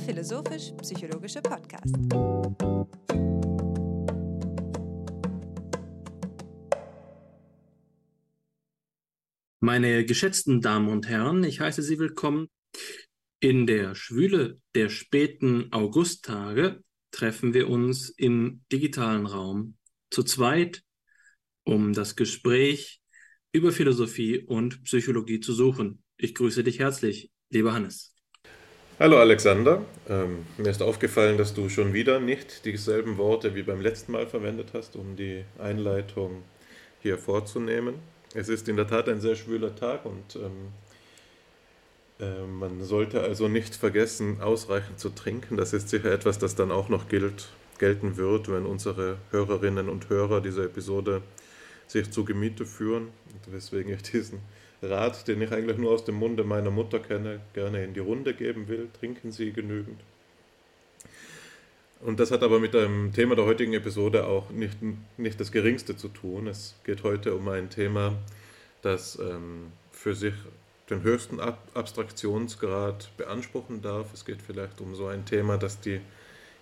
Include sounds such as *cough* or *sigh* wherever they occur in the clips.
philosophisch-psychologische Podcast. Meine geschätzten Damen und Herren, ich heiße Sie willkommen. In der Schwüle der späten Augusttage treffen wir uns im digitalen Raum zu zweit, um das Gespräch über Philosophie und Psychologie zu suchen. Ich grüße dich herzlich, lieber Hannes. Hallo Alexander, ähm, mir ist aufgefallen, dass du schon wieder nicht dieselben Worte wie beim letzten Mal verwendet hast, um die Einleitung hier vorzunehmen. Es ist in der Tat ein sehr schwüler Tag und ähm, äh, man sollte also nicht vergessen, ausreichend zu trinken. Das ist sicher etwas, das dann auch noch gilt, gelten wird, wenn unsere Hörerinnen und Hörer dieser Episode sich zu Gemiete führen. Weswegen ich diesen Rat, den ich eigentlich nur aus dem Munde meiner Mutter kenne, gerne in die Runde geben will. Trinken Sie genügend. Und das hat aber mit dem Thema der heutigen Episode auch nicht, nicht das Geringste zu tun. Es geht heute um ein Thema, das ähm, für sich den höchsten Ab Abstraktionsgrad beanspruchen darf. Es geht vielleicht um so ein Thema, das die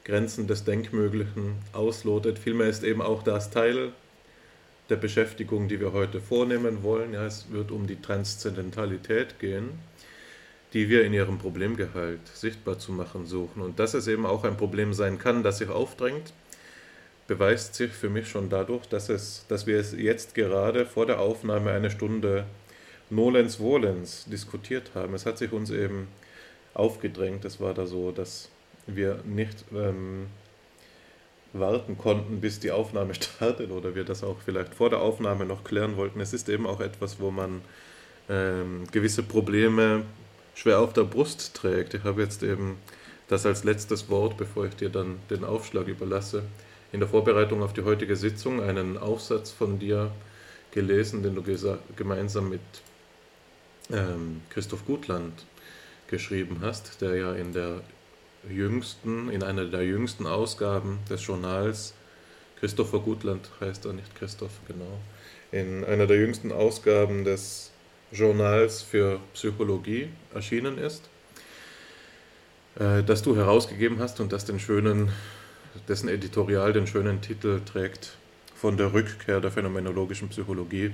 Grenzen des Denkmöglichen auslotet. Vielmehr ist eben auch das Teil der Beschäftigung, die wir heute vornehmen wollen. Ja, es wird um die Transzendentalität gehen die wir in ihrem Problemgehalt sichtbar zu machen suchen. Und dass es eben auch ein Problem sein kann, das sich aufdrängt, beweist sich für mich schon dadurch, dass, es, dass wir es jetzt gerade vor der Aufnahme eine Stunde Nolens Volens diskutiert haben. Es hat sich uns eben aufgedrängt. Es war da so, dass wir nicht ähm, warten konnten, bis die Aufnahme *laughs* startet oder wir das auch vielleicht vor der Aufnahme noch klären wollten. Es ist eben auch etwas, wo man ähm, gewisse Probleme schwer auf der Brust trägt. Ich habe jetzt eben das als letztes Wort, bevor ich dir dann den Aufschlag überlasse, in der Vorbereitung auf die heutige Sitzung einen Aufsatz von dir gelesen, den du gemeinsam mit ähm, Christoph Gutland geschrieben hast, der ja in der jüngsten, in einer der jüngsten Ausgaben des Journals, Christopher Gutland heißt er nicht Christoph, genau, in einer der jüngsten Ausgaben des Journals für Psychologie erschienen ist, äh, das du herausgegeben hast und das den schönen, dessen Editorial den schönen Titel trägt von der Rückkehr der phänomenologischen Psychologie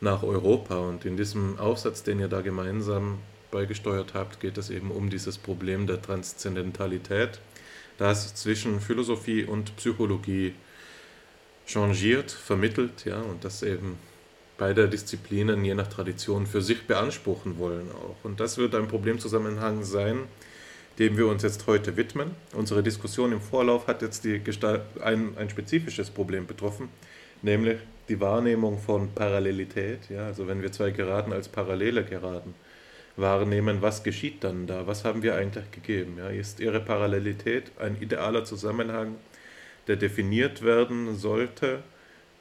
nach Europa. Und in diesem Aufsatz, den ihr da gemeinsam beigesteuert habt, geht es eben um dieses Problem der Transzendentalität, das zwischen Philosophie und Psychologie changiert, vermittelt, ja, und das eben beide Disziplinen je nach Tradition für sich beanspruchen wollen auch. Und das wird ein Problemzusammenhang sein, dem wir uns jetzt heute widmen. Unsere Diskussion im Vorlauf hat jetzt die ein, ein spezifisches Problem betroffen, nämlich die Wahrnehmung von Parallelität. Ja, also wenn wir zwei Geraden als parallele Geraden wahrnehmen, was geschieht dann da? Was haben wir eigentlich gegeben? Ja, ist ihre Parallelität ein idealer Zusammenhang, der definiert werden sollte?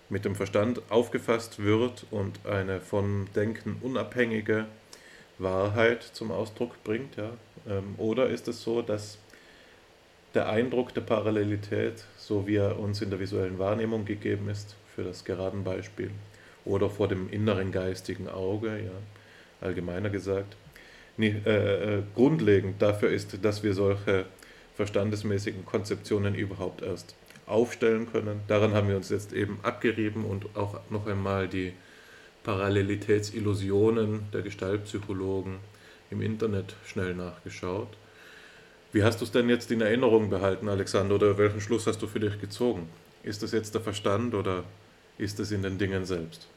mit dem Verstand aufgefasst wird und eine von Denken unabhängige Wahrheit zum Ausdruck bringt? Ja? Ähm, oder ist es so, dass der Eindruck der Parallelität, so wie er uns in der visuellen Wahrnehmung gegeben ist, für das geraden Beispiel, oder vor dem inneren geistigen Auge, ja, allgemeiner gesagt, äh, äh, grundlegend dafür ist, dass wir solche verstandesmäßigen Konzeptionen überhaupt erst aufstellen können. Daran haben wir uns jetzt eben abgerieben und auch noch einmal die Parallelitätsillusionen der Gestaltpsychologen im Internet schnell nachgeschaut. Wie hast du es denn jetzt in Erinnerung behalten, Alexander, oder welchen Schluss hast du für dich gezogen? Ist das jetzt der Verstand oder ist es in den Dingen selbst?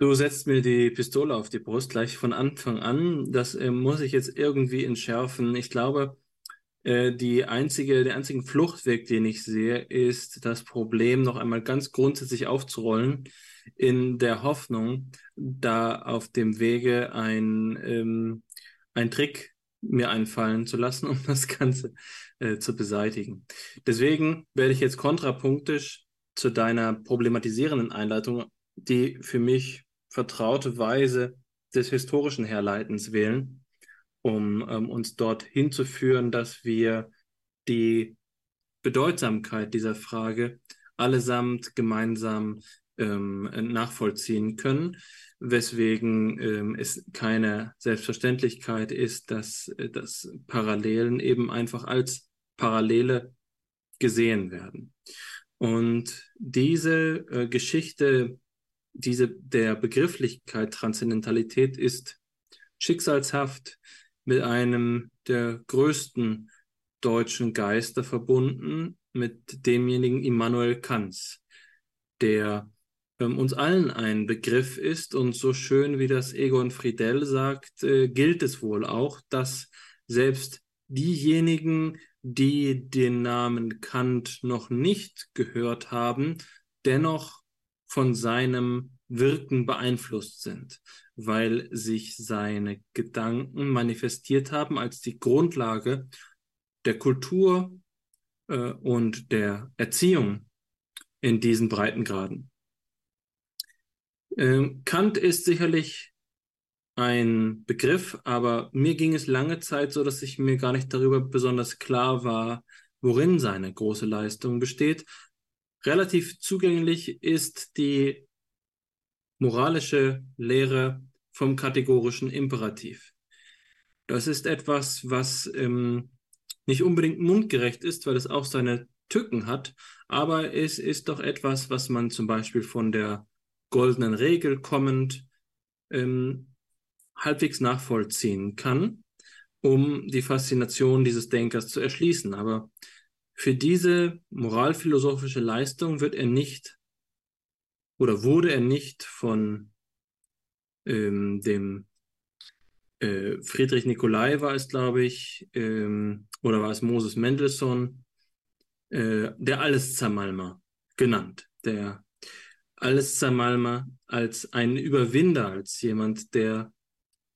Du setzt mir die Pistole auf die Brust gleich von Anfang an. Das äh, muss ich jetzt irgendwie entschärfen. Ich glaube, äh, die einzige, der einzige Fluchtweg, den ich sehe, ist das Problem noch einmal ganz grundsätzlich aufzurollen, in der Hoffnung, da auf dem Wege ein, ähm, ein Trick mir einfallen zu lassen, *laughs* um das Ganze äh, zu beseitigen. Deswegen werde ich jetzt kontrapunktisch zu deiner problematisierenden Einleitung die für mich vertraute Weise des historischen Herleitens wählen um ähm, uns dorthin zu führen, dass wir die Bedeutsamkeit dieser Frage allesamt gemeinsam ähm, nachvollziehen können, weswegen ähm, es keine Selbstverständlichkeit ist, dass, äh, dass Parallelen eben einfach als Parallele gesehen werden. Und diese äh, Geschichte, diese der Begrifflichkeit Transzendentalität ist schicksalshaft mit einem der größten deutschen Geister verbunden, mit demjenigen Immanuel Kants, der ähm, uns allen ein Begriff ist. Und so schön wie das Egon Friedel sagt, äh, gilt es wohl auch, dass selbst diejenigen, die den Namen Kant noch nicht gehört haben, dennoch von seinem Wirken beeinflusst sind, weil sich seine Gedanken manifestiert haben als die Grundlage der Kultur äh, und der Erziehung in diesen Breitengraden. Ähm, Kant ist sicherlich ein Begriff, aber mir ging es lange Zeit so, dass ich mir gar nicht darüber besonders klar war, worin seine große Leistung besteht. Relativ zugänglich ist die moralische Lehre vom kategorischen Imperativ. Das ist etwas, was ähm, nicht unbedingt mundgerecht ist, weil es auch seine Tücken hat, aber es ist doch etwas, was man zum Beispiel von der goldenen Regel kommend ähm, halbwegs nachvollziehen kann, um die Faszination dieses Denkers zu erschließen. Aber für diese moralphilosophische Leistung wird er nicht oder wurde er nicht von ähm, dem äh, Friedrich Nicolai war es, glaube ich, ähm, oder war es Moses Mendelssohn, äh, der Alleszermalmer genannt. Der Alleszermalmer als ein Überwinder, als jemand, der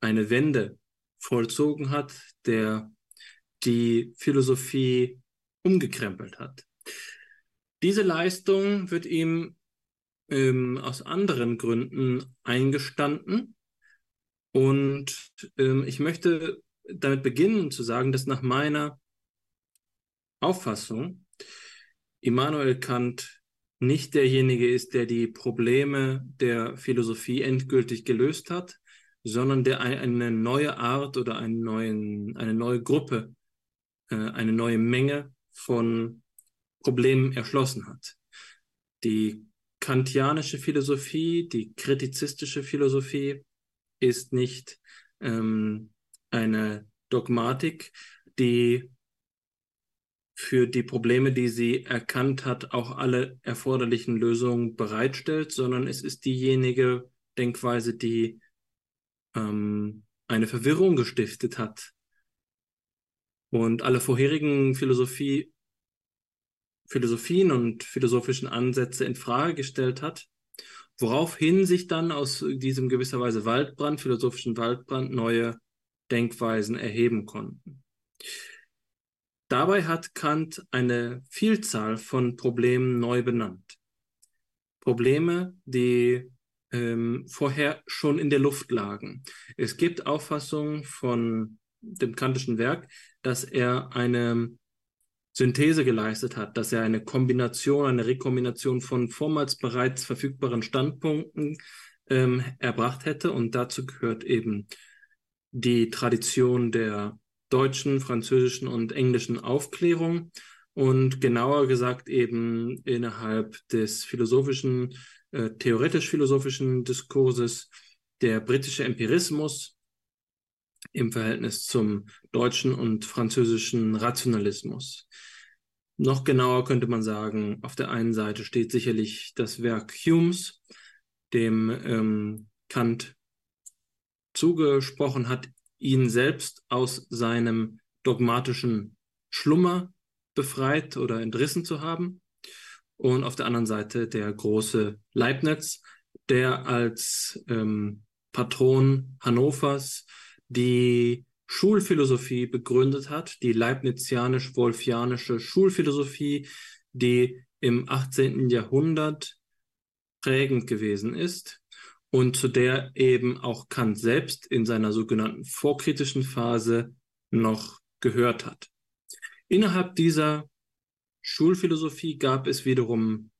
eine Wende vollzogen hat, der die Philosophie umgekrempelt hat. Diese Leistung wird ihm ähm, aus anderen Gründen eingestanden. Und ähm, ich möchte damit beginnen zu sagen, dass nach meiner Auffassung Immanuel Kant nicht derjenige ist, der die Probleme der Philosophie endgültig gelöst hat, sondern der eine neue Art oder einen neuen, eine neue Gruppe, äh, eine neue Menge von Problemen erschlossen hat. Die kantianische Philosophie, die kritizistische Philosophie ist nicht ähm, eine Dogmatik, die für die Probleme, die sie erkannt hat, auch alle erforderlichen Lösungen bereitstellt, sondern es ist diejenige Denkweise, die ähm, eine Verwirrung gestiftet hat und alle vorherigen Philosophie, Philosophien und philosophischen Ansätze in Frage gestellt hat, woraufhin sich dann aus diesem gewisserweise Waldbrand, philosophischen Waldbrand, neue Denkweisen erheben konnten. Dabei hat Kant eine Vielzahl von Problemen neu benannt. Probleme, die ähm, vorher schon in der Luft lagen. Es gibt Auffassungen von dem kantischen Werk, dass er eine Synthese geleistet hat, dass er eine Kombination, eine Rekombination von vormals bereits verfügbaren Standpunkten ähm, erbracht hätte. Und dazu gehört eben die Tradition der deutschen, französischen und englischen Aufklärung und genauer gesagt eben innerhalb des philosophischen äh, theoretisch-philosophischen Diskurses der britische Empirismus im Verhältnis zum deutschen und französischen Rationalismus. Noch genauer könnte man sagen, auf der einen Seite steht sicherlich das Werk Humes, dem ähm, Kant zugesprochen hat, ihn selbst aus seinem dogmatischen Schlummer befreit oder entrissen zu haben und auf der anderen Seite der große Leibniz, der als ähm, Patron Hannovers die Schulphilosophie begründet hat, die leibnizianisch-wolfianische Schulphilosophie, die im 18. Jahrhundert prägend gewesen ist und zu der eben auch Kant selbst in seiner sogenannten vorkritischen Phase noch gehört hat. Innerhalb dieser Schulphilosophie gab es wiederum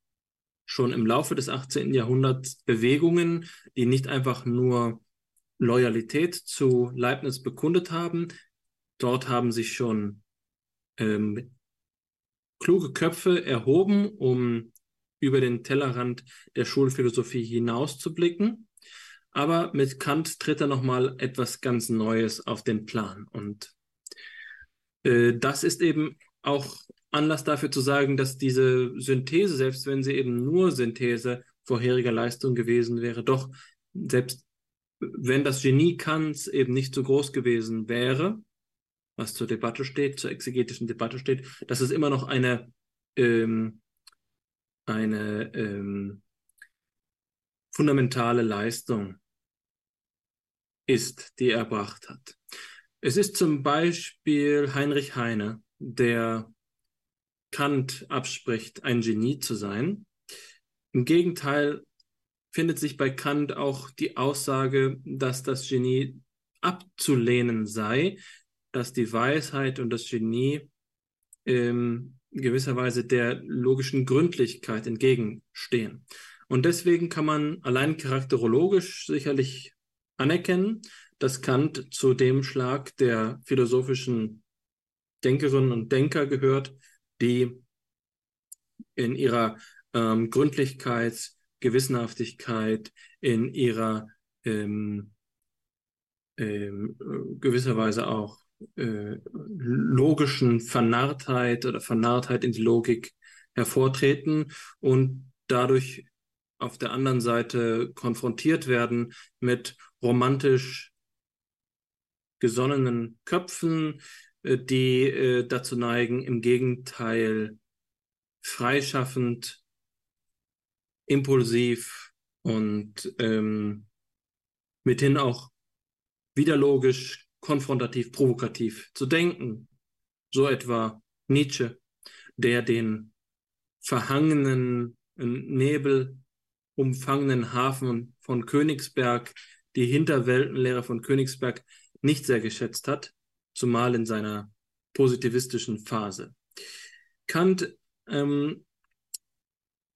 schon im Laufe des 18. Jahrhunderts Bewegungen, die nicht einfach nur Loyalität zu Leibniz bekundet haben. Dort haben sich schon ähm, kluge Köpfe erhoben, um über den Tellerrand der Schulphilosophie hinauszublicken. Aber mit Kant tritt er nochmal etwas ganz Neues auf den Plan. Und äh, das ist eben auch Anlass dafür zu sagen, dass diese Synthese, selbst wenn sie eben nur Synthese vorheriger Leistung gewesen wäre, doch selbst wenn das Genie Kants eben nicht so groß gewesen wäre, was zur Debatte steht, zur exegetischen Debatte steht, dass es immer noch eine, ähm, eine ähm, fundamentale Leistung ist, die er erbracht hat. Es ist zum Beispiel Heinrich Heine, der Kant abspricht, ein Genie zu sein. Im Gegenteil findet sich bei Kant auch die Aussage, dass das Genie abzulehnen sei, dass die Weisheit und das Genie ähm, gewisserweise der logischen Gründlichkeit entgegenstehen. Und deswegen kann man allein charakterologisch sicherlich anerkennen, dass Kant zu dem Schlag der philosophischen Denkerinnen und Denker gehört, die in ihrer ähm, Gründlichkeit, Gewissenhaftigkeit, in ihrer ähm, ähm, gewisserweise auch äh, logischen Vernarrtheit oder Vernarrtheit in die Logik hervortreten und dadurch auf der anderen Seite konfrontiert werden mit romantisch gesonnenen Köpfen, äh, die äh, dazu neigen, im Gegenteil freischaffend, impulsiv und ähm, mithin auch wieder logisch, konfrontativ, provokativ zu denken. So etwa Nietzsche, der den verhangenen Nebel umfangenen Hafen von Königsberg, die Hinterweltenlehre von Königsberg nicht sehr geschätzt hat zumal in seiner positivistischen Phase. Kant ähm,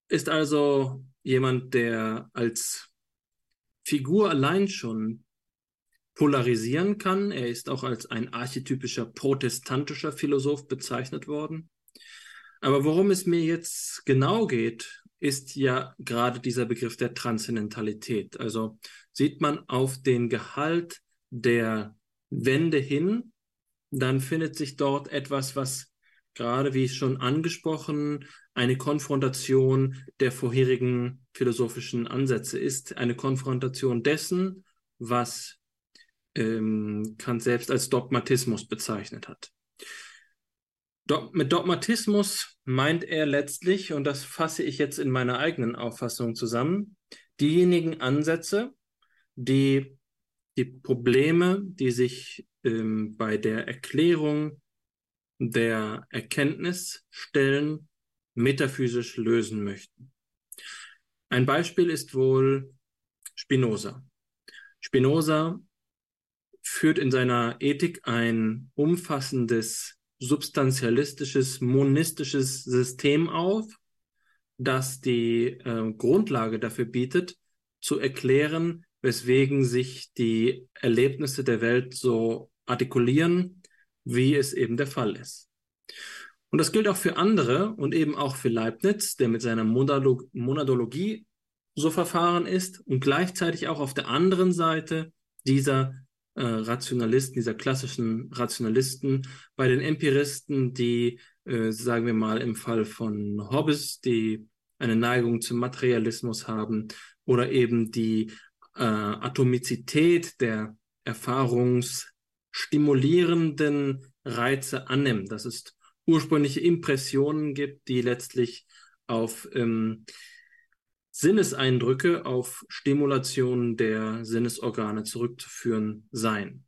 ist also jemand, der als Figur allein schon polarisieren kann. Er ist auch als ein archetypischer protestantischer Philosoph bezeichnet worden. Aber worum es mir jetzt genau geht, ist ja gerade dieser Begriff der Transzendentalität. Also sieht man auf den Gehalt der Wende hin, dann findet sich dort etwas, was gerade, wie schon angesprochen, eine Konfrontation der vorherigen philosophischen Ansätze ist, eine Konfrontation dessen, was ähm, Kant selbst als Dogmatismus bezeichnet hat. Do mit Dogmatismus meint er letztlich, und das fasse ich jetzt in meiner eigenen Auffassung zusammen, diejenigen Ansätze, die die Probleme, die sich ähm, bei der Erklärung der Erkenntnis stellen, metaphysisch lösen möchten. Ein Beispiel ist wohl Spinoza. Spinoza führt in seiner Ethik ein umfassendes substantialistisches, monistisches System auf, das die äh, Grundlage dafür bietet, zu erklären, weswegen sich die Erlebnisse der Welt so artikulieren, wie es eben der Fall ist. Und das gilt auch für andere und eben auch für Leibniz, der mit seiner Monadologie so verfahren ist und gleichzeitig auch auf der anderen Seite dieser äh, Rationalisten, dieser klassischen Rationalisten, bei den Empiristen, die, äh, sagen wir mal, im Fall von Hobbes, die eine Neigung zum Materialismus haben oder eben die äh, Atomizität der erfahrungsstimulierenden Reize annimmt, dass es ursprüngliche Impressionen gibt, die letztlich auf ähm, Sinneseindrücke, auf Stimulation der Sinnesorgane zurückzuführen seien.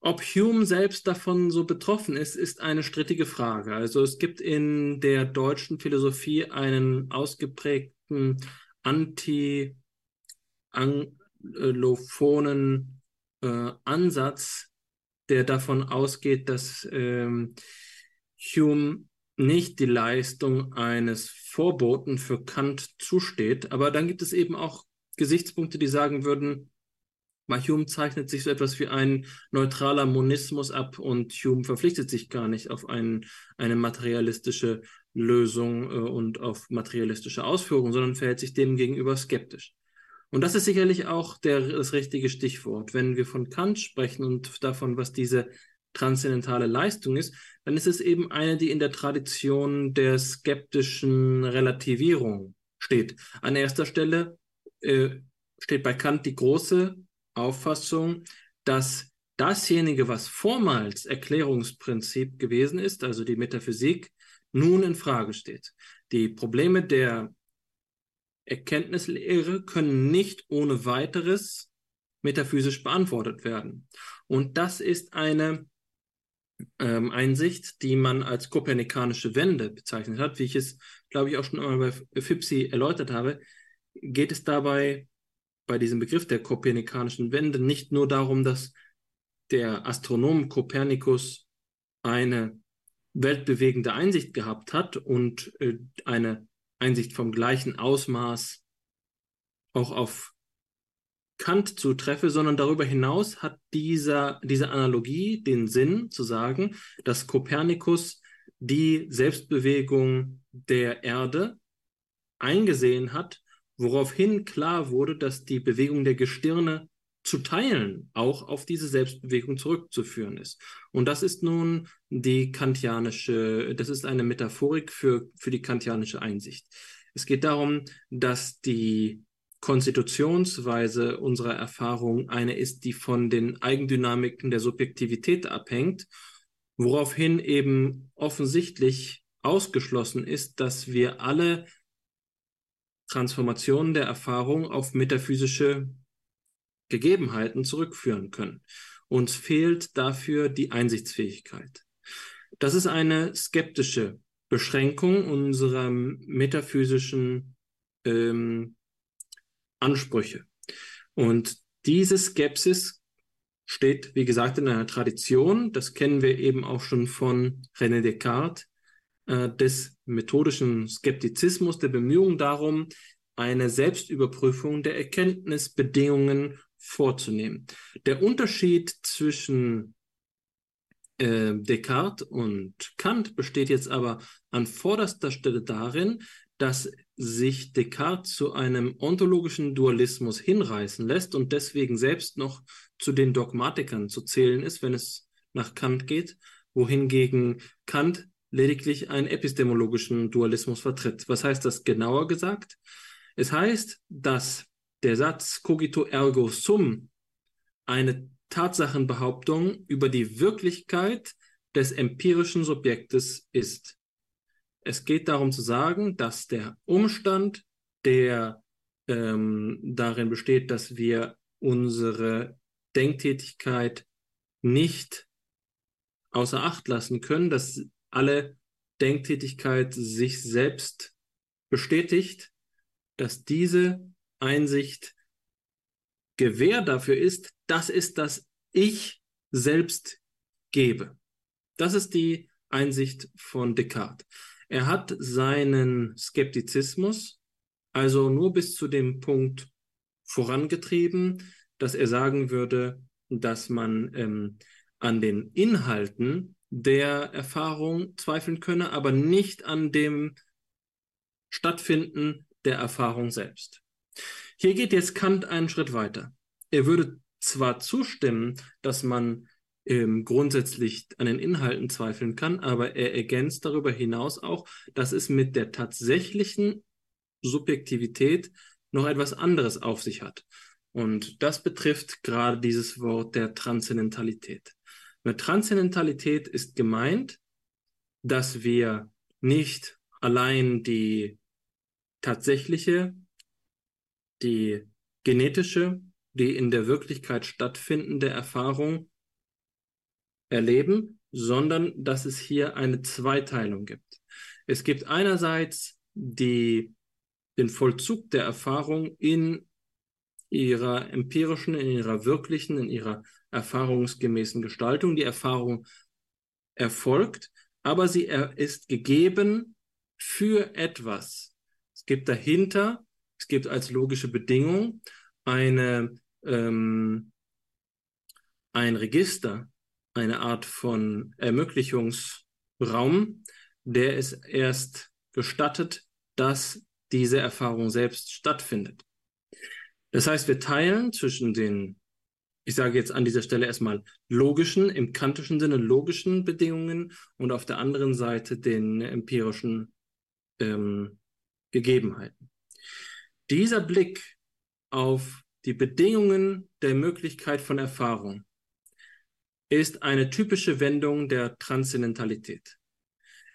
Ob Hume selbst davon so betroffen ist, ist eine strittige Frage. Also es gibt in der deutschen Philosophie einen ausgeprägten anti anglophonen äh, Ansatz, der davon ausgeht, dass ähm, Hume nicht die Leistung eines Vorboten für Kant zusteht. Aber dann gibt es eben auch Gesichtspunkte, die sagen würden, Hume zeichnet sich so etwas wie ein neutraler Monismus ab und Hume verpflichtet sich gar nicht auf ein, eine materialistische Lösung äh, und auf materialistische Ausführungen, sondern verhält sich dem gegenüber skeptisch. Und das ist sicherlich auch der, das richtige Stichwort. Wenn wir von Kant sprechen und davon, was diese transzendentale Leistung ist, dann ist es eben eine, die in der Tradition der skeptischen Relativierung steht. An erster Stelle äh, steht bei Kant die große Auffassung, dass dasjenige, was vormals Erklärungsprinzip gewesen ist, also die Metaphysik, nun in Frage steht. Die Probleme der Erkenntnislehre können nicht ohne weiteres metaphysisch beantwortet werden. Und das ist eine ähm, Einsicht, die man als kopernikanische Wende bezeichnet hat. Wie ich es, glaube ich, auch schon einmal bei Fipsi erläutert habe, geht es dabei bei diesem Begriff der kopernikanischen Wende nicht nur darum, dass der Astronom Kopernikus eine weltbewegende Einsicht gehabt hat und äh, eine Einsicht vom gleichen Ausmaß auch auf Kant zutreffe, sondern darüber hinaus hat dieser, diese Analogie den Sinn zu sagen, dass Kopernikus die Selbstbewegung der Erde eingesehen hat, woraufhin klar wurde, dass die Bewegung der Gestirne zu teilen auch auf diese Selbstbewegung zurückzuführen ist. Und das ist nun die kantianische, das ist eine Metaphorik für, für die kantianische Einsicht. Es geht darum, dass die Konstitutionsweise unserer Erfahrung eine ist, die von den Eigendynamiken der Subjektivität abhängt, woraufhin eben offensichtlich ausgeschlossen ist, dass wir alle Transformationen der Erfahrung auf metaphysische Gegebenheiten zurückführen können. Uns fehlt dafür die Einsichtsfähigkeit. Das ist eine skeptische Beschränkung unserer metaphysischen ähm, Ansprüche. Und diese Skepsis steht, wie gesagt, in einer Tradition, das kennen wir eben auch schon von René Descartes, äh, des methodischen Skeptizismus, der Bemühungen darum, eine Selbstüberprüfung der Erkenntnisbedingungen vorzunehmen. Der Unterschied zwischen äh, Descartes und Kant besteht jetzt aber an vorderster Stelle darin, dass sich Descartes zu einem ontologischen Dualismus hinreißen lässt und deswegen selbst noch zu den Dogmatikern zu zählen ist, wenn es nach Kant geht, wohingegen Kant lediglich einen epistemologischen Dualismus vertritt. Was heißt das genauer gesagt? Es heißt, dass der Satz cogito ergo sum eine Tatsachenbehauptung über die Wirklichkeit des empirischen Subjektes ist. Es geht darum zu sagen, dass der Umstand, der ähm, darin besteht, dass wir unsere Denktätigkeit nicht außer Acht lassen können, dass alle Denktätigkeit sich selbst bestätigt, dass diese Einsicht Gewähr dafür ist, dass es das Ich selbst gebe. Das ist die Einsicht von Descartes. Er hat seinen Skeptizismus also nur bis zu dem Punkt vorangetrieben, dass er sagen würde, dass man ähm, an den Inhalten der Erfahrung zweifeln könne, aber nicht an dem Stattfinden der Erfahrung selbst. Hier geht jetzt Kant einen Schritt weiter. Er würde zwar zustimmen, dass man ähm, grundsätzlich an den Inhalten zweifeln kann, aber er ergänzt darüber hinaus auch, dass es mit der tatsächlichen Subjektivität noch etwas anderes auf sich hat. Und das betrifft gerade dieses Wort der Transzendentalität. Mit Transzendentalität ist gemeint, dass wir nicht allein die tatsächliche, die genetische, die in der Wirklichkeit stattfindende Erfahrung erleben, sondern dass es hier eine Zweiteilung gibt. Es gibt einerseits die, den Vollzug der Erfahrung in ihrer empirischen, in ihrer wirklichen, in ihrer erfahrungsgemäßen Gestaltung. Die Erfahrung erfolgt, aber sie ist gegeben für etwas. Es gibt dahinter, es gibt als logische Bedingung eine, ähm, ein Register, eine Art von Ermöglichungsraum, der es erst gestattet, dass diese Erfahrung selbst stattfindet. Das heißt, wir teilen zwischen den, ich sage jetzt an dieser Stelle erstmal logischen, im kantischen Sinne logischen Bedingungen und auf der anderen Seite den empirischen ähm, Gegebenheiten. Dieser Blick auf die Bedingungen der Möglichkeit von Erfahrung ist eine typische Wendung der Transzendentalität.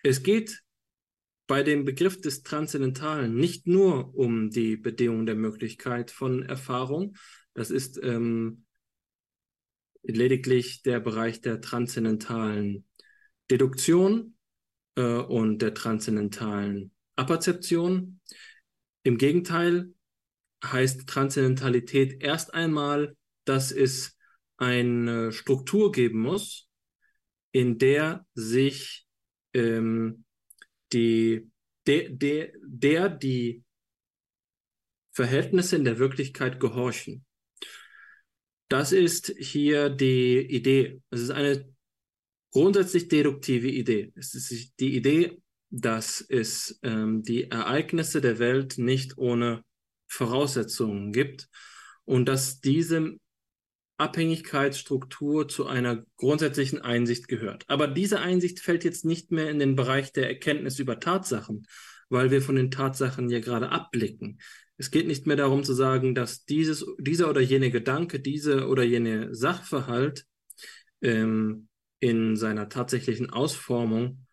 Es geht bei dem Begriff des Transzendentalen nicht nur um die Bedingungen der Möglichkeit von Erfahrung. Das ist ähm, lediglich der Bereich der transzendentalen Deduktion äh, und der transzendentalen Apperzeption. Im Gegenteil heißt Transzendentalität erst einmal, dass es eine Struktur geben muss, in der sich ähm, die, de, de, der die Verhältnisse in der Wirklichkeit gehorchen. Das ist hier die Idee. Es ist eine grundsätzlich deduktive Idee. Es ist die Idee, dass es ähm, die Ereignisse der Welt nicht ohne Voraussetzungen gibt und dass diese Abhängigkeitsstruktur zu einer grundsätzlichen Einsicht gehört. Aber diese Einsicht fällt jetzt nicht mehr in den Bereich der Erkenntnis über Tatsachen, weil wir von den Tatsachen ja gerade abblicken. Es geht nicht mehr darum zu sagen, dass dieses, dieser oder jene Gedanke, diese oder jene Sachverhalt ähm, in seiner tatsächlichen Ausformung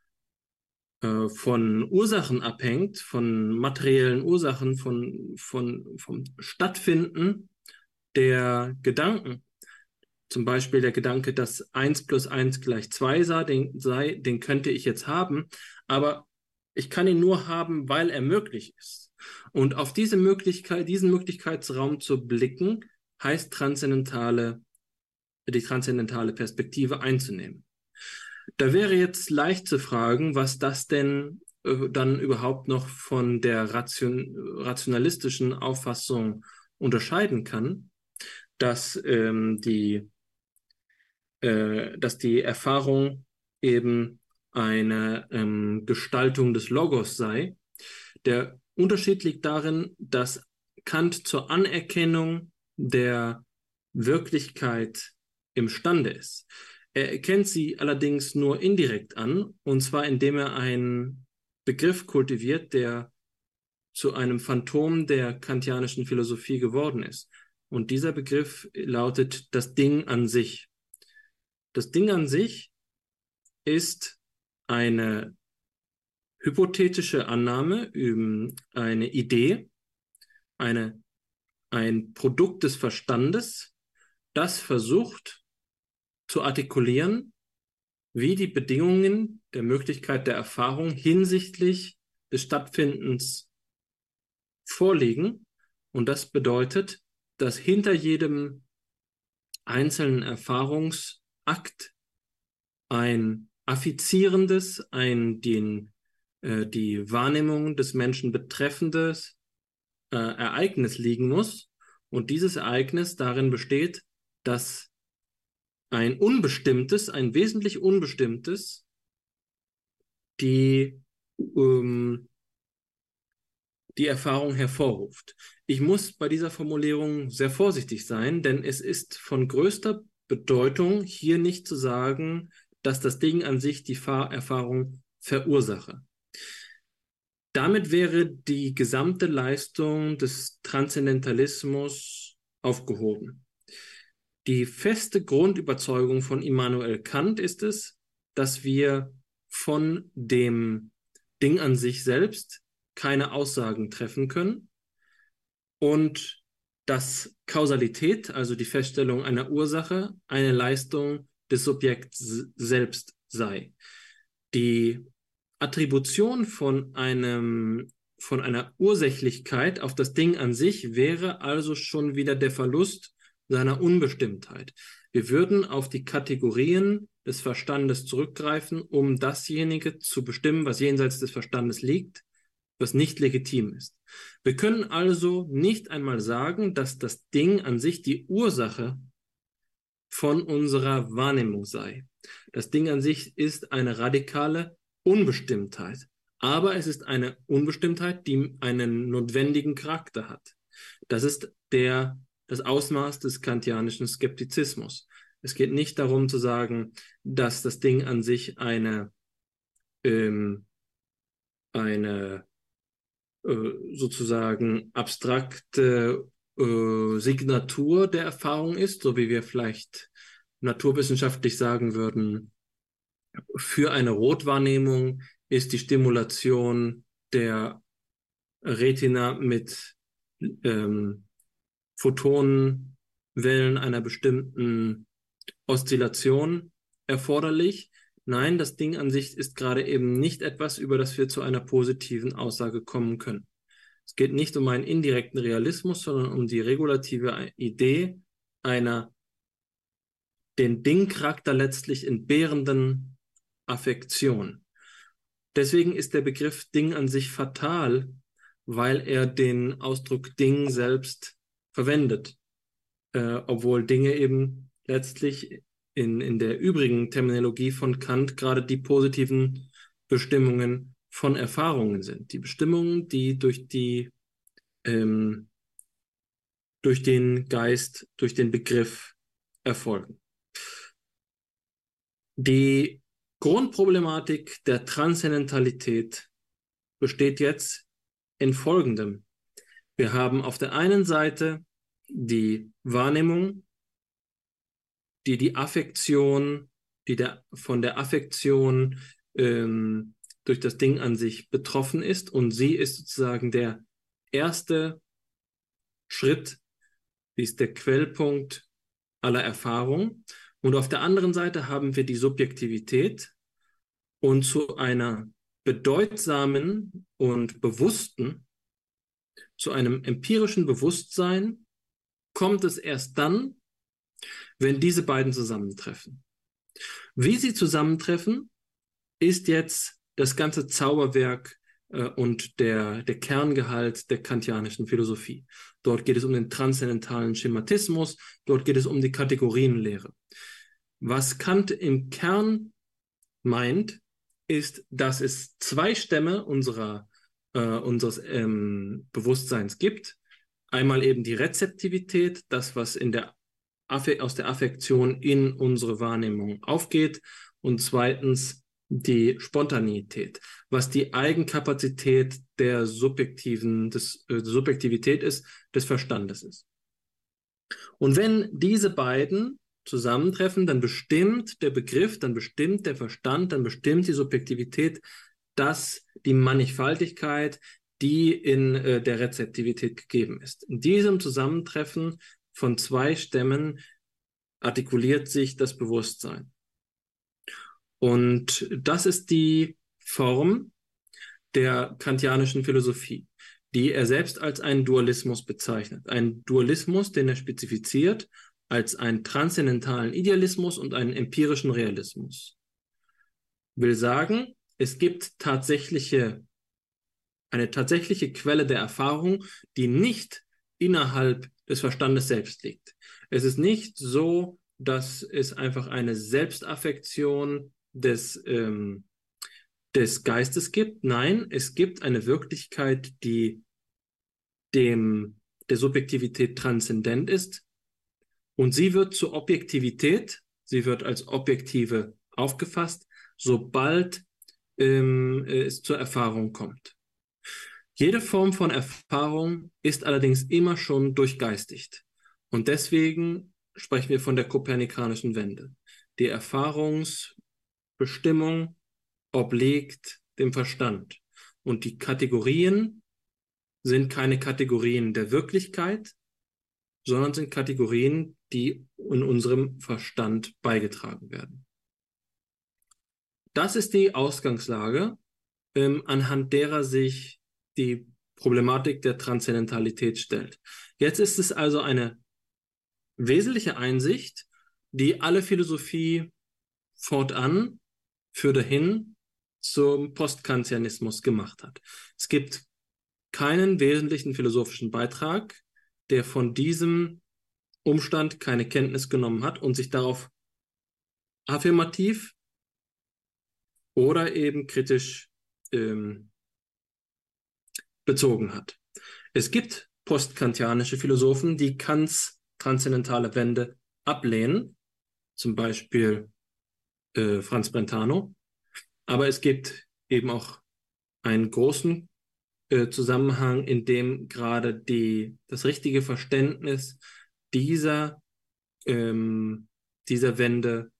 äh, von Ursachen abhängt, von materiellen Ursachen, von, von, vom Stattfinden der Gedanken. Zum Beispiel der Gedanke, dass 1 plus 1 gleich 2 sei den, sei, den könnte ich jetzt haben, aber ich kann ihn nur haben, weil er möglich ist. Und auf diese Möglichkeit, diesen Möglichkeitsraum zu blicken, heißt transzendentale, die transzendentale Perspektive einzunehmen. Da wäre jetzt leicht zu fragen, was das denn äh, dann überhaupt noch von der ration, rationalistischen Auffassung unterscheiden kann, dass ähm, die äh, dass die Erfahrung eben eine ähm, Gestaltung des Logos sei. Der Unterschied liegt darin, dass Kant zur Anerkennung der Wirklichkeit imstande ist. Er erkennt sie allerdings nur indirekt an, und zwar indem er einen Begriff kultiviert, der zu einem Phantom der kantianischen Philosophie geworden ist. Und dieser Begriff lautet das Ding an sich. Das Ding an sich ist eine hypothetische Annahme, eine Idee, eine, ein Produkt des Verstandes, das versucht zu artikulieren, wie die Bedingungen der Möglichkeit der Erfahrung hinsichtlich des Stattfindens vorliegen. Und das bedeutet, dass hinter jedem einzelnen Erfahrungs- Akt ein affizierendes, ein den, äh, die Wahrnehmung des Menschen betreffendes äh, Ereignis liegen muss. Und dieses Ereignis darin besteht, dass ein unbestimmtes, ein wesentlich unbestimmtes, die, ähm, die Erfahrung hervorruft. Ich muss bei dieser Formulierung sehr vorsichtig sein, denn es ist von größter Bedeutung, hier nicht zu sagen, dass das Ding an sich die Fahrerfahrung verursache. Damit wäre die gesamte Leistung des Transzendentalismus aufgehoben. Die feste Grundüberzeugung von Immanuel Kant ist es, dass wir von dem Ding an sich selbst keine Aussagen treffen können und dass Kausalität, also die Feststellung einer Ursache, eine Leistung des Subjekts selbst sei. Die Attribution von einem von einer Ursächlichkeit auf das Ding an sich wäre also schon wieder der Verlust seiner Unbestimmtheit. Wir würden auf die Kategorien des Verstandes zurückgreifen, um dasjenige zu bestimmen, was jenseits des Verstandes liegt, was nicht legitim ist. Wir können also nicht einmal sagen, dass das Ding an sich die Ursache von unserer Wahrnehmung sei. Das Ding an sich ist eine radikale Unbestimmtheit, aber es ist eine Unbestimmtheit, die einen notwendigen Charakter hat. Das ist der, das Ausmaß des kantianischen Skeptizismus. Es geht nicht darum zu sagen, dass das Ding an sich eine, ähm, eine äh, sozusagen abstrakte äh, Signatur der Erfahrung ist, so wie wir vielleicht naturwissenschaftlich sagen würden, für eine Rotwahrnehmung ist die Stimulation der Retina mit ähm, Photonenwellen einer bestimmten Oszillation erforderlich. Nein, das Ding an sich ist gerade eben nicht etwas, über das wir zu einer positiven Aussage kommen können. Es geht nicht um einen indirekten Realismus, sondern um die regulative Idee einer den Dingcharakter letztlich entbehrenden Affektion. Deswegen ist der Begriff Ding an sich fatal, weil er den Ausdruck Ding selbst verwendet, äh, obwohl Dinge eben letztlich in, in der übrigen Terminologie von Kant gerade die positiven Bestimmungen von Erfahrungen sind. Die Bestimmungen, die durch die ähm, durch den Geist, durch den Begriff erfolgen. Die Grundproblematik der Transzendentalität besteht jetzt in folgendem. Wir haben auf der einen Seite die Wahrnehmung, die die Affektion, die der, von der Affektion ähm, durch das Ding an sich betroffen ist und sie ist sozusagen der erste Schritt, sie ist der Quellpunkt aller Erfahrung. Und auf der anderen Seite haben wir die Subjektivität und zu einer bedeutsamen und bewussten, zu einem empirischen Bewusstsein kommt es erst dann, wenn diese beiden zusammentreffen. Wie sie zusammentreffen, ist jetzt das ganze Zauberwerk äh, und der, der Kerngehalt der kantianischen Philosophie. Dort geht es um den transzendentalen Schematismus, dort geht es um die Kategorienlehre. Was Kant im Kern meint, ist, dass es zwei Stämme unserer, äh, unseres ähm, Bewusstseins gibt. Einmal eben die Rezeptivität, das, was in der aus der Affektion in unsere Wahrnehmung aufgeht. Und zweitens die Spontanität, was die Eigenkapazität der subjektiven, des, äh, Subjektivität ist, des Verstandes ist. Und wenn diese beiden zusammentreffen, dann bestimmt der Begriff, dann bestimmt der Verstand, dann bestimmt die Subjektivität, dass die Mannigfaltigkeit, die in äh, der Rezeptivität gegeben ist. In diesem Zusammentreffen von zwei Stämmen artikuliert sich das Bewusstsein. Und das ist die Form der kantianischen Philosophie, die er selbst als einen Dualismus bezeichnet. Ein Dualismus, den er spezifiziert als einen transzendentalen Idealismus und einen empirischen Realismus. Will sagen, es gibt tatsächliche, eine tatsächliche Quelle der Erfahrung, die nicht innerhalb des Verstandes selbst liegt. Es ist nicht so, dass es einfach eine Selbstaffektion des, ähm, des Geistes gibt. Nein, es gibt eine Wirklichkeit, die dem der Subjektivität transzendent ist. Und sie wird zur Objektivität, sie wird als Objektive aufgefasst, sobald ähm, es zur Erfahrung kommt. Jede Form von Erfahrung ist allerdings immer schon durchgeistigt. Und deswegen sprechen wir von der kopernikanischen Wende. Die Erfahrungs- Bestimmung obliegt dem Verstand. Und die Kategorien sind keine Kategorien der Wirklichkeit, sondern sind Kategorien, die in unserem Verstand beigetragen werden. Das ist die Ausgangslage, ähm, anhand derer sich die Problematik der Transzendentalität stellt. Jetzt ist es also eine wesentliche Einsicht, die alle Philosophie fortan führte hin zum Postkantianismus gemacht hat. Es gibt keinen wesentlichen philosophischen Beitrag, der von diesem Umstand keine Kenntnis genommen hat und sich darauf affirmativ oder eben kritisch ähm, bezogen hat. Es gibt postkantianische Philosophen, die Kants transzendentale Wende ablehnen, zum Beispiel äh, Franz Brentano, aber es gibt eben auch einen großen äh, Zusammenhang, in dem gerade die, das richtige Verständnis dieser, ähm, dieser Wende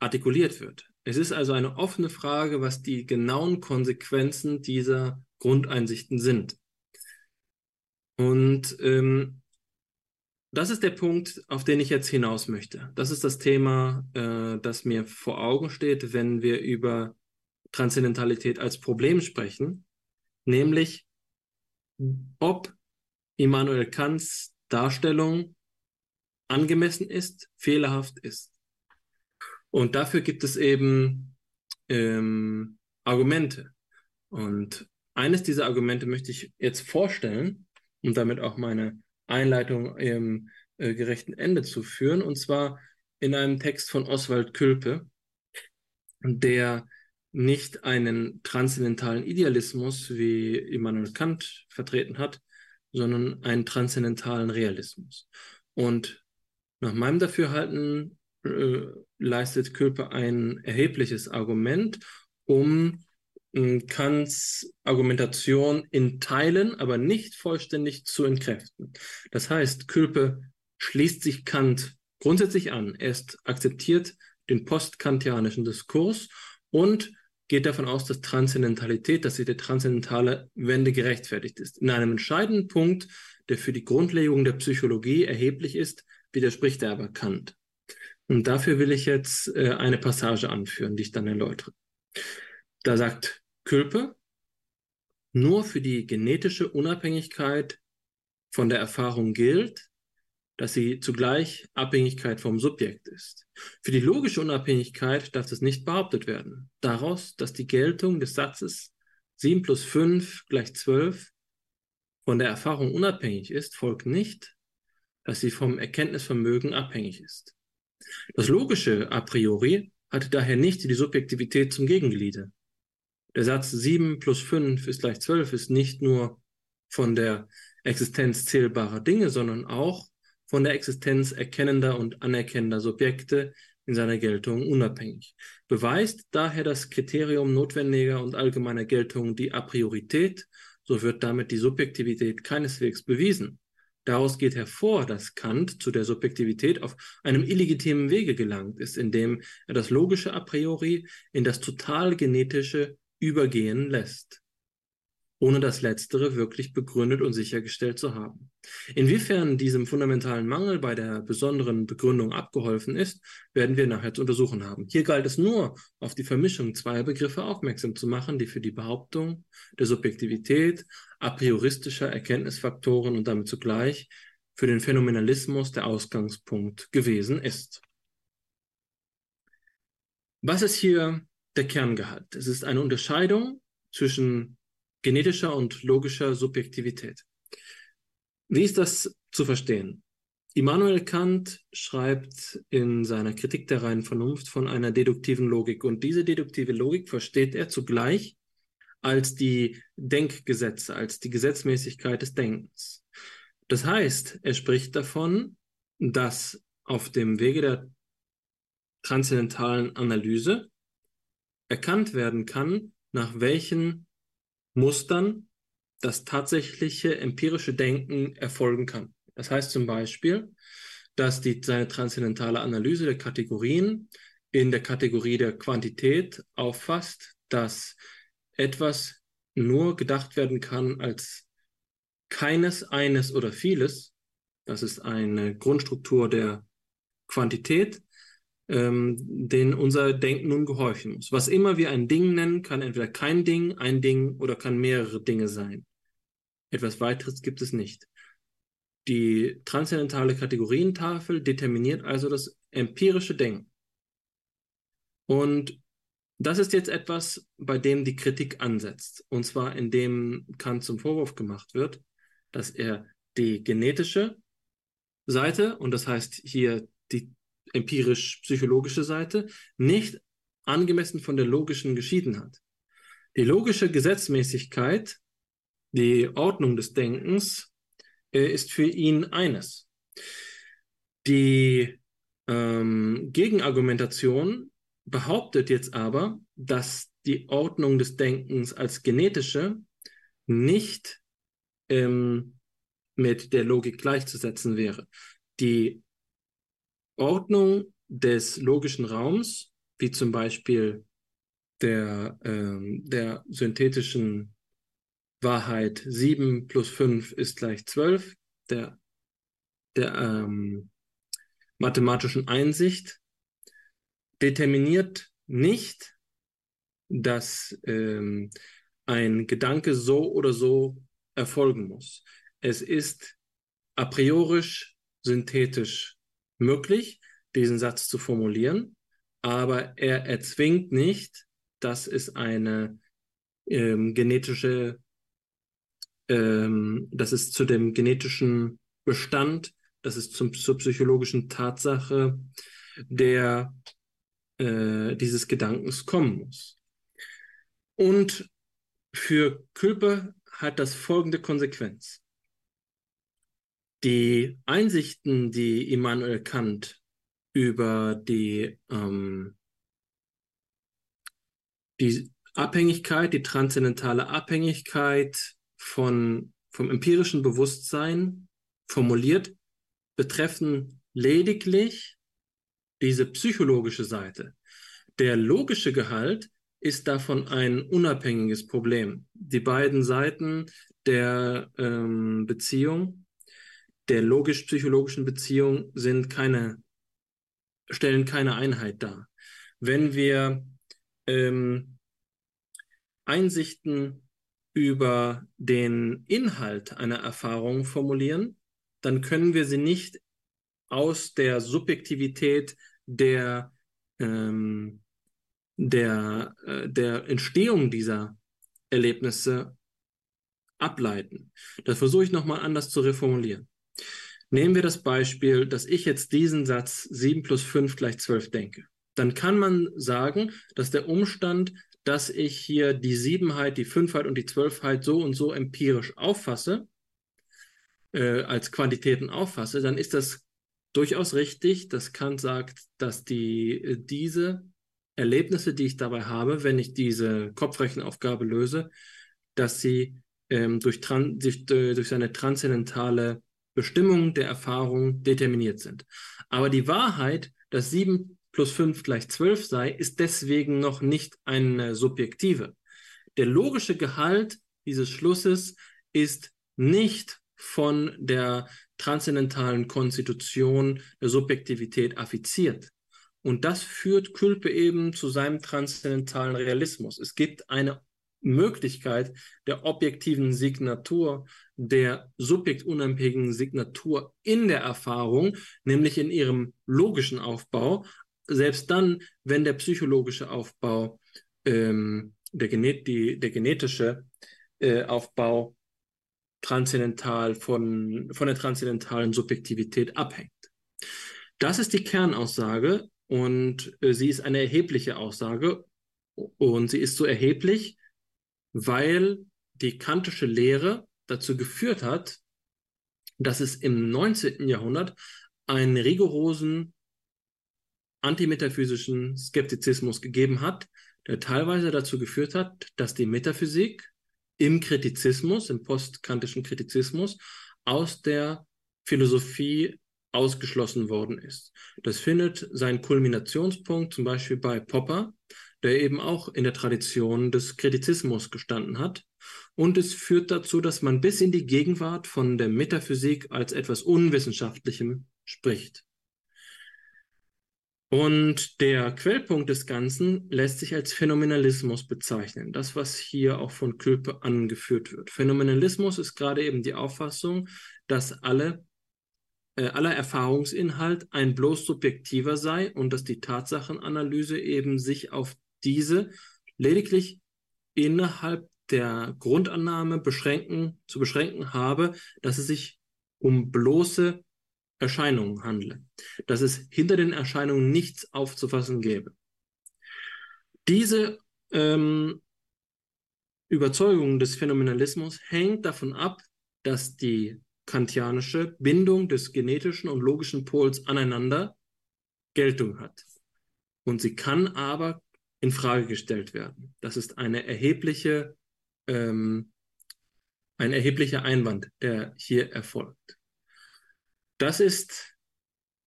artikuliert wird. Es ist also eine offene Frage, was die genauen Konsequenzen dieser Grundeinsichten sind. Und ähm, das ist der Punkt, auf den ich jetzt hinaus möchte. Das ist das Thema, äh, das mir vor Augen steht, wenn wir über Transzendentalität als Problem sprechen, nämlich ob Immanuel Kants Darstellung angemessen ist, fehlerhaft ist. Und dafür gibt es eben ähm, Argumente. Und eines dieser Argumente möchte ich jetzt vorstellen, um damit auch meine Einleitung im äh, gerechten Ende zu führen, und zwar in einem Text von Oswald Külpe, der nicht einen transzendentalen Idealismus, wie Immanuel Kant vertreten hat, sondern einen transzendentalen Realismus. Und nach meinem Dafürhalten äh, leistet Külpe ein erhebliches Argument, um äh, Kants Argumentation in Teilen, aber nicht vollständig zu entkräften. Das heißt, Külpe schließt sich Kant grundsätzlich an. Er ist akzeptiert den postkantianischen Diskurs und geht davon aus, dass Transzendentalität, dass die transzendentale Wende gerechtfertigt ist. In einem entscheidenden Punkt, der für die Grundlegung der Psychologie erheblich ist, widerspricht er aber Kant. Und dafür will ich jetzt äh, eine Passage anführen, die ich dann erläutere. Da sagt Külpe, nur für die genetische Unabhängigkeit von der Erfahrung gilt, dass sie zugleich Abhängigkeit vom Subjekt ist. Für die logische Unabhängigkeit darf das nicht behauptet werden. Daraus, dass die Geltung des Satzes 7 plus 5 gleich 12 von der Erfahrung unabhängig ist, folgt nicht, dass sie vom Erkenntnisvermögen abhängig ist. Das Logische a priori hatte daher nicht die Subjektivität zum Gegengliede. Der Satz 7 plus 5 ist gleich 12 ist nicht nur von der Existenz zählbarer Dinge, sondern auch von der Existenz erkennender und anerkennender Subjekte in seiner Geltung unabhängig. Beweist daher das Kriterium notwendiger und allgemeiner Geltung die A priorität, so wird damit die Subjektivität keineswegs bewiesen. Daraus geht hervor, dass Kant zu der Subjektivität auf einem illegitimen Wege gelangt ist, indem er das Logische a priori in das total Genetische übergehen lässt, ohne das Letztere wirklich begründet und sichergestellt zu haben. Inwiefern diesem fundamentalen Mangel bei der besonderen Begründung abgeholfen ist, werden wir nachher zu untersuchen haben. Hier galt es nur, auf die Vermischung zweier Begriffe aufmerksam zu machen, die für die Behauptung der Subjektivität a prioristischer Erkenntnisfaktoren und damit zugleich für den Phänomenalismus der Ausgangspunkt gewesen ist. Was ist hier der Kerngehalt? Es ist eine Unterscheidung zwischen genetischer und logischer Subjektivität. Wie ist das zu verstehen? Immanuel Kant schreibt in seiner Kritik der reinen Vernunft von einer deduktiven Logik und diese deduktive Logik versteht er zugleich als die Denkgesetze, als die Gesetzmäßigkeit des Denkens. Das heißt, er spricht davon, dass auf dem Wege der transzendentalen Analyse erkannt werden kann, nach welchen Mustern das tatsächliche empirische Denken erfolgen kann. Das heißt zum Beispiel, dass die, seine transzendentale Analyse der Kategorien in der Kategorie der Quantität auffasst, dass etwas nur gedacht werden kann als keines, eines oder vieles. Das ist eine Grundstruktur der Quantität, ähm, den unser Denken nun gehorchen muss. Was immer wir ein Ding nennen, kann entweder kein Ding, ein Ding oder kann mehrere Dinge sein. Etwas weiteres gibt es nicht. Die transzendentale Kategorientafel determiniert also das empirische Denken. Und das ist jetzt etwas, bei dem die Kritik ansetzt. Und zwar indem Kant zum Vorwurf gemacht wird, dass er die genetische Seite, und das heißt hier die empirisch-psychologische Seite, nicht angemessen von der logischen geschieden hat. Die logische Gesetzmäßigkeit, die Ordnung des Denkens, äh, ist für ihn eines. Die ähm, Gegenargumentation behauptet jetzt aber, dass die Ordnung des Denkens als genetische nicht ähm, mit der Logik gleichzusetzen wäre. Die Ordnung des logischen Raums, wie zum Beispiel der, ähm, der synthetischen Wahrheit 7 plus 5 ist gleich 12, der, der ähm, mathematischen Einsicht, determiniert nicht, dass ähm, ein Gedanke so oder so erfolgen muss. Es ist a priori synthetisch möglich, diesen Satz zu formulieren, aber er erzwingt nicht, dass es eine ähm, genetische, ähm, dass es zu dem genetischen Bestand, dass es zum, zur psychologischen Tatsache der äh, dieses Gedankens kommen muss. Und für Külpe hat das folgende Konsequenz. Die Einsichten, die Immanuel Kant über die, ähm, die Abhängigkeit, die transzendentale Abhängigkeit von, vom empirischen Bewusstsein formuliert, betreffen lediglich diese psychologische Seite. Der logische Gehalt ist davon ein unabhängiges Problem. Die beiden Seiten der ähm, Beziehung, der logisch-psychologischen Beziehung, sind keine, stellen keine Einheit dar. Wenn wir ähm, Einsichten über den Inhalt einer Erfahrung formulieren, dann können wir sie nicht aus der Subjektivität der, ähm, der, äh, der Entstehung dieser Erlebnisse ableiten. Das versuche ich nochmal anders zu reformulieren. Nehmen wir das Beispiel, dass ich jetzt diesen Satz 7 plus 5 gleich 12 denke. Dann kann man sagen, dass der Umstand, dass ich hier die Siebenheit, die Fünfheit und die Zwölfheit so und so empirisch auffasse, äh, als Quantitäten auffasse, dann ist das durchaus richtig, dass Kant sagt, dass die, äh, diese Erlebnisse, die ich dabei habe, wenn ich diese Kopfrechenaufgabe löse, dass sie ähm, durch, durch, äh, durch seine transzendentale Bestimmung der Erfahrung determiniert sind. Aber die Wahrheit, dass 7 plus 5 gleich 12 sei, ist deswegen noch nicht eine subjektive. Der logische Gehalt dieses Schlusses ist nicht von der transzendentalen Konstitution der Subjektivität affiziert. Und das führt Külpe eben zu seinem transzendentalen Realismus. Es gibt eine Möglichkeit der objektiven Signatur, der subjektunabhängigen Signatur in der Erfahrung, nämlich in ihrem logischen Aufbau, selbst dann, wenn der psychologische Aufbau, ähm, der, genet die, der genetische äh, Aufbau transzendental von, von der transzendentalen Subjektivität abhängt. Das ist die Kernaussage und äh, sie ist eine erhebliche Aussage und sie ist so erheblich, weil die kantische Lehre dazu geführt hat, dass es im 19. Jahrhundert einen rigorosen antimetaphysischen Skeptizismus gegeben hat, der teilweise dazu geführt hat, dass die Metaphysik im Kritizismus, im postkantischen Kritizismus, aus der Philosophie ausgeschlossen worden ist. Das findet seinen Kulminationspunkt zum Beispiel bei Popper, der eben auch in der Tradition des Kritizismus gestanden hat. Und es führt dazu, dass man bis in die Gegenwart von der Metaphysik als etwas Unwissenschaftlichem spricht. Und der Quellpunkt des Ganzen lässt sich als Phänomenalismus bezeichnen. Das, was hier auch von Külpe angeführt wird. Phänomenalismus ist gerade eben die Auffassung, dass alle, äh, aller Erfahrungsinhalt ein bloß subjektiver sei und dass die Tatsachenanalyse eben sich auf diese lediglich innerhalb der Grundannahme beschränken, zu beschränken habe, dass es sich um bloße Erscheinungen handle, dass es hinter den Erscheinungen nichts aufzufassen gäbe. Diese ähm, Überzeugung des Phänomenalismus hängt davon ab, dass die kantianische Bindung des genetischen und logischen Pols aneinander Geltung hat. Und sie kann aber in Frage gestellt werden. Das ist eine erhebliche, ähm, ein erheblicher Einwand, der hier erfolgt. Das ist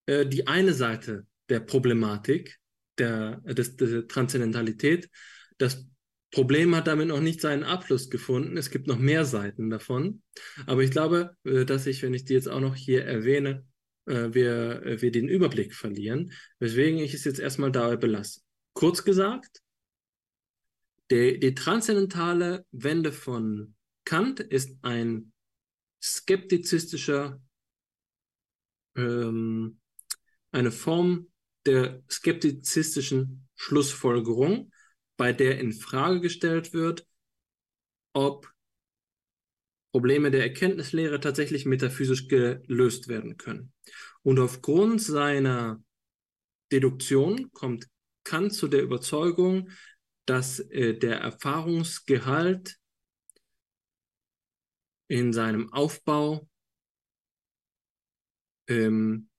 äh, die eine Seite der Problematik der, des, der Transzendentalität. Das Problem hat damit noch nicht seinen Abschluss gefunden. Es gibt noch mehr Seiten davon. Aber ich glaube, äh, dass ich, wenn ich die jetzt auch noch hier erwähne, äh, wir, äh, wir den Überblick verlieren, weswegen ich es jetzt erstmal dabei belasse. Kurz gesagt, die, die transzendentale Wende von Kant ist ein skeptizistischer ähm, eine Form der skeptizistischen Schlussfolgerung, bei der in Frage gestellt wird, ob Probleme der Erkenntnislehre tatsächlich metaphysisch gelöst werden können. Und aufgrund seiner Deduktion kommt Kant zu der Überzeugung, dass äh, der Erfahrungsgehalt in seinem Aufbau ähm,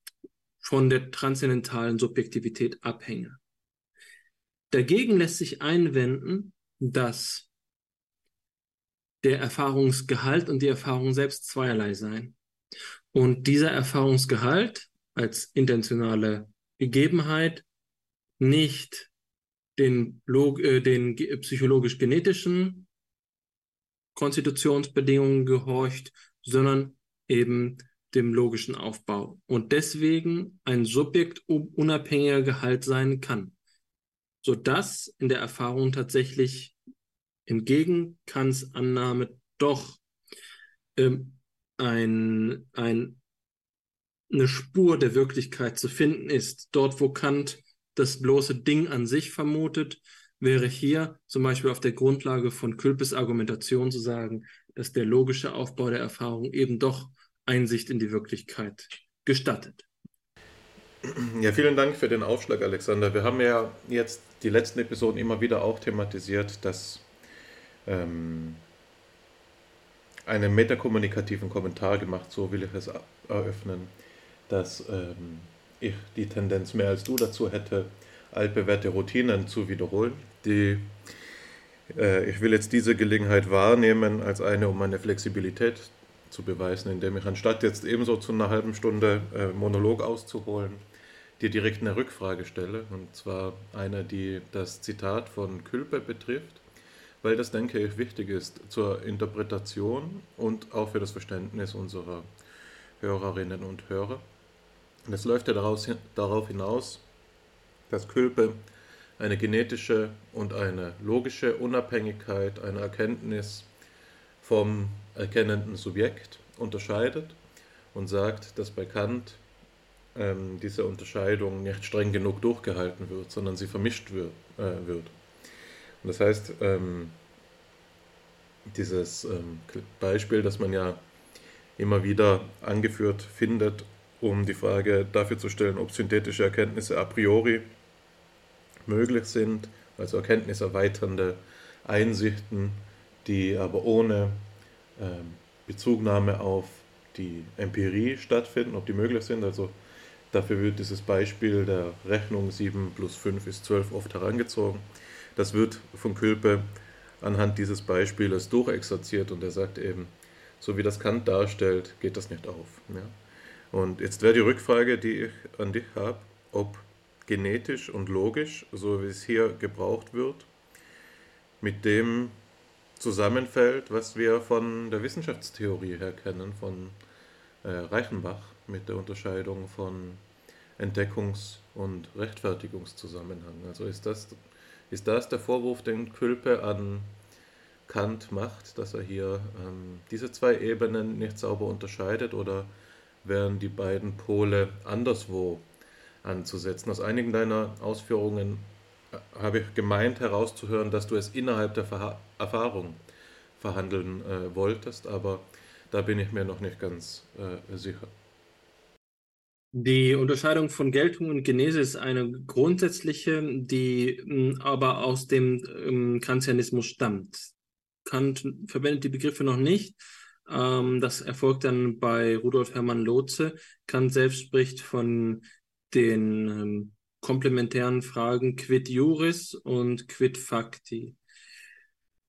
von der transzendentalen Subjektivität abhänge. Dagegen lässt sich einwenden, dass der Erfahrungsgehalt und die Erfahrung selbst zweierlei seien. Und dieser Erfahrungsgehalt als intentionale Gegebenheit nicht den, äh, den psychologisch-genetischen Konstitutionsbedingungen gehorcht, sondern eben dem logischen Aufbau und deswegen ein subjektunabhängiger Gehalt sein kann, sodass in der Erfahrung tatsächlich entgegen Kants Annahme doch ähm, ein, ein, eine Spur der Wirklichkeit zu finden ist. Dort, wo Kant das bloße Ding an sich vermutet, wäre hier zum Beispiel auf der Grundlage von Külpes Argumentation zu sagen, dass der logische Aufbau der Erfahrung eben doch Einsicht in die Wirklichkeit gestattet. Ja, vielen Dank für den Aufschlag, Alexander. Wir haben ja jetzt die letzten Episoden immer wieder auch thematisiert, dass ähm, einen metakommunikativen Kommentar gemacht, so will ich es eröffnen, dass ähm, ich die Tendenz mehr als du dazu hätte, altbewährte Routinen zu wiederholen. Die, äh, ich will jetzt diese Gelegenheit wahrnehmen als eine, um meine Flexibilität zu beweisen, indem ich anstatt jetzt ebenso zu einer halben Stunde äh, Monolog auszuholen, dir direkt eine Rückfrage stelle. Und zwar eine, die das Zitat von Külpe betrifft, weil das, denke ich, wichtig ist zur Interpretation und auch für das Verständnis unserer Hörerinnen und Hörer. Und es läuft ja daraus, darauf hinaus, dass Külpe eine genetische und eine logische Unabhängigkeit einer Erkenntnis vom erkennenden Subjekt unterscheidet und sagt, dass bei Kant ähm, diese Unterscheidung nicht streng genug durchgehalten wird, sondern sie vermischt wird. Äh, wird. Und das heißt, ähm, dieses ähm, Beispiel, das man ja immer wieder angeführt findet, um die Frage dafür zu stellen, ob synthetische Erkenntnisse a priori möglich sind, also erkenntniserweiternde Einsichten, die aber ohne Bezugnahme auf die Empirie stattfinden, ob die möglich sind. Also dafür wird dieses Beispiel der Rechnung 7 plus 5 ist 12 oft herangezogen. Das wird von Külpe anhand dieses Beispieles durchexerziert und er sagt eben, so wie das Kant darstellt, geht das nicht auf. Ja? Und jetzt wäre die Rückfrage, die ich an dich habe, ob genetisch und logisch, so wie es hier gebraucht wird, mit dem zusammenfällt, was wir von der Wissenschaftstheorie her kennen, von äh, Reichenbach mit der Unterscheidung von Entdeckungs- und Rechtfertigungszusammenhang. Also ist das, ist das der Vorwurf, den Külpe an Kant macht, dass er hier ähm, diese zwei Ebenen nicht sauber unterscheidet oder wären die beiden Pole anderswo anzusetzen. Aus einigen deiner Ausführungen habe ich gemeint herauszuhören, dass du es innerhalb der Verha Erfahrung verhandeln äh, wolltest, aber da bin ich mir noch nicht ganz äh, sicher. Die Unterscheidung von Geltung und Genese ist eine grundsätzliche, die mh, aber aus dem ähm, Kantianismus stammt. Kant verwendet die Begriffe noch nicht. Ähm, das erfolgt dann bei Rudolf Hermann Lotze. Kant selbst spricht von den ähm, komplementären Fragen quid juris und quid facti.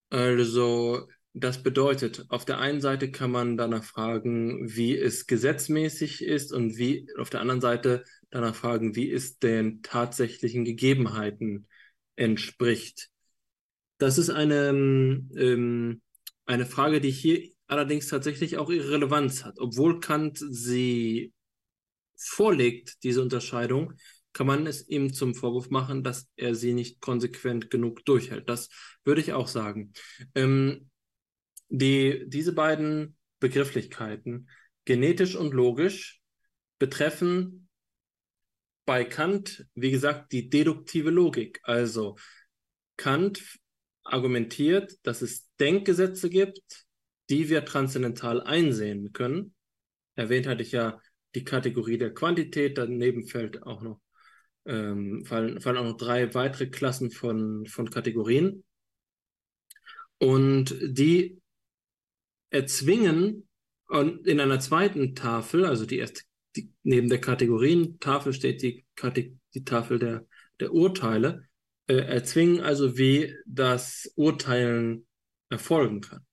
Also das bedeutet, auf der einen Seite kann man danach fragen, wie es gesetzmäßig ist und wie auf der anderen Seite danach fragen, wie es den tatsächlichen Gegebenheiten entspricht. Das ist eine, ähm, eine Frage, die hier allerdings tatsächlich auch ihre Relevanz hat. Obwohl Kant sie vorlegt, diese Unterscheidung, kann man es ihm zum Vorwurf machen, dass er sie nicht konsequent genug durchhält. Das würde ich auch sagen. Ähm, die, diese beiden Begrifflichkeiten, genetisch und logisch, betreffen bei Kant, wie gesagt, die deduktive Logik. Also Kant argumentiert, dass es Denkgesetze gibt, die wir transzendental einsehen können. Erwähnt hatte ich ja die Kategorie der Quantität, daneben fällt auch noch, ähm, fallen, fallen auch noch drei weitere Klassen von, von Kategorien. Und die erzwingen und in einer zweiten Tafel, also die erste, die, neben der Kategorientafel steht die, die Tafel der, der Urteile, äh, erzwingen also, wie das Urteilen erfolgen kann.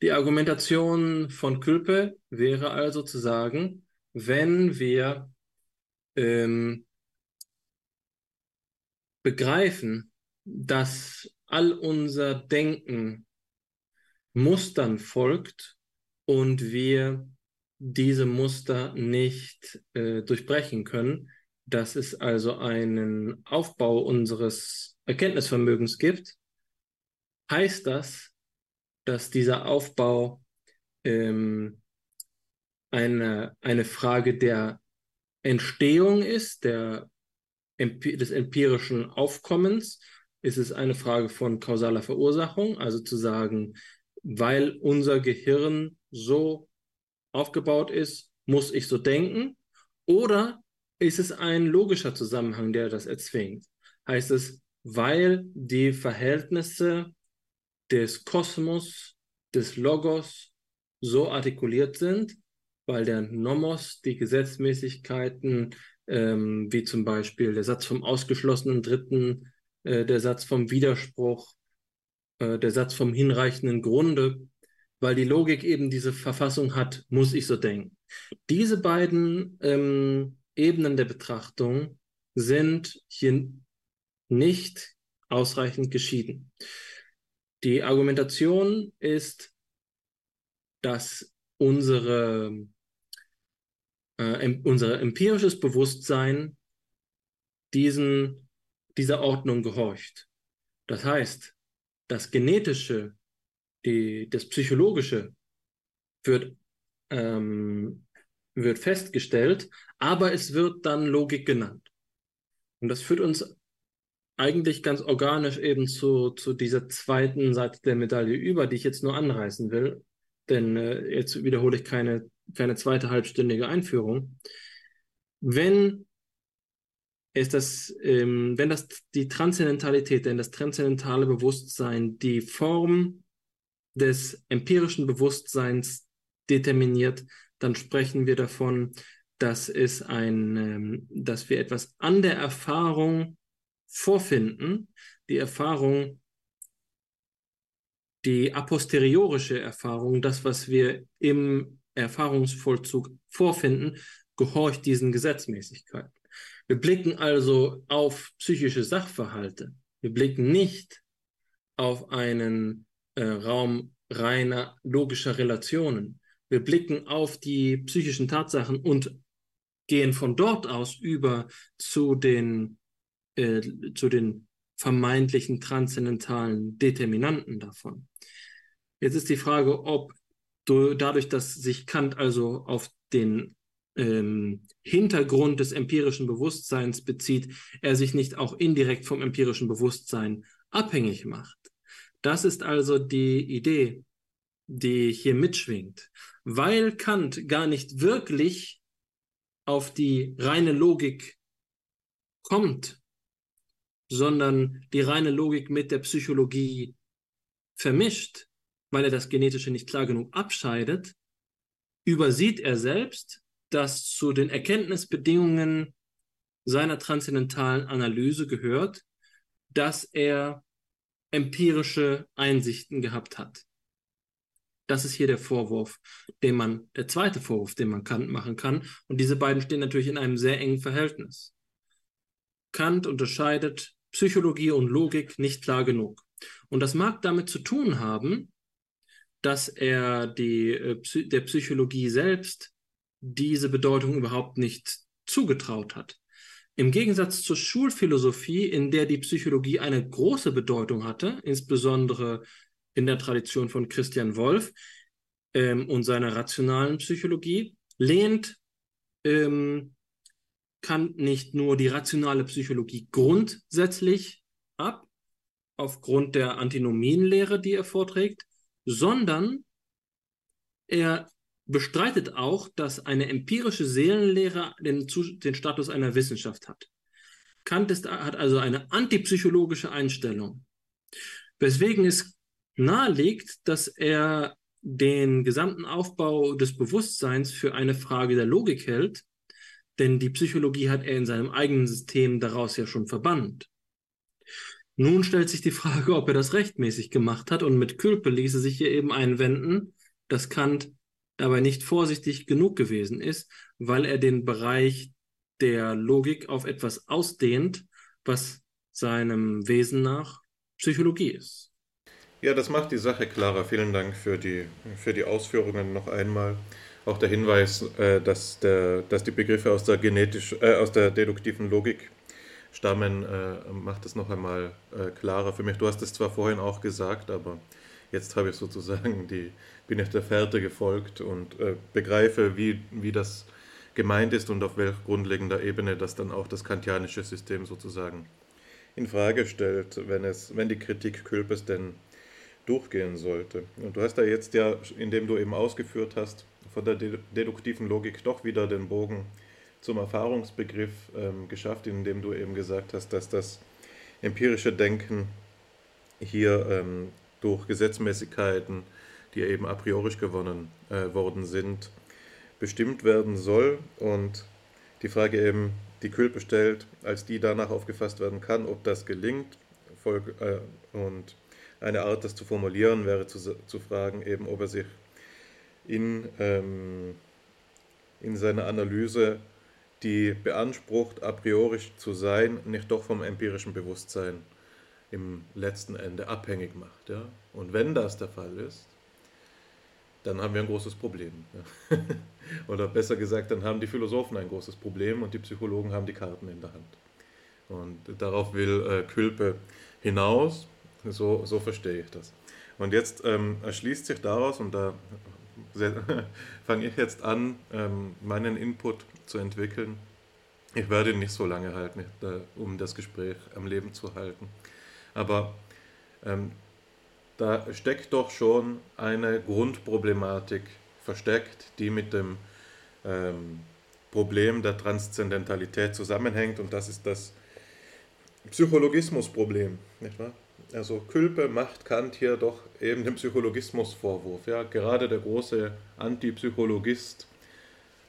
Die Argumentation von Külpe wäre also zu sagen, wenn wir ähm, begreifen, dass all unser Denken Mustern folgt und wir diese Muster nicht äh, durchbrechen können, dass es also einen Aufbau unseres Erkenntnisvermögens gibt, heißt das, dass dieser Aufbau ähm, eine, eine Frage der Entstehung ist, der, des empirischen Aufkommens. Ist es eine Frage von kausaler Verursachung, also zu sagen, weil unser Gehirn so aufgebaut ist, muss ich so denken? Oder ist es ein logischer Zusammenhang, der das erzwingt? Heißt es, weil die Verhältnisse des Kosmos, des Logos so artikuliert sind, weil der Nomos, die Gesetzmäßigkeiten, ähm, wie zum Beispiel der Satz vom ausgeschlossenen Dritten, äh, der Satz vom Widerspruch, äh, der Satz vom hinreichenden Grunde, weil die Logik eben diese Verfassung hat, muss ich so denken. Diese beiden ähm, Ebenen der Betrachtung sind hier nicht ausreichend geschieden. Die Argumentation ist, dass unsere, äh, unser empirisches Bewusstsein diesen, dieser Ordnung gehorcht. Das heißt, das Genetische, die, das Psychologische wird, ähm, wird festgestellt, aber es wird dann Logik genannt. Und das führt uns eigentlich ganz organisch eben zu, zu dieser zweiten Seite der Medaille über, die ich jetzt nur anreißen will, denn äh, jetzt wiederhole ich keine, keine zweite halbstündige Einführung. Wenn ist das, ähm, wenn das die Transzendentalität, denn das transzendentale Bewusstsein die Form des empirischen Bewusstseins determiniert, dann sprechen wir davon, dass es ein, ähm, dass wir etwas an der Erfahrung vorfinden, die Erfahrung, die a posteriorische Erfahrung, das, was wir im Erfahrungsvollzug vorfinden, gehorcht diesen Gesetzmäßigkeiten. Wir blicken also auf psychische Sachverhalte. Wir blicken nicht auf einen äh, Raum reiner logischer Relationen. Wir blicken auf die psychischen Tatsachen und gehen von dort aus über zu den äh, zu den vermeintlichen transzendentalen Determinanten davon. Jetzt ist die Frage, ob dadurch, dass sich Kant also auf den ähm, Hintergrund des empirischen Bewusstseins bezieht, er sich nicht auch indirekt vom empirischen Bewusstsein abhängig macht. Das ist also die Idee, die hier mitschwingt. Weil Kant gar nicht wirklich auf die reine Logik kommt, sondern die reine Logik mit der Psychologie vermischt, weil er das Genetische nicht klar genug abscheidet, übersieht er selbst, dass zu den Erkenntnisbedingungen seiner transzendentalen Analyse gehört, dass er empirische Einsichten gehabt hat. Das ist hier der Vorwurf, den man, der zweite Vorwurf, den man Kant machen kann. Und diese beiden stehen natürlich in einem sehr engen Verhältnis. Kant unterscheidet Psychologie und Logik nicht klar genug. Und das mag damit zu tun haben, dass er die, äh, der Psychologie selbst diese Bedeutung überhaupt nicht zugetraut hat. Im Gegensatz zur Schulphilosophie, in der die Psychologie eine große Bedeutung hatte, insbesondere in der Tradition von Christian Wolff ähm, und seiner rationalen Psychologie, lehnt ähm, Kant nicht nur die rationale Psychologie grundsätzlich ab, aufgrund der Antinomienlehre, die er vorträgt, sondern er bestreitet auch, dass eine empirische Seelenlehre den, den Status einer Wissenschaft hat. Kant ist, hat also eine antipsychologische Einstellung, weswegen es naheliegt, dass er den gesamten Aufbau des Bewusstseins für eine Frage der Logik hält, denn die Psychologie hat er in seinem eigenen System daraus ja schon verbannt. Nun stellt sich die Frage, ob er das rechtmäßig gemacht hat und mit Külpe ließe sich hier eben einwenden, dass Kant dabei nicht vorsichtig genug gewesen ist, weil er den Bereich der Logik auf etwas ausdehnt, was seinem Wesen nach Psychologie ist. Ja, das macht die Sache klarer. Vielen Dank für die, für die Ausführungen noch einmal. Auch der Hinweis, äh, dass, der, dass die Begriffe aus der, genetisch, äh, aus der deduktiven Logik stammen, äh, macht es noch einmal äh, klarer für mich. Du hast es zwar vorhin auch gesagt, aber jetzt habe ich sozusagen die, bin ich der Fährte gefolgt und äh, begreife, wie, wie das gemeint ist und auf welcher grundlegender Ebene das dann auch das kantianische System sozusagen in Frage stellt, wenn, es, wenn die Kritik Külpes denn durchgehen sollte. Und du hast da jetzt ja, indem du eben ausgeführt hast, von der deduktiven Logik doch wieder den Bogen zum Erfahrungsbegriff ähm, geschafft, indem du eben gesagt hast, dass das empirische Denken hier ähm, durch Gesetzmäßigkeiten, die eben a priori gewonnen äh, worden sind, bestimmt werden soll. Und die Frage eben, die Külpe stellt, als die danach aufgefasst werden kann, ob das gelingt. Äh, und eine Art, das zu formulieren, wäre zu, zu fragen, eben, ob er sich in, ähm, in seiner Analyse die beansprucht, a priori zu sein, nicht doch vom empirischen Bewusstsein im letzten Ende abhängig macht. Ja? Und wenn das der Fall ist, dann haben wir ein großes Problem. Ja? *laughs* Oder besser gesagt, dann haben die Philosophen ein großes Problem und die Psychologen haben die Karten in der Hand. Und darauf will äh, Külpe hinaus, so, so verstehe ich das. Und jetzt ähm, erschließt sich daraus, und da *laughs* fange ich jetzt an, ähm, meinen Input zu entwickeln. Ich werde ihn nicht so lange halten, um das Gespräch am Leben zu halten. Aber ähm, da steckt doch schon eine Grundproblematik versteckt, die mit dem ähm, Problem der Transzendentalität zusammenhängt und das ist das Psychologismusproblem. Nicht wahr? Also Külpe macht Kant hier doch eben den Psychologismusvorwurf. Ja? Gerade der große Antipsychologist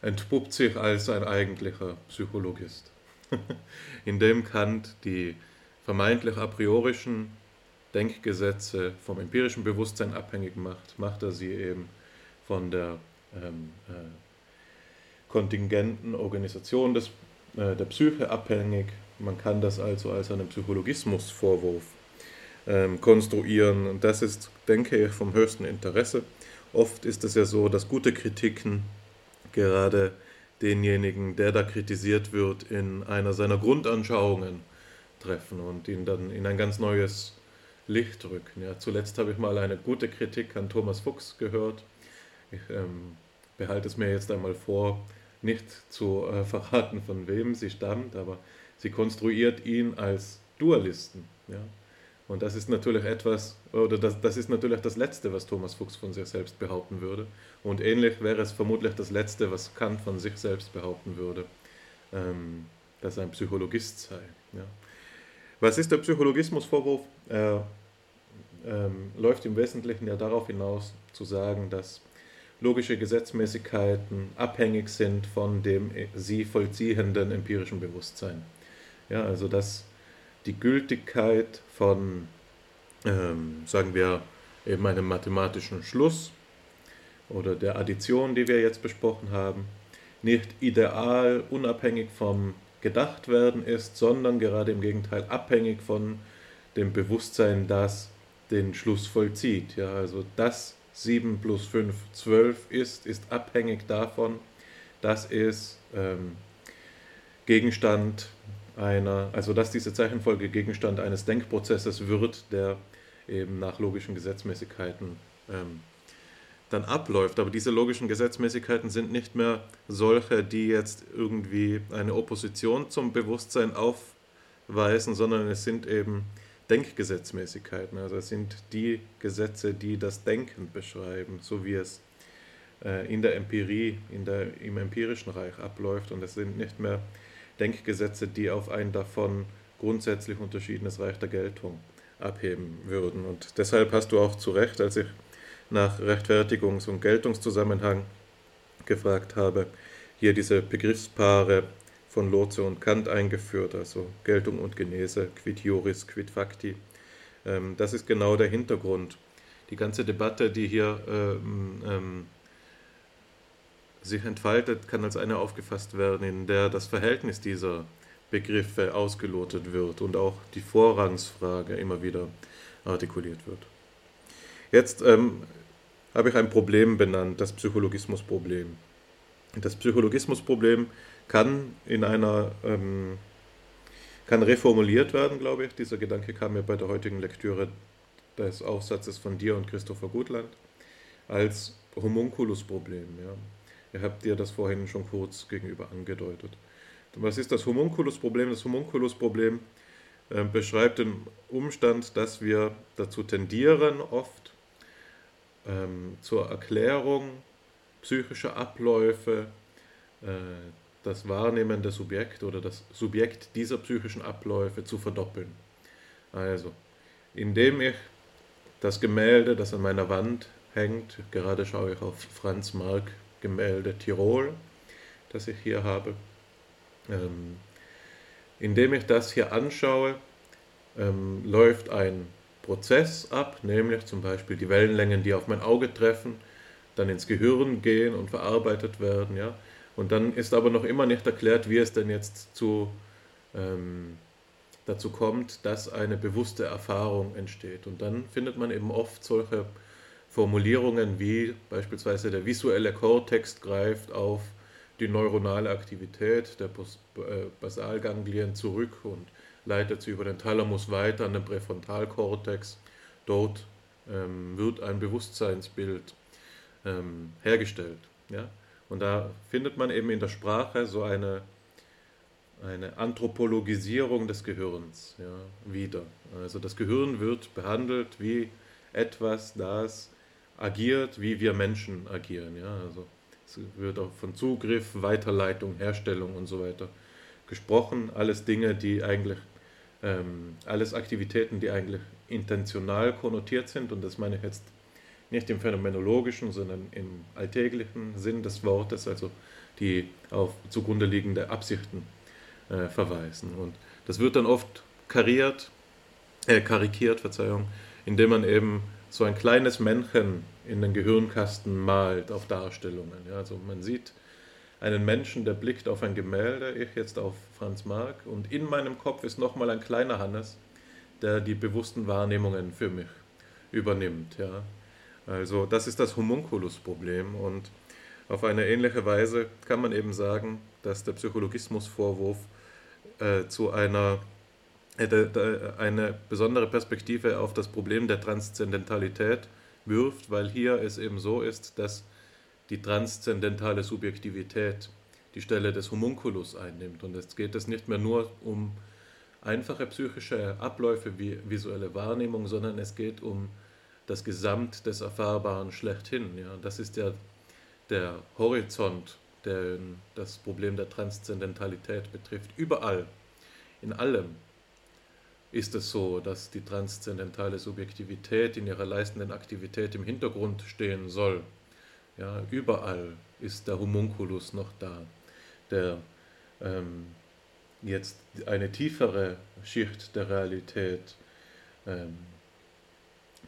entpuppt sich als ein eigentlicher Psychologist, *laughs* indem Kant die vermeintlich a priorischen Denkgesetze vom empirischen Bewusstsein abhängig macht, macht er sie eben von der ähm, äh, kontingenten Organisation des, äh, der Psyche abhängig. Man kann das also als einen Psychologismusvorwurf ähm, konstruieren. Und das ist, denke ich, vom höchsten Interesse. Oft ist es ja so, dass gute Kritiken gerade denjenigen, der da kritisiert wird, in einer seiner Grundanschauungen treffen und ihn dann in ein ganz neues Licht rücken. Ja, zuletzt habe ich mal eine gute Kritik an Thomas Fuchs gehört. Ich ähm, behalte es mir jetzt einmal vor, nicht zu äh, *laughs* verraten, von wem sie stammt, aber sie konstruiert ihn als Dualisten. Ja? Und das ist natürlich etwas, oder das, das ist natürlich das Letzte, was Thomas Fuchs von sich selbst behaupten würde. Und ähnlich wäre es vermutlich das Letzte, was Kant von sich selbst behaupten würde, ähm, dass er ein Psychologist sei. Ja. Was ist der Psychologismusvorwurf? Er ähm, läuft im Wesentlichen ja darauf hinaus, zu sagen, dass logische Gesetzmäßigkeiten abhängig sind von dem sie vollziehenden empirischen Bewusstsein. Ja, also dass die Gültigkeit von, ähm, sagen wir, eben einem mathematischen Schluss oder der Addition, die wir jetzt besprochen haben, nicht ideal unabhängig vom Gedachtwerden ist, sondern gerade im Gegenteil abhängig von dem Bewusstsein, das den Schluss vollzieht. Ja, also das 7 plus 5 12 ist, ist abhängig davon, dass es ähm, Gegenstand einer, also dass diese Zeichenfolge Gegenstand eines Denkprozesses wird, der eben nach logischen Gesetzmäßigkeiten ähm, dann abläuft. Aber diese logischen Gesetzmäßigkeiten sind nicht mehr solche, die jetzt irgendwie eine Opposition zum Bewusstsein aufweisen, sondern es sind eben Denkgesetzmäßigkeiten. Also es sind die Gesetze, die das Denken beschreiben, so wie es äh, in der Empirie, in der, im empirischen Reich abläuft. Und es sind nicht mehr Denkgesetze, die auf ein davon grundsätzlich unterschiedenes Reich der Geltung abheben würden. Und deshalb hast du auch zu Recht, als ich nach Rechtfertigungs- und Geltungszusammenhang gefragt habe, hier diese Begriffspaare von Lotze und Kant eingeführt, also Geltung und Genese, quid juris, quid facti. Ähm, das ist genau der Hintergrund. Die ganze Debatte, die hier ähm, ähm, sich entfaltet, kann als eine aufgefasst werden, in der das Verhältnis dieser Begriffe ausgelotet wird und auch die Vorrangsfrage immer wieder artikuliert wird. Jetzt ähm, habe ich ein Problem benannt, das Psychologismusproblem. Das Psychologismusproblem kann in einer ähm, kann reformuliert werden, glaube ich. Dieser Gedanke kam mir bei der heutigen Lektüre des Aufsatzes von dir und Christopher Gutland als Homunculusproblem. Ja. Ihr habt dir das vorhin schon kurz gegenüber angedeutet. Was ist das Homunculusproblem? Das Homunculusproblem äh, beschreibt den Umstand, dass wir dazu tendieren, oft ähm, zur Erklärung psychischer Abläufe äh, das wahrnehmende Subjekt oder das Subjekt dieser psychischen Abläufe zu verdoppeln. Also, indem ich das Gemälde, das an meiner Wand hängt, gerade schaue ich auf Franz Marc Gemälde Tirol, das ich hier habe. Ähm, indem ich das hier anschaue, ähm, läuft ein Prozess ab, nämlich zum Beispiel die Wellenlängen, die auf mein Auge treffen, dann ins Gehirn gehen und verarbeitet werden. Ja? Und dann ist aber noch immer nicht erklärt, wie es denn jetzt zu, ähm, dazu kommt, dass eine bewusste Erfahrung entsteht. Und dann findet man eben oft solche Formulierungen wie beispielsweise der visuelle Kortex greift auf die neuronale Aktivität der äh, Basalganglien zurück und leitet sie über den Thalamus weiter an den Präfrontalkortex. Dort ähm, wird ein Bewusstseinsbild ähm, hergestellt. Ja? Und da findet man eben in der Sprache so eine, eine Anthropologisierung des Gehirns ja, wieder. Also das Gehirn wird behandelt wie etwas, das agiert, wie wir Menschen agieren. Ja? Also es wird auch von Zugriff, Weiterleitung, Herstellung und so weiter gesprochen. Alles Dinge, die eigentlich, ähm, alles Aktivitäten, die eigentlich intentional konnotiert sind. Und das meine ich jetzt nicht im phänomenologischen, sondern im alltäglichen Sinn des Wortes, also die auf zugrunde liegende Absichten äh, verweisen. Und das wird dann oft kariert, äh, karikiert, Verzeihung, indem man eben so ein kleines Männchen in den Gehirnkasten malt auf Darstellungen. Ja, also man sieht einen Menschen, der blickt auf ein Gemälde, ich jetzt auf Franz Marc, und in meinem Kopf ist nochmal ein kleiner Hannes, der die bewussten Wahrnehmungen für mich übernimmt. Ja. Also das ist das Homunculus-Problem und auf eine ähnliche Weise kann man eben sagen, dass der Psychologismusvorwurf äh, zu einer eine besondere Perspektive auf das Problem der Transzendentalität wirft, weil hier es eben so ist, dass die transzendentale Subjektivität die Stelle des Homunculus einnimmt. Und jetzt geht es nicht mehr nur um einfache psychische Abläufe wie visuelle Wahrnehmung, sondern es geht um das Gesamt des Erfahrbaren schlechthin. Ja. Das ist ja der Horizont, der das Problem der Transzendentalität betrifft. Überall, in allem ist es so, dass die transzendentale Subjektivität in ihrer leistenden Aktivität im Hintergrund stehen soll. Ja, überall ist der Homunculus noch da, der ähm, jetzt eine tiefere Schicht der Realität ähm,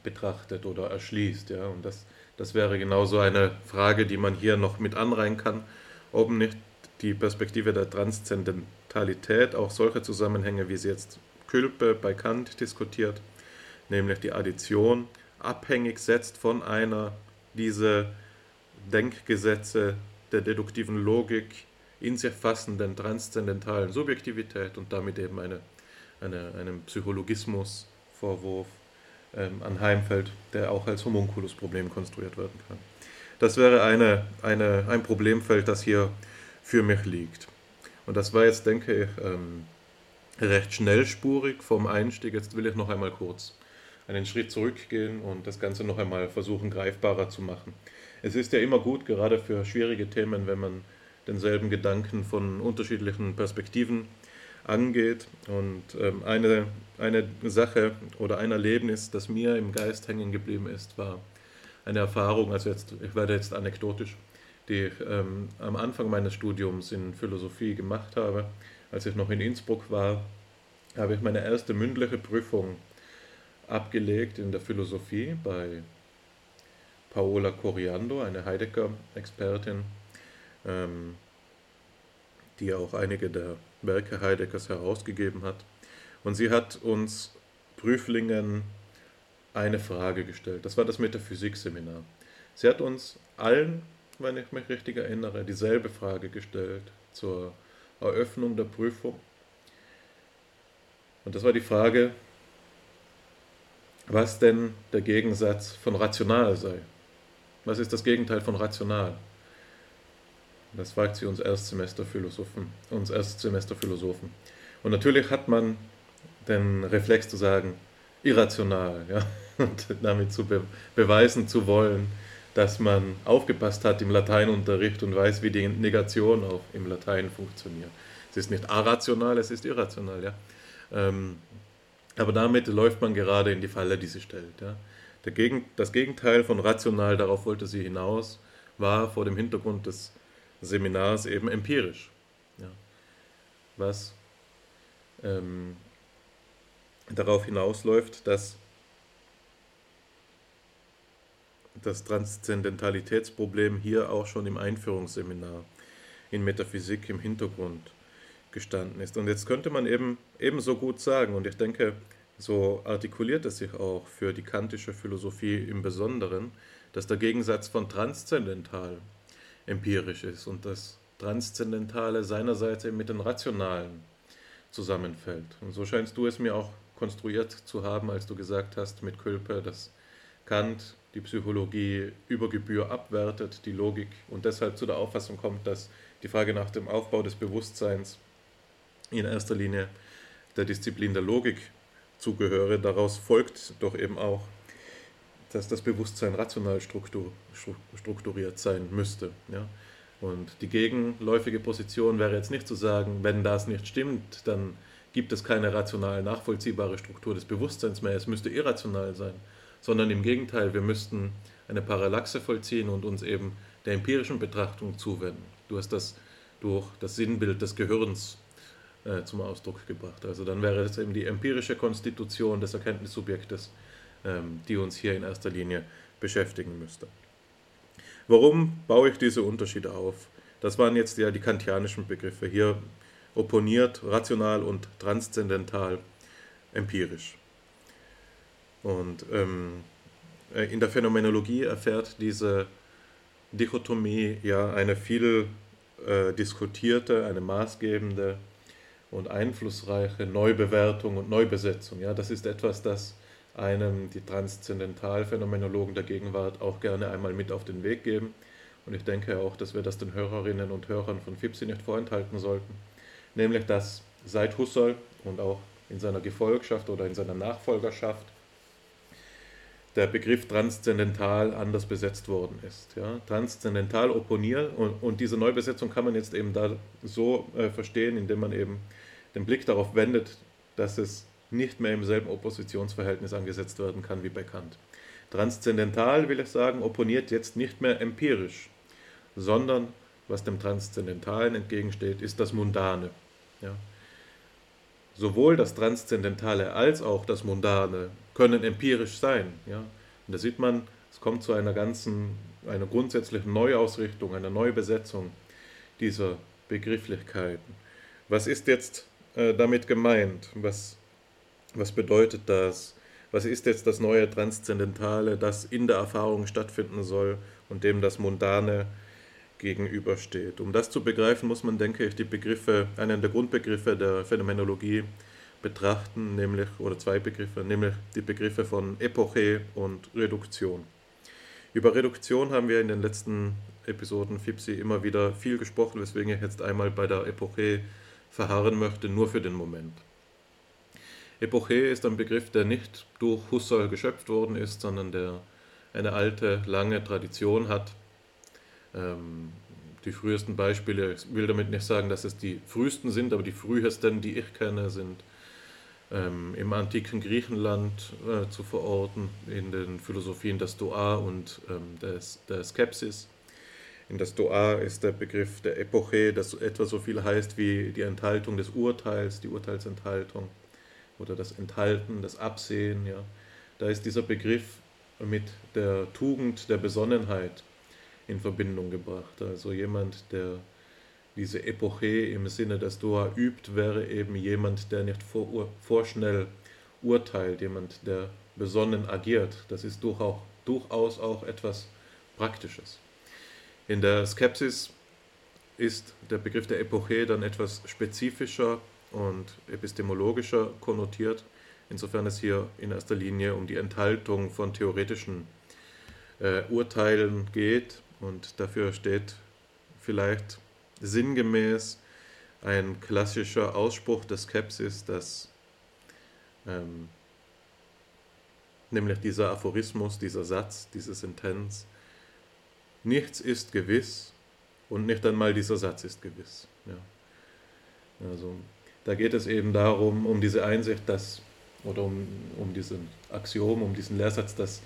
betrachtet oder erschließt. Ja? Und das, das wäre genauso eine Frage, die man hier noch mit anreihen kann, ob nicht die Perspektive der Transzendentalität auch solche Zusammenhänge, wie sie jetzt Külpe bei Kant diskutiert, nämlich die Addition, abhängig setzt von einer dieser Denkgesetze der deduktiven Logik in sich fassenden transzendentalen Subjektivität und damit eben eine, eine, einem Psychologismusvorwurf ähm, anheimfällt, der auch als Homunculus-Problem konstruiert werden kann. Das wäre eine, eine, ein Problemfeld, das hier für mich liegt. Und das war jetzt, denke ich, ähm, recht schnellspurig vom Einstieg. Jetzt will ich noch einmal kurz einen Schritt zurückgehen und das Ganze noch einmal versuchen greifbarer zu machen. Es ist ja immer gut, gerade für schwierige Themen, wenn man denselben Gedanken von unterschiedlichen Perspektiven angeht. Und ähm, eine, eine Sache oder ein Erlebnis, das mir im Geist hängen geblieben ist, war eine Erfahrung, also jetzt, ich werde jetzt anekdotisch, die ich ähm, am Anfang meines Studiums in Philosophie gemacht habe. Als ich noch in Innsbruck war, habe ich meine erste mündliche Prüfung abgelegt in der Philosophie bei Paola Coriando, eine Heidegger-Expertin, ähm, die auch einige der Werke Heideggers herausgegeben hat. Und sie hat uns Prüflingen eine Frage gestellt. Das war das Metaphysikseminar. Sie hat uns allen, wenn ich mich richtig erinnere, dieselbe Frage gestellt zur Eröffnung der Prüfung. Und das war die Frage, was denn der Gegensatz von rational sei. Was ist das Gegenteil von rational? Das fragt sie uns Erstsemesterphilosophen, uns Erstsemesterphilosophen. Und natürlich hat man den Reflex zu sagen, irrational, ja, *laughs* und damit zu be beweisen zu wollen, dass man aufgepasst hat im Lateinunterricht und weiß, wie die Negation auch im Latein funktioniert. Es ist nicht arational, es ist irrational, ja. Ähm, aber damit läuft man gerade in die Falle, die sie stellt. Ja. Gegen, das Gegenteil von rational, darauf wollte sie hinaus, war vor dem Hintergrund des Seminars eben empirisch. Ja. Was ähm, darauf hinausläuft, dass das Transzendentalitätsproblem hier auch schon im Einführungsseminar in Metaphysik im Hintergrund gestanden ist. Und jetzt könnte man eben ebenso gut sagen, und ich denke, so artikuliert es sich auch für die kantische Philosophie im Besonderen, dass der Gegensatz von transzendental empirisch ist und das Transzendentale seinerseits mit dem Rationalen zusammenfällt. Und so scheinst du es mir auch konstruiert zu haben, als du gesagt hast mit Külper, dass Kant die Psychologie über Gebühr abwertet, die Logik und deshalb zu der Auffassung kommt, dass die Frage nach dem Aufbau des Bewusstseins in erster Linie der Disziplin der Logik zugehöre. Daraus folgt doch eben auch, dass das Bewusstsein rational struktur, strukturiert sein müsste. Ja? Und die gegenläufige Position wäre jetzt nicht zu sagen, wenn das nicht stimmt, dann gibt es keine rational nachvollziehbare Struktur des Bewusstseins mehr, es müsste irrational sein, sondern im Gegenteil, wir müssten eine Parallaxe vollziehen und uns eben der empirischen Betrachtung zuwenden. Du hast das durch das Sinnbild des Gehirns äh, zum Ausdruck gebracht. Also dann wäre es eben die empirische Konstitution des Erkenntnissubjektes, ähm, die uns hier in erster Linie beschäftigen müsste. Warum baue ich diese Unterschiede auf? Das waren jetzt ja die kantianischen Begriffe. Hier opponiert rational und transzendental empirisch. Und ähm, äh, in der Phänomenologie erfährt diese Dichotomie ja eine viel äh, diskutierte, eine maßgebende und einflussreiche Neubewertung und Neubesetzung. Ja, das ist etwas, das einem die Transzendentalphänomenologen der Gegenwart auch gerne einmal mit auf den Weg geben. Und ich denke auch, dass wir das den Hörerinnen und Hörern von FIPSI nicht vorenthalten sollten. Nämlich, dass seit Husserl und auch in seiner Gefolgschaft oder in seiner Nachfolgerschaft der Begriff transzendental anders besetzt worden ist. Ja? Transzendental opponiert und, und, diese Neubesetzung kann man jetzt eben da so äh, verstehen, indem man eben den Blick darauf wendet, dass es nicht mehr im selben Oppositionsverhältnis angesetzt werden kann wie bei Kant. Transzendental, will ich sagen, opponiert jetzt nicht mehr empirisch, sondern was dem Transzendentalen entgegensteht, ist das Mundane. Ja? Sowohl das Transzendentale als auch das Mundane können empirisch sein. Ja? Und da sieht man, es kommt zu einer ganzen, einer grundsätzlichen Neuausrichtung, einer Neubesetzung dieser Begrifflichkeiten. Was ist jetzt äh, damit gemeint? Was, was bedeutet das? Was ist jetzt das neue Transzendentale, das in der Erfahrung stattfinden soll und dem das Mundane gegenübersteht? Um das zu begreifen, muss man, denke ich, die Begriffe, einen der Grundbegriffe der Phänomenologie betrachten, nämlich, oder zwei Begriffe, nämlich die Begriffe von Epoche und Reduktion. Über Reduktion haben wir in den letzten Episoden FIPSI immer wieder viel gesprochen, weswegen ich jetzt einmal bei der Epoche verharren möchte, nur für den Moment. Epoche ist ein Begriff, der nicht durch Husserl geschöpft worden ist, sondern der eine alte, lange Tradition hat. Ähm, die frühesten Beispiele, ich will damit nicht sagen, dass es die frühesten sind, aber die frühesten, die ich kenne, sind ähm, im antiken Griechenland äh, zu verorten, in den Philosophien der Stoa und ähm, des, der Skepsis. In der Stoa ist der Begriff der Epoche, das etwa so viel heißt wie die Enthaltung des Urteils, die Urteilsenthaltung oder das Enthalten, das Absehen. Ja. Da ist dieser Begriff mit der Tugend der Besonnenheit in Verbindung gebracht. Also jemand, der diese Epoche im Sinne des Doha übt, wäre eben jemand, der nicht vor, vorschnell urteilt, jemand, der besonnen agiert. Das ist durchaus, durchaus auch etwas Praktisches. In der Skepsis ist der Begriff der Epoche dann etwas spezifischer und epistemologischer konnotiert, insofern es hier in erster Linie um die Enthaltung von theoretischen äh, Urteilen geht und dafür steht vielleicht sinngemäß ein klassischer Ausspruch der Skepsis, dass ähm, nämlich dieser Aphorismus, dieser Satz, diese Sentenz, nichts ist gewiss und nicht einmal dieser Satz ist gewiss. Ja. Also da geht es eben darum, um diese Einsicht, dass, oder um, um diesen Axiom, um diesen Lehrsatz, dass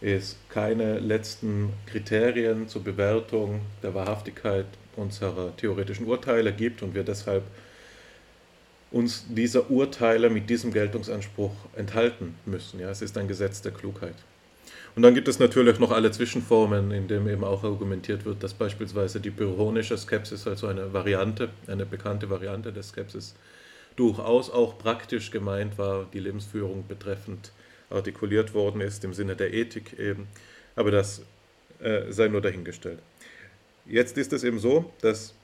es keine letzten Kriterien zur Bewertung der Wahrhaftigkeit unserer theoretischen Urteile gibt und wir deshalb uns dieser Urteile mit diesem Geltungsanspruch enthalten müssen. Ja, es ist ein Gesetz der Klugheit. Und dann gibt es natürlich noch alle Zwischenformen, in denen eben auch argumentiert wird, dass beispielsweise die pyrrhonische Skepsis, also eine Variante, eine bekannte Variante der Skepsis, durchaus auch praktisch gemeint war, die Lebensführung betreffend artikuliert worden ist, im Sinne der Ethik eben. Aber das äh, sei nur dahingestellt. Jetzt ist es eben so, dass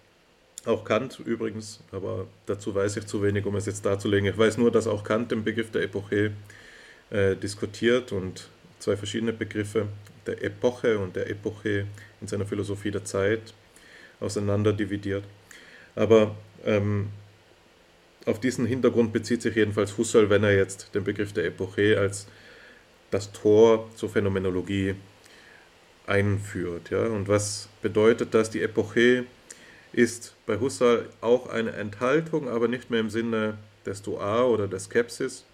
auch Kant übrigens, aber dazu weiß ich zu wenig, um es jetzt darzulegen. Ich weiß nur, dass auch Kant den Begriff der Epoche äh, diskutiert und zwei verschiedene Begriffe der Epoche und der Epoche in seiner Philosophie der Zeit auseinander dividiert. Aber ähm, auf diesen Hintergrund bezieht sich jedenfalls Husserl, wenn er jetzt den Begriff der Epoche als das Tor zur Phänomenologie einführt. Ja? Und was bedeutet das? Die Epoche ist bei Husserl auch eine Enthaltung, aber nicht mehr im Sinne des Doa oder der Skepsis.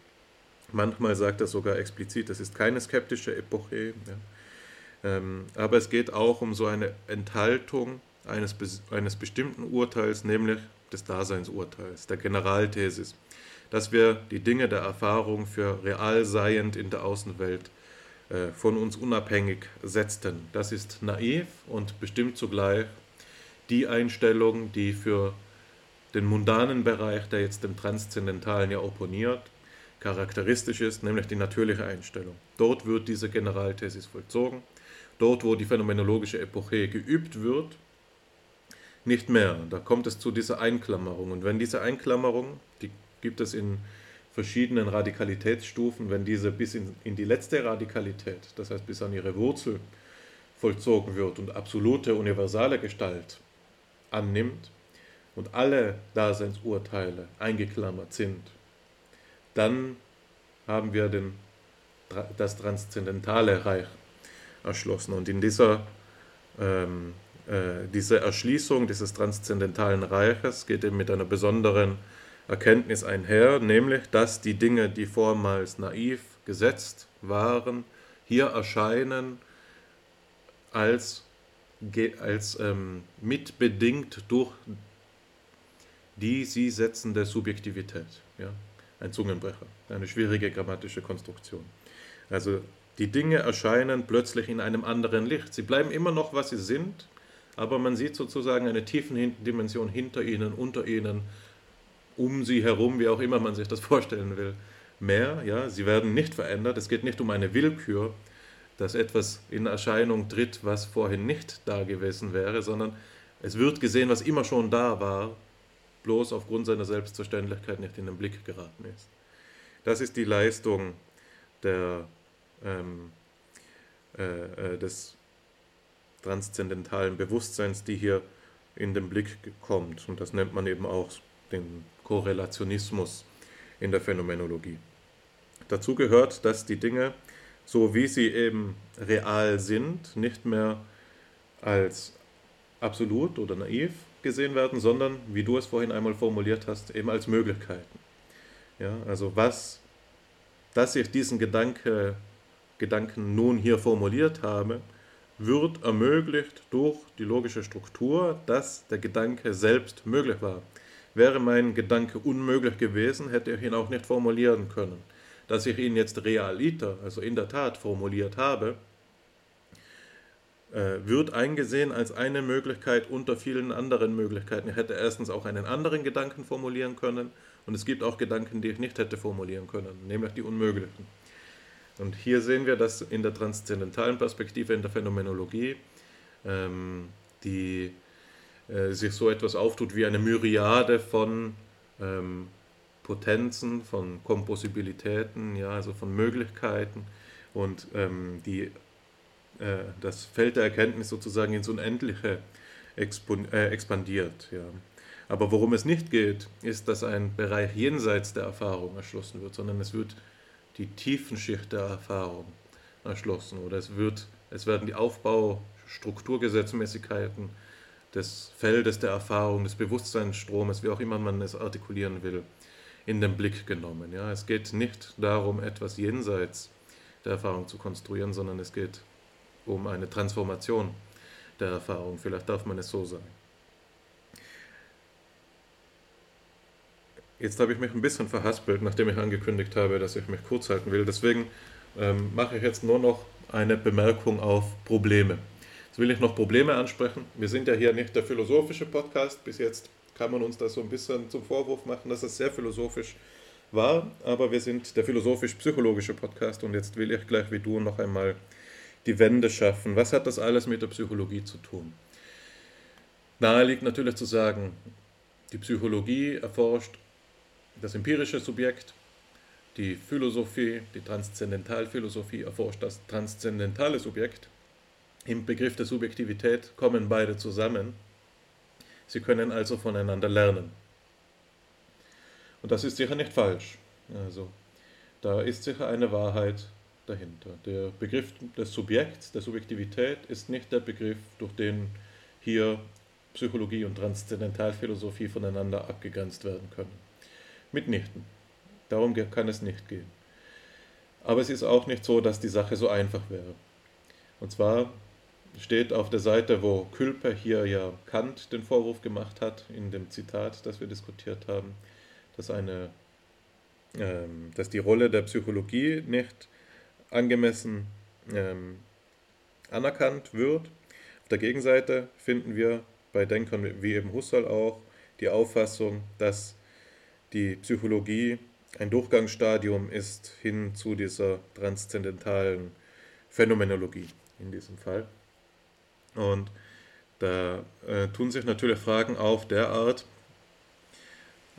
Manchmal sagt er sogar explizit, es ist keine skeptische Epoche. Ja? Ähm, aber es geht auch um so eine Enthaltung eines, eines bestimmten Urteils, nämlich des Daseinsurteils, der Generalthesis, dass wir die Dinge der Erfahrung für real seiend in der Außenwelt äh, von uns unabhängig setzten. Das ist naiv und bestimmt zugleich die Einstellung, die für den mundanen Bereich, der jetzt dem Transzendentalen ja opponiert, charakteristisch ist, nämlich die natürliche Einstellung. Dort wird diese Generalthesis vollzogen. Dort, wo die phänomenologische Epoche geübt wird, nicht mehr. Da kommt es zu dieser Einklammerung. Und wenn diese Einklammerung, die gibt es in verschiedenen Radikalitätsstufen, wenn diese bis in, in die letzte Radikalität, das heißt bis an ihre Wurzel, vollzogen wird und absolute, universale Gestalt annimmt und alle Daseinsurteile eingeklammert sind, dann haben wir den, das transzendentale Reich erschlossen. Und in dieser ähm, äh, diese Erschließung dieses transzendentalen Reiches geht eben mit einer besonderen Erkenntnis einher, nämlich dass die Dinge, die vormals naiv gesetzt waren, hier erscheinen als, als ähm, mitbedingt durch die sie setzende Subjektivität. Ja? Ein Zungenbrecher, eine schwierige grammatische Konstruktion. Also die Dinge erscheinen plötzlich in einem anderen Licht. Sie bleiben immer noch, was sie sind, aber man sieht sozusagen eine Tiefendimension hinter ihnen, unter ihnen, um sie herum, wie auch immer man sich das *laughs* vorstellen will, mehr. Ja? Sie werden nicht verändert. Es geht nicht um eine Willkür, dass etwas in Erscheinung tritt, was vorhin nicht da gewesen wäre, sondern es wird gesehen, was immer schon da war, bloß aufgrund seiner Selbstverständlichkeit nicht in den Blick geraten ist. Das ist die Leistung der, ähm, äh, äh, des transzendentalen Bewusstseins, die hier in den Blick kommt. Und das nennt man eben auch den Korrelationismus in der Phänomenologie. Dazu gehört, dass die Dinge, so wie sie eben real sind, nicht mehr als absolut oder naiv gesehen werden, sondern, wie du es vorhin einmal formuliert hast, eben als Möglichkeiten. Ja, also was, dass ich diesen Gedanke, Gedanken nun hier formuliert habe, wird ermöglicht durch die logische Struktur, dass der Gedanke selbst möglich war. Wäre mein Gedanke unmöglich gewesen, hätte ich ihn auch nicht formulieren können. Dass ich ihn jetzt realiter, also in der Tat formuliert habe, äh, wird eingesehen als eine Möglichkeit unter vielen anderen Möglichkeiten. Ich hätte erstens auch einen anderen Gedanken formulieren können und es gibt auch Gedanken, die ich nicht hätte formulieren können, nämlich die unmöglichen. Und hier sehen wir, dass in der transzendentalen Perspektive, in der Phänomenologie, ähm, die äh, sich so etwas auftut wie eine Myriade von ähm, Potenzen, von Komposibilitäten, ja, also von Möglichkeiten und ähm, die äh, das Feld der Erkenntnis sozusagen ins Unendliche äh, expandiert. Ja. Aber worum es nicht geht, ist, dass ein Bereich jenseits der Erfahrung erschlossen wird, sondern es wird die Tiefenschicht der Erfahrung erschlossen oder es, wird, es werden die Aufbau-Strukturgesetzmäßigkeiten des Feldes der Erfahrung, des Bewusstseinsstromes, wie auch immer man es artikulieren will, in den Blick genommen. Ja, es geht nicht darum, etwas jenseits der Erfahrung zu konstruieren, sondern es geht um eine Transformation der Erfahrung. Vielleicht darf man es so sagen. Jetzt habe ich mich ein bisschen verhaspelt, nachdem ich angekündigt habe, dass ich mich kurz halten will. Deswegen ähm, mache ich jetzt nur noch eine Bemerkung auf Probleme. Jetzt will ich noch Probleme ansprechen. Wir sind ja hier nicht der philosophische Podcast. Bis jetzt kann man uns das so ein bisschen zum Vorwurf machen, dass es sehr philosophisch war. Aber wir sind der philosophisch-psychologische Podcast und jetzt will ich gleich wie du noch einmal die Wende schaffen. Was hat das alles mit der Psychologie zu tun? Nahe liegt natürlich zu sagen, die Psychologie erforscht das empirische Subjekt, die Philosophie, die Transzendentalphilosophie erforscht das transzendentale Subjekt. Im Begriff der Subjektivität kommen beide zusammen. Sie können also voneinander lernen. Und das ist sicher nicht falsch. Also, da ist sicher eine Wahrheit dahinter. Der Begriff des Subjekts, der Subjektivität, ist nicht der Begriff, durch den hier Psychologie und Transzendentalphilosophie voneinander abgegrenzt werden können. Mitnichten. Darum kann es nicht gehen. Aber es ist auch nicht so, dass die Sache so einfach wäre. Und zwar steht auf der Seite, wo Külper hier ja Kant den Vorwurf gemacht hat, in dem Zitat, das wir diskutiert haben, dass, eine, ähm, dass die Rolle der Psychologie nicht angemessen ähm, anerkannt wird. Auf der Gegenseite finden wir bei Denkern wie eben Husserl auch die Auffassung, dass die Psychologie ein Durchgangsstadium ist hin zu dieser transzendentalen Phänomenologie in diesem Fall. Und da äh, tun sich natürlich Fragen auf der Art,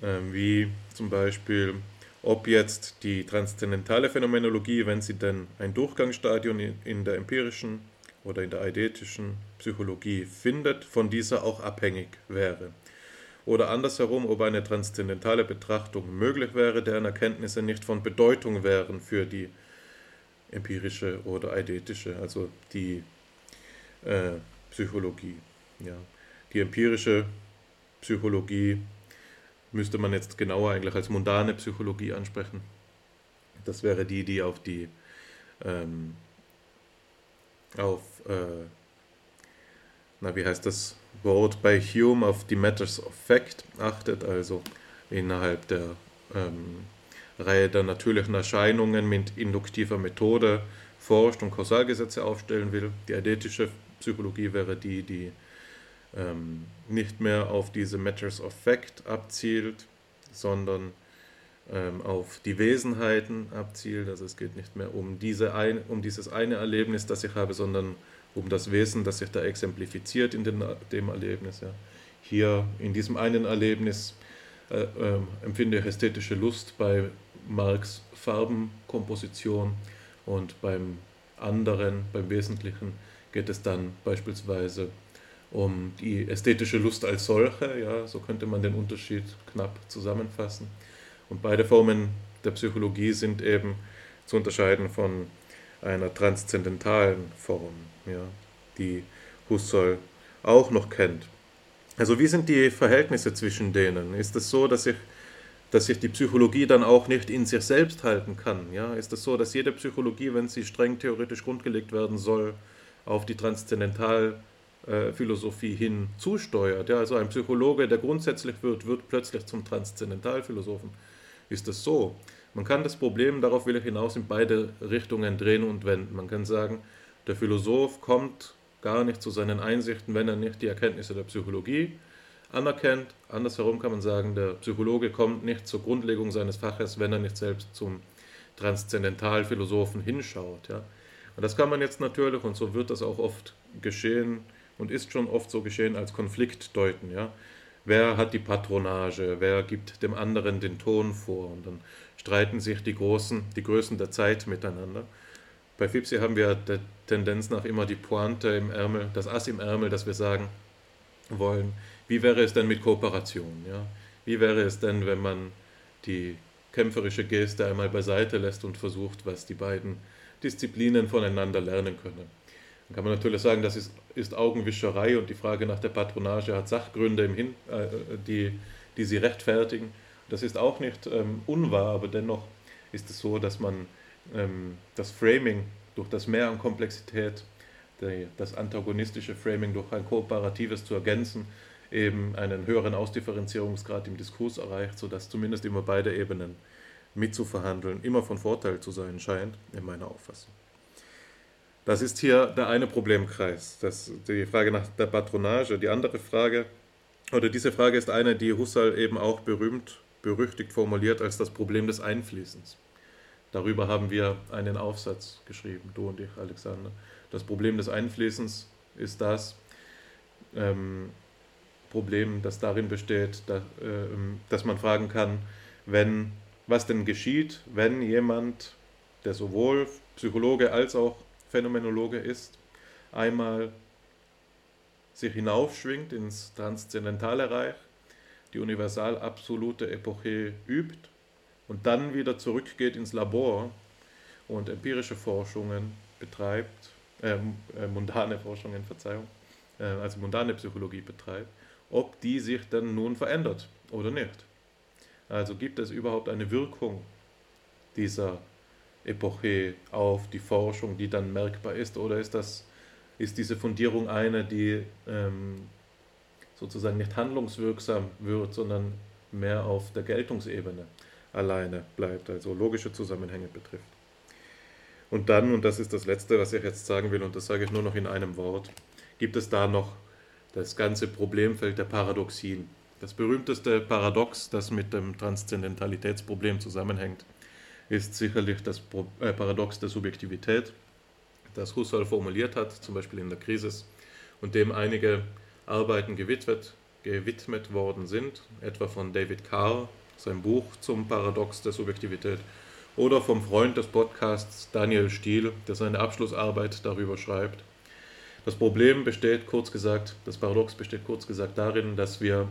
äh, wie zum Beispiel ob jetzt die transzendentale Phänomenologie, wenn sie denn ein Durchgangsstadium in der empirischen oder in der eidetischen Psychologie findet, von dieser auch abhängig wäre. Oder andersherum, ob eine transzendentale Betrachtung möglich wäre, deren Erkenntnisse nicht von Bedeutung wären für die empirische oder eidetische, also die äh, Psychologie. Ja. Die empirische Psychologie müsste man jetzt genauer eigentlich als mundane Psychologie ansprechen. Das wäre die, die auf die ähm, auf äh, na wie heißt das Wort bei Hume auf die Matters of Fact achtet, also innerhalb der ähm, Reihe der natürlichen Erscheinungen mit induktiver Methode forscht und Kausalgesetze aufstellen will. Die eidetische Psychologie wäre die, die ähm, nicht mehr auf diese Matters of Fact abzielt, sondern ähm, auf die Wesenheiten abzielt. Also es geht nicht mehr um, diese ein, um dieses eine Erlebnis, das ich habe, sondern um das Wesen, das sich da exemplifiziert in den, dem Erlebnis. Ja. Hier in diesem einen Erlebnis äh, äh, empfinde ich ästhetische Lust bei Marx Farbenkomposition und beim anderen, beim Wesentlichen, geht es dann beispielsweise um die ästhetische Lust als solche, ja, so könnte man den Unterschied knapp zusammenfassen. Und beide Formen der Psychologie sind eben zu unterscheiden von einer transzendentalen Form, ja, die Husserl auch noch kennt. Also wie sind die Verhältnisse zwischen denen? Ist es so, dass ich dass sich die Psychologie dann auch nicht in sich selbst halten kann. Ja? Ist es so, dass jede Psychologie, wenn sie streng theoretisch grundgelegt werden soll, auf die Transzendentalphilosophie hin zusteuert? Ja? Also ein Psychologe, der grundsätzlich wird, wird plötzlich zum Transzendentalphilosophen. Ist es so? Man kann das Problem, darauf will ich hinaus, in beide Richtungen drehen und wenden. Man kann sagen, der Philosoph kommt gar nicht zu seinen Einsichten, wenn er nicht die Erkenntnisse der Psychologie anerkennt. Andersherum kann man sagen, der Psychologe kommt nicht zur Grundlegung seines Faches, wenn er nicht selbst zum Transzendentalphilosophen hinschaut. Ja. Und das kann man jetzt natürlich, und so wird das auch oft geschehen und ist schon oft so geschehen, als Konflikt deuten. Ja. Wer hat die Patronage? Wer gibt dem anderen den Ton vor? Und dann streiten sich die Großen, die Größen der Zeit miteinander. Bei Fipsi haben wir die Tendenz nach immer die Pointe im Ärmel, das Ass im Ärmel, dass wir sagen wollen, wie wäre es denn mit Kooperation? Ja? Wie wäre es denn, wenn man die kämpferische Geste einmal beiseite lässt und versucht, was die beiden Disziplinen voneinander lernen können? Dann kann man natürlich sagen, das ist, ist Augenwischerei und die Frage nach der Patronage hat Sachgründe, im Hin, äh, die, die sie rechtfertigen. Das ist auch nicht ähm, unwahr, aber dennoch ist es so, dass man ähm, das Framing durch das Mehr an Komplexität, die, das antagonistische Framing durch ein kooperatives zu ergänzen, eben einen höheren Ausdifferenzierungsgrad im Diskurs erreicht, sodass zumindest immer beide Ebenen mitzuverhandeln immer von Vorteil zu sein scheint, in meiner Auffassung. Das ist hier der eine Problemkreis, das, die Frage nach der Patronage. Die andere Frage, oder diese Frage ist eine, die Husserl eben auch berühmt, berüchtigt formuliert als das Problem des Einfließens. Darüber haben wir einen Aufsatz geschrieben, du und ich, Alexander. Das Problem des Einfließens ist das, ähm, Problem, das darin besteht, dass, äh, dass man fragen kann, wenn, was denn geschieht, wenn jemand, der sowohl Psychologe als auch Phänomenologe ist, einmal sich hinaufschwingt ins transzendentale Reich, die universal absolute Epoche übt und dann wieder zurückgeht ins Labor und empirische Forschungen betreibt, äh, äh mundane Forschungen, Verzeihung, äh, also mundane Psychologie betreibt ob die sich dann nun verändert oder nicht. Also gibt es überhaupt eine Wirkung dieser Epoche auf die Forschung, die dann merkbar ist, oder ist, das, ist diese Fundierung eine, die ähm, sozusagen nicht handlungswirksam wird, sondern mehr auf der Geltungsebene alleine bleibt, also logische Zusammenhänge betrifft. Und dann, und das ist das Letzte, was ich jetzt sagen will, und das sage ich nur noch in einem Wort, gibt es da noch das ganze Problemfeld der Paradoxien. Das berühmteste Paradox, das mit dem Transzendentalitätsproblem zusammenhängt, ist sicherlich das äh, Paradox der Subjektivität, das Husserl formuliert hat, zum Beispiel in der Krise, und dem einige Arbeiten gewidmet, gewidmet worden sind, etwa von David Carr, sein Buch zum Paradox der Subjektivität, oder vom Freund des Podcasts Daniel Stiel, der seine Abschlussarbeit darüber schreibt. Das Problem besteht, kurz gesagt, das Paradox besteht kurz gesagt darin, dass wir,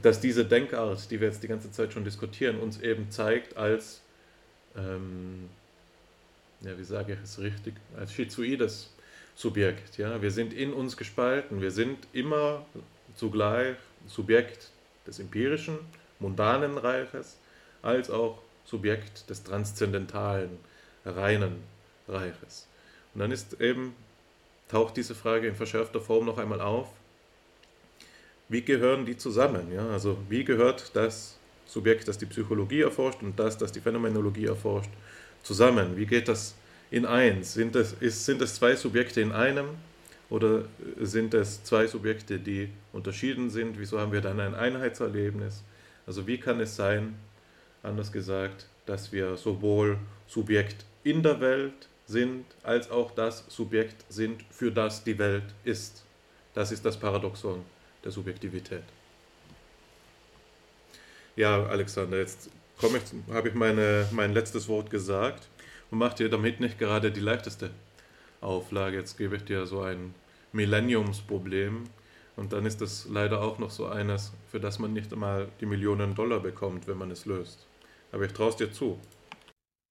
dass diese Denkart, die wir jetzt die ganze Zeit schon diskutieren, uns eben zeigt als, ähm, ja, wie sage ich es richtig, als schizoides Subjekt. Ja? Wir sind in uns gespalten, wir sind immer zugleich Subjekt des empirischen, mundanen Reiches, als auch Subjekt des transzendentalen, reinen Reiches. Und dann ist eben, taucht diese Frage in verschärfter Form noch einmal auf, wie gehören die zusammen? Ja? Also wie gehört das Subjekt, das die Psychologie erforscht und das, das die Phänomenologie erforscht, zusammen? Wie geht das in eins? Sind es, ist, sind es zwei Subjekte in einem oder sind es zwei Subjekte, die unterschieden sind? Wieso haben wir dann ein Einheitserlebnis? Also wie kann es sein, anders gesagt, dass wir sowohl Subjekt in der Welt sind, als auch das Subjekt sind, für das die Welt ist. Das ist das Paradoxon der Subjektivität. Ja, Alexander, jetzt habe ich meine, mein letztes Wort gesagt und mache dir damit nicht gerade die leichteste Auflage. Jetzt gebe ich dir so ein Millenniumsproblem und dann ist das leider auch noch so eines, für das man nicht einmal die Millionen Dollar bekommt, wenn man es löst. Aber ich traue es dir zu.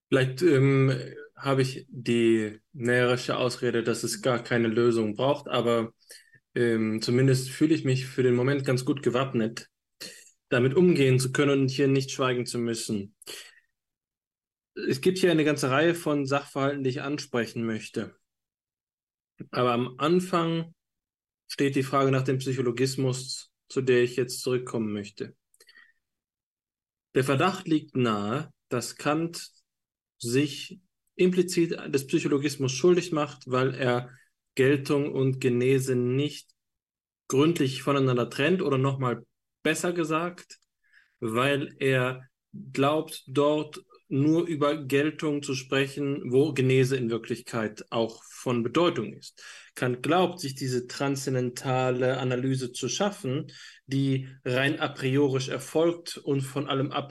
Vielleicht ähm, habe ich die näherische Ausrede, dass es gar keine Lösung braucht, aber ähm, zumindest fühle ich mich für den Moment ganz gut gewappnet, damit umgehen zu können und hier nicht schweigen zu müssen. Es gibt hier eine ganze Reihe von Sachverhalten, die ich ansprechen möchte. Aber am Anfang steht die Frage nach dem Psychologismus, zu der ich jetzt zurückkommen möchte. Der Verdacht liegt nahe, dass Kant sich implizit des Psychologismus schuldig macht, weil er Geltung und Genese nicht gründlich voneinander trennt oder nochmal besser gesagt, weil er glaubt, dort nur über Geltung zu sprechen, wo Genese in Wirklichkeit auch von Bedeutung ist. Kant glaubt, sich diese transzendentale Analyse zu schaffen, die rein a priorisch erfolgt und von allem a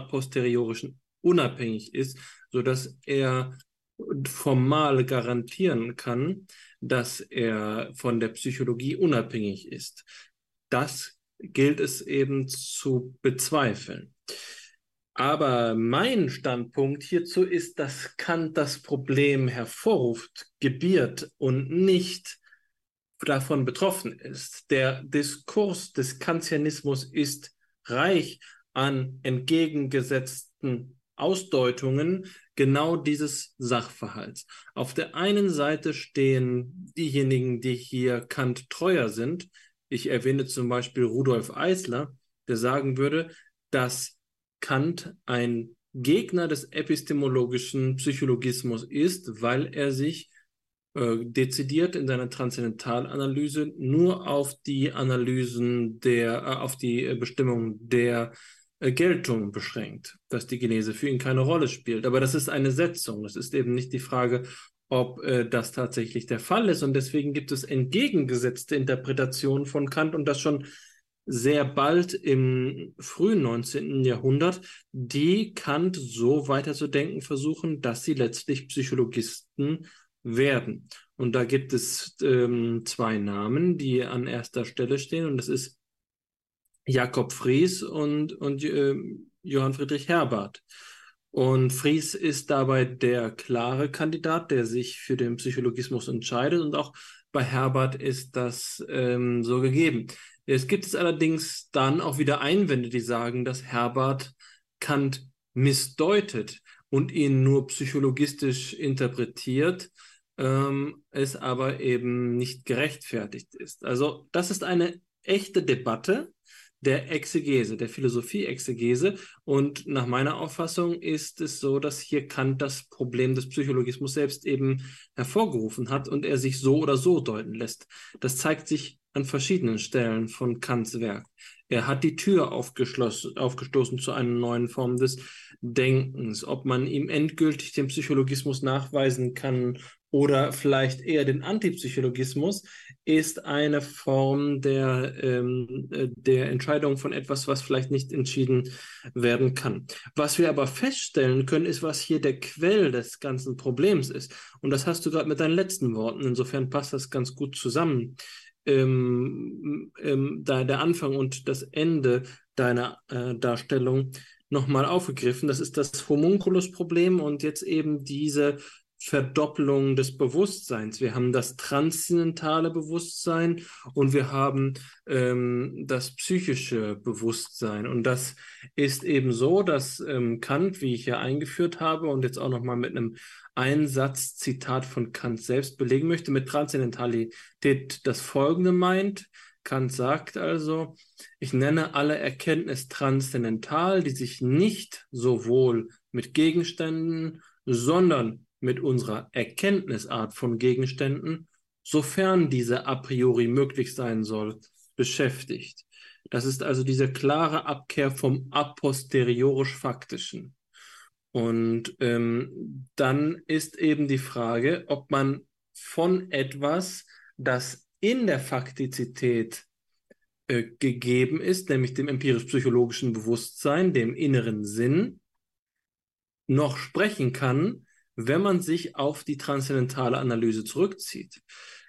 posteriorischen unabhängig ist, so dass er formal garantieren kann, dass er von der Psychologie unabhängig ist. Das gilt es eben zu bezweifeln. Aber mein Standpunkt hierzu ist, dass Kant das Problem hervorruft, gebiert und nicht davon betroffen ist. Der Diskurs des Kantianismus ist reich an entgegengesetzten Ausdeutungen genau dieses Sachverhalts. Auf der einen Seite stehen diejenigen, die hier Kant treuer sind. Ich erwähne zum Beispiel Rudolf Eisler, der sagen würde, dass Kant ein Gegner des epistemologischen Psychologismus ist, weil er sich äh, dezidiert in seiner Transzendentалanalyse nur auf die Analysen der, äh, auf die äh, Bestimmung der äh, Geltung beschränkt, dass die Genese für ihn keine Rolle spielt. Aber das ist eine Setzung. Das ist eben nicht die Frage, ob äh, das tatsächlich der Fall ist. Und deswegen gibt es entgegengesetzte Interpretationen von Kant und das schon sehr bald im frühen 19. Jahrhundert, die Kant so weiterzudenken versuchen, dass sie letztlich Psychologisten werden. Und da gibt es ähm, zwei Namen, die an erster Stelle stehen, und das ist Jakob Fries und, und äh, Johann Friedrich Herbert. Und Fries ist dabei der klare Kandidat, der sich für den Psychologismus entscheidet, und auch bei Herbert ist das ähm, so gegeben. Es gibt es allerdings dann auch wieder Einwände, die sagen, dass Herbert Kant missdeutet und ihn nur psychologistisch interpretiert, ähm, es aber eben nicht gerechtfertigt ist. Also das ist eine echte Debatte der Exegese, der Philosophie-Exegese. Und nach meiner Auffassung ist es so, dass hier Kant das Problem des Psychologismus selbst eben hervorgerufen hat und er sich so oder so deuten lässt. Das zeigt sich an verschiedenen Stellen von Kants Werk. Er hat die Tür aufgestoßen zu einer neuen Form des Denkens. Ob man ihm endgültig den Psychologismus nachweisen kann oder vielleicht eher den Antipsychologismus, ist eine Form der, ähm, äh, der Entscheidung von etwas, was vielleicht nicht entschieden werden kann. Was wir aber feststellen können, ist, was hier der Quell des ganzen Problems ist. Und das hast du gerade mit deinen letzten Worten. Insofern passt das ganz gut zusammen. Ähm, ähm, da der Anfang und das Ende deiner äh, Darstellung nochmal aufgegriffen. Das ist das Homunculus-Problem und jetzt eben diese Verdoppelung des Bewusstseins. Wir haben das transzendentale Bewusstsein und wir haben ähm, das psychische Bewusstsein. Und das ist eben so, dass ähm, Kant, wie ich hier eingeführt habe und jetzt auch nochmal mit einem Einsatz-Zitat von Kant selbst belegen möchte, mit Transzendentalität das Folgende meint. Kant sagt also, ich nenne alle Erkenntnis transzendental, die sich nicht sowohl mit Gegenständen, sondern mit unserer Erkenntnisart von Gegenständen, sofern diese a priori möglich sein soll, beschäftigt. Das ist also diese klare Abkehr vom a posteriorisch-faktischen. Und ähm, dann ist eben die Frage, ob man von etwas, das in der Faktizität äh, gegeben ist, nämlich dem empirisch-psychologischen Bewusstsein, dem inneren Sinn, noch sprechen kann, wenn man sich auf die transzendentale Analyse zurückzieht,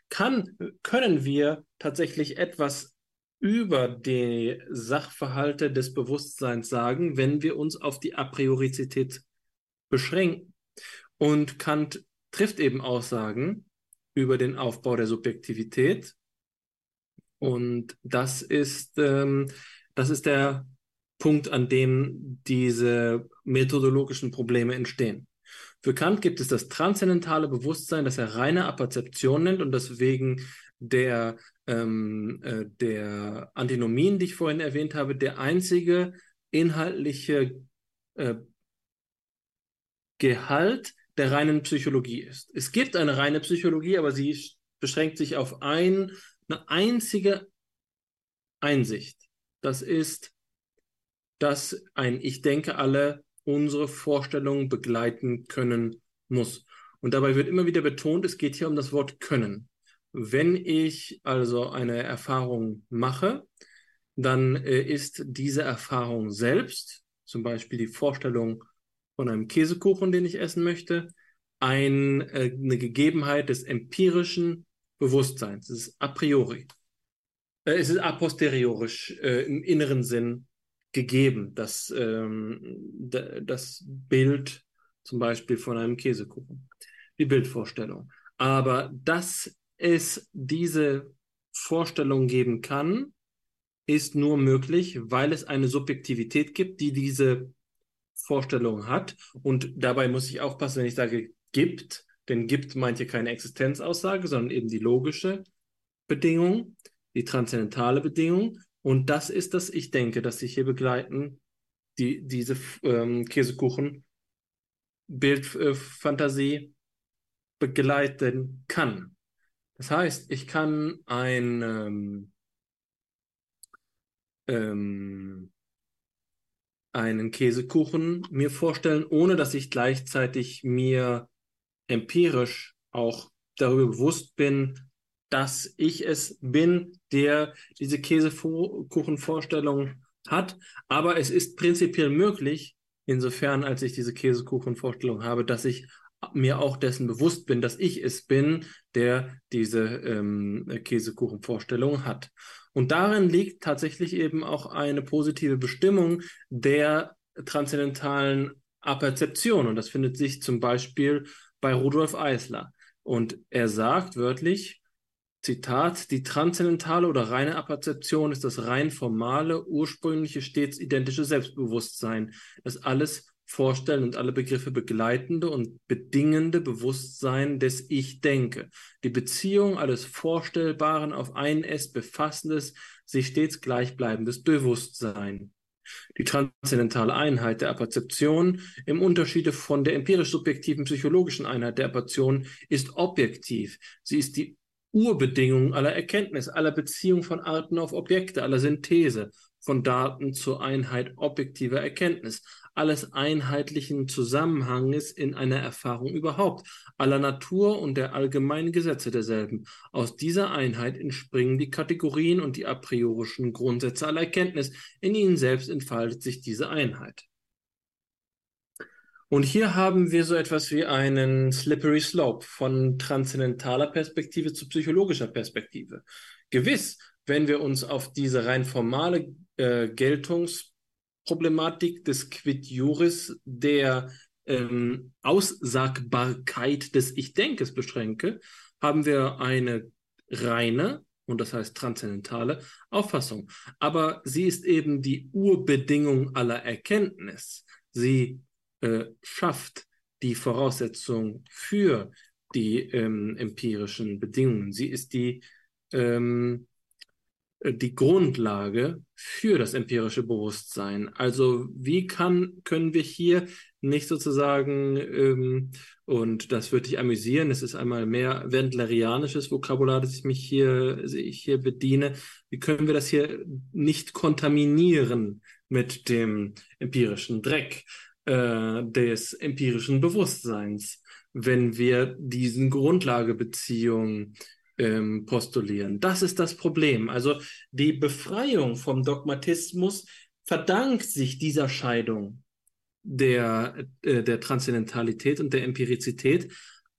kann, können wir tatsächlich etwas über die Sachverhalte des Bewusstseins sagen, wenn wir uns auf die Apriorizität beschränken. Und Kant trifft eben Aussagen über den Aufbau der Subjektivität. Und das ist, ähm, das ist der Punkt, an dem diese methodologischen Probleme entstehen. Für Kant gibt es das transzendentale Bewusstsein, das er reine Apperzeption nennt und deswegen der, ähm, äh, der Antinomien, die ich vorhin erwähnt habe, der einzige inhaltliche äh, Gehalt der reinen Psychologie ist. Es gibt eine reine Psychologie, aber sie beschränkt sich auf ein, eine einzige Einsicht. Das ist, dass ein Ich denke alle unsere Vorstellungen begleiten können muss. Und dabei wird immer wieder betont, es geht hier um das Wort können. Wenn ich also eine Erfahrung mache, dann äh, ist diese Erfahrung selbst, zum Beispiel die Vorstellung von einem Käsekuchen, den ich essen möchte, äh, eine Gegebenheit des empirischen Bewusstseins. Es ist a priori. Äh, es ist a posteriorisch im inneren Sinn gegeben, das, ähm, das Bild zum Beispiel von einem Käsekuchen, die Bildvorstellung. Aber dass es diese Vorstellung geben kann, ist nur möglich, weil es eine Subjektivität gibt, die diese Vorstellung hat. Und dabei muss ich aufpassen, wenn ich sage gibt, denn gibt meint hier keine Existenzaussage, sondern eben die logische Bedingung, die transzendentale Bedingung. Und das ist das Ich denke, das sich hier begleiten, die, diese ähm, Käsekuchen Bildfantasie äh, begleiten kann. Das heißt, ich kann ein ähm, ähm, einen Käsekuchen mir vorstellen, ohne dass ich gleichzeitig mir empirisch auch darüber bewusst bin, dass ich es bin, der diese Käsekuchenvorstellung hat. Aber es ist prinzipiell möglich, insofern als ich diese Käsekuchenvorstellung habe, dass ich mir auch dessen bewusst bin, dass ich es bin, der diese ähm, Käsekuchenvorstellung hat. Und darin liegt tatsächlich eben auch eine positive Bestimmung der transzendentalen Aperzeption. Und das findet sich zum Beispiel bei Rudolf Eisler. Und er sagt wörtlich, Zitat, die transzendentale oder reine Apperzeption ist das rein formale, ursprüngliche, stets identische Selbstbewusstsein, das alles Vorstellen und alle Begriffe begleitende und bedingende Bewusstsein des Ich denke. Die Beziehung alles Vorstellbaren auf ein es befassendes, sich stets gleichbleibendes Bewusstsein. Die transzendentale Einheit der Apperzeption im Unterschiede von der empirisch-subjektiven psychologischen Einheit der Apperzeption ist objektiv. Sie ist die Urbedingung aller Erkenntnis, aller Beziehung von Arten auf Objekte, aller Synthese, von Daten zur Einheit objektiver Erkenntnis, alles einheitlichen Zusammenhanges in einer Erfahrung überhaupt, aller Natur und der allgemeinen Gesetze derselben. Aus dieser Einheit entspringen die Kategorien und die a priorischen Grundsätze aller Erkenntnis. In ihnen selbst entfaltet sich diese Einheit. Und hier haben wir so etwas wie einen slippery slope von transzendentaler Perspektive zu psychologischer Perspektive. Gewiss, wenn wir uns auf diese rein formale äh, Geltungsproblematik des Quid Juris der ähm, Aussagbarkeit des Ich-Denkes beschränke, haben wir eine reine und das heißt transzendentale Auffassung. Aber sie ist eben die Urbedingung aller Erkenntnis. Sie äh, schafft die Voraussetzung für die ähm, empirischen Bedingungen. Sie ist die ähm, äh, die Grundlage für das empirische Bewusstsein. Also wie kann, können wir hier nicht sozusagen, ähm, und das würde dich amüsieren, es ist einmal mehr wendlerianisches Vokabular, das ich mich hier, ich hier bediene, wie können wir das hier nicht kontaminieren mit dem empirischen Dreck äh, des empirischen Bewusstseins, wenn wir diesen Grundlagebeziehungen ähm, postulieren. Das ist das Problem. Also die Befreiung vom Dogmatismus verdankt sich dieser Scheidung der, äh, der Transzendentalität und der Empirizität.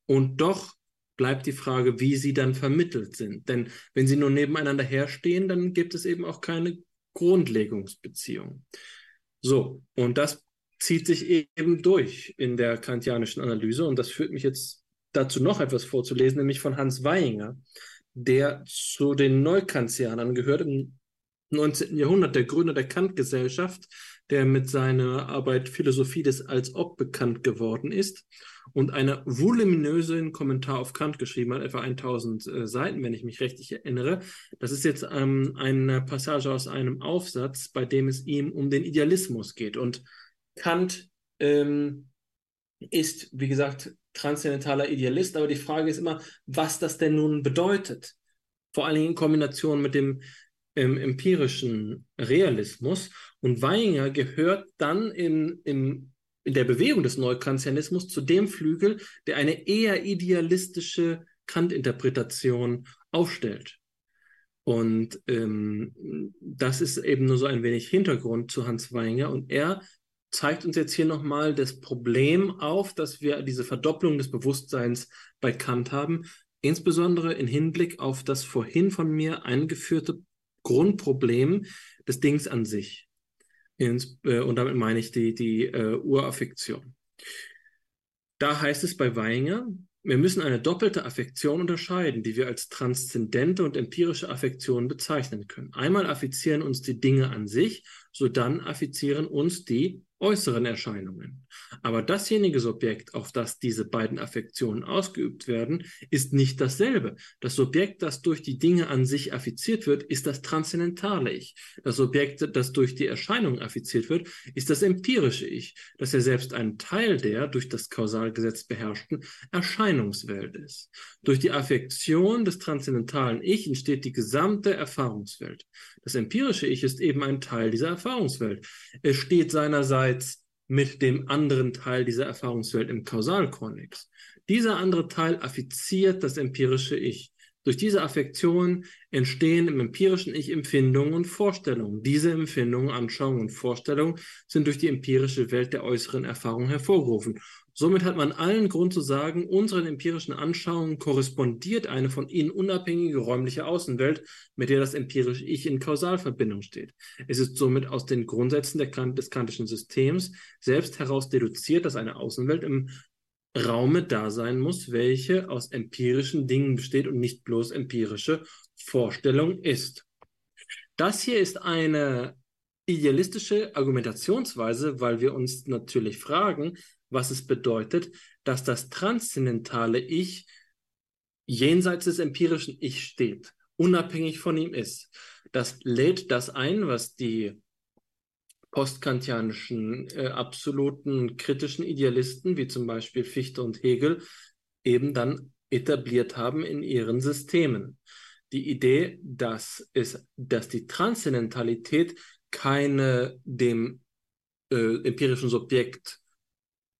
Und doch bleibt die Frage, wie sie dann vermittelt sind. Denn wenn sie nur nebeneinander herstehen, dann gibt es eben auch keine Grundlegungsbeziehung. So, und das zieht sich eben durch in der kantianischen Analyse. Und das führt mich jetzt dazu noch etwas vorzulesen, nämlich von Hans Weininger, der zu den Neukantianern gehört im 19. Jahrhundert, der Gründer der Kant-Gesellschaft, der mit seiner Arbeit Philosophie des Als Ob bekannt geworden ist und eine voluminösen Kommentar auf Kant geschrieben hat, etwa 1000 äh, Seiten, wenn ich mich richtig erinnere. Das ist jetzt ähm, eine Passage aus einem Aufsatz, bei dem es ihm um den Idealismus geht. Und Kant ähm, ist, wie gesagt, transzendentaler Idealist, aber die Frage ist immer, was das denn nun bedeutet. Vor allen Dingen in Kombination mit dem ähm, empirischen Realismus. Und Weinger gehört dann in, in, in der Bewegung des Neukantianismus zu dem Flügel, der eine eher idealistische Kant-Interpretation aufstellt. Und ähm, das ist eben nur so ein wenig Hintergrund zu Hans Weinger. Und er zeigt uns jetzt hier nochmal das Problem auf, dass wir diese Verdopplung des Bewusstseins bei Kant haben, insbesondere im Hinblick auf das vorhin von mir eingeführte Grundproblem des Dings an sich. Ins, äh, und damit meine ich die, die äh, Uraffektion. Da heißt es bei Weinger, wir müssen eine doppelte Affektion unterscheiden, die wir als transzendente und empirische Affektion bezeichnen können. Einmal affizieren uns die Dinge an sich, sodann affizieren uns die äußeren Erscheinungen. Aber dasjenige Subjekt, auf das diese beiden Affektionen ausgeübt werden, ist nicht dasselbe. Das Subjekt, das durch die Dinge an sich affiziert wird, ist das transzendentale Ich. Das Subjekt, das durch die Erscheinung affiziert wird, ist das empirische Ich, das ja selbst ein Teil der durch das Kausalgesetz beherrschten Erscheinungswelt ist. Durch die Affektion des transzendentalen Ich entsteht die gesamte Erfahrungswelt. Das empirische Ich ist eben ein Teil dieser Erfahrungswelt. Es steht seinerseits mit dem anderen Teil dieser Erfahrungswelt im Kausalkonnex. Dieser andere Teil affiziert das empirische Ich. Durch diese Affektion entstehen im empirischen Ich Empfindungen und Vorstellungen. Diese Empfindungen, Anschauungen und Vorstellungen sind durch die empirische Welt der äußeren Erfahrung hervorgerufen. Somit hat man allen Grund zu sagen, unseren empirischen Anschauungen korrespondiert eine von ihnen unabhängige räumliche Außenwelt, mit der das empirische Ich in Kausalverbindung steht. Es ist somit aus den Grundsätzen Kant des kantischen Systems selbst heraus deduziert, dass eine Außenwelt im Raume da sein muss, welche aus empirischen Dingen besteht und nicht bloß empirische Vorstellung ist. Das hier ist eine idealistische Argumentationsweise, weil wir uns natürlich fragen, was es bedeutet, dass das transzendentale Ich jenseits des empirischen Ich steht, unabhängig von ihm ist. Das lädt das ein, was die postkantianischen äh, absoluten kritischen Idealisten, wie zum Beispiel Fichte und Hegel, eben dann etabliert haben in ihren Systemen. Die Idee, dass, es, dass die Transzendentalität keine dem äh, empirischen Subjekt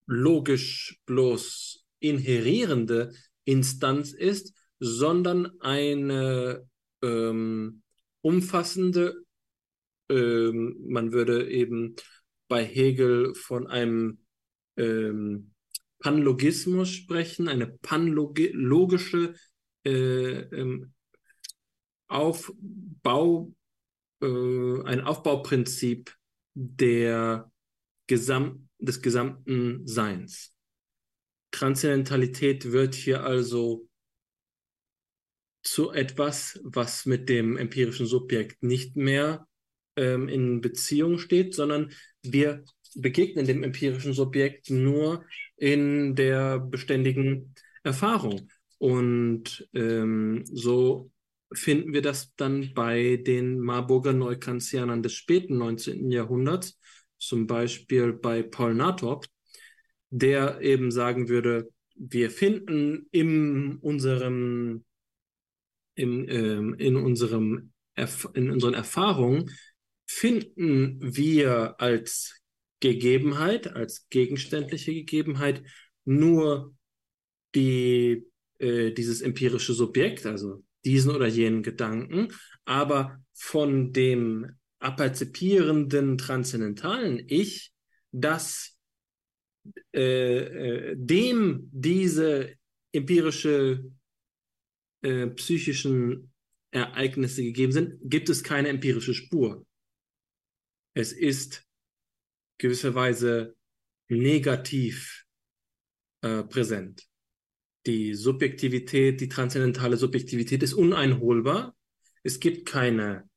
logisch bloß inherierende Instanz ist, sondern eine ähm, umfassende, ähm, man würde eben bei Hegel von einem ähm, Panlogismus sprechen, eine panlogische äh, ähm, Aufbau, äh, ein Aufbauprinzip der Gesam des gesamten Seins. Transzendentalität wird hier also zu etwas, was mit dem empirischen Subjekt nicht mehr ähm, in Beziehung steht, sondern wir begegnen dem empirischen Subjekt nur in der beständigen Erfahrung. Und ähm, so finden wir das dann bei den Marburger Neukantianern des späten 19. Jahrhunderts, zum Beispiel bei Paul Nathorp, der eben sagen würde, wir finden in unserem, in, ähm, in unserem in unseren Erfahrungen finden wir als Gegebenheit, als gegenständliche Gegebenheit nur die, äh, dieses empirische Subjekt, also diesen oder jenen Gedanken, aber von dem aperzipierenden transzendentalen Ich, das äh, äh, dem diese empirische äh, psychischen Ereignisse gegeben sind, gibt es keine empirische Spur. Es ist gewisserweise negativ äh, präsent. Die Subjektivität, die transzendentale Subjektivität ist uneinholbar. Es gibt keine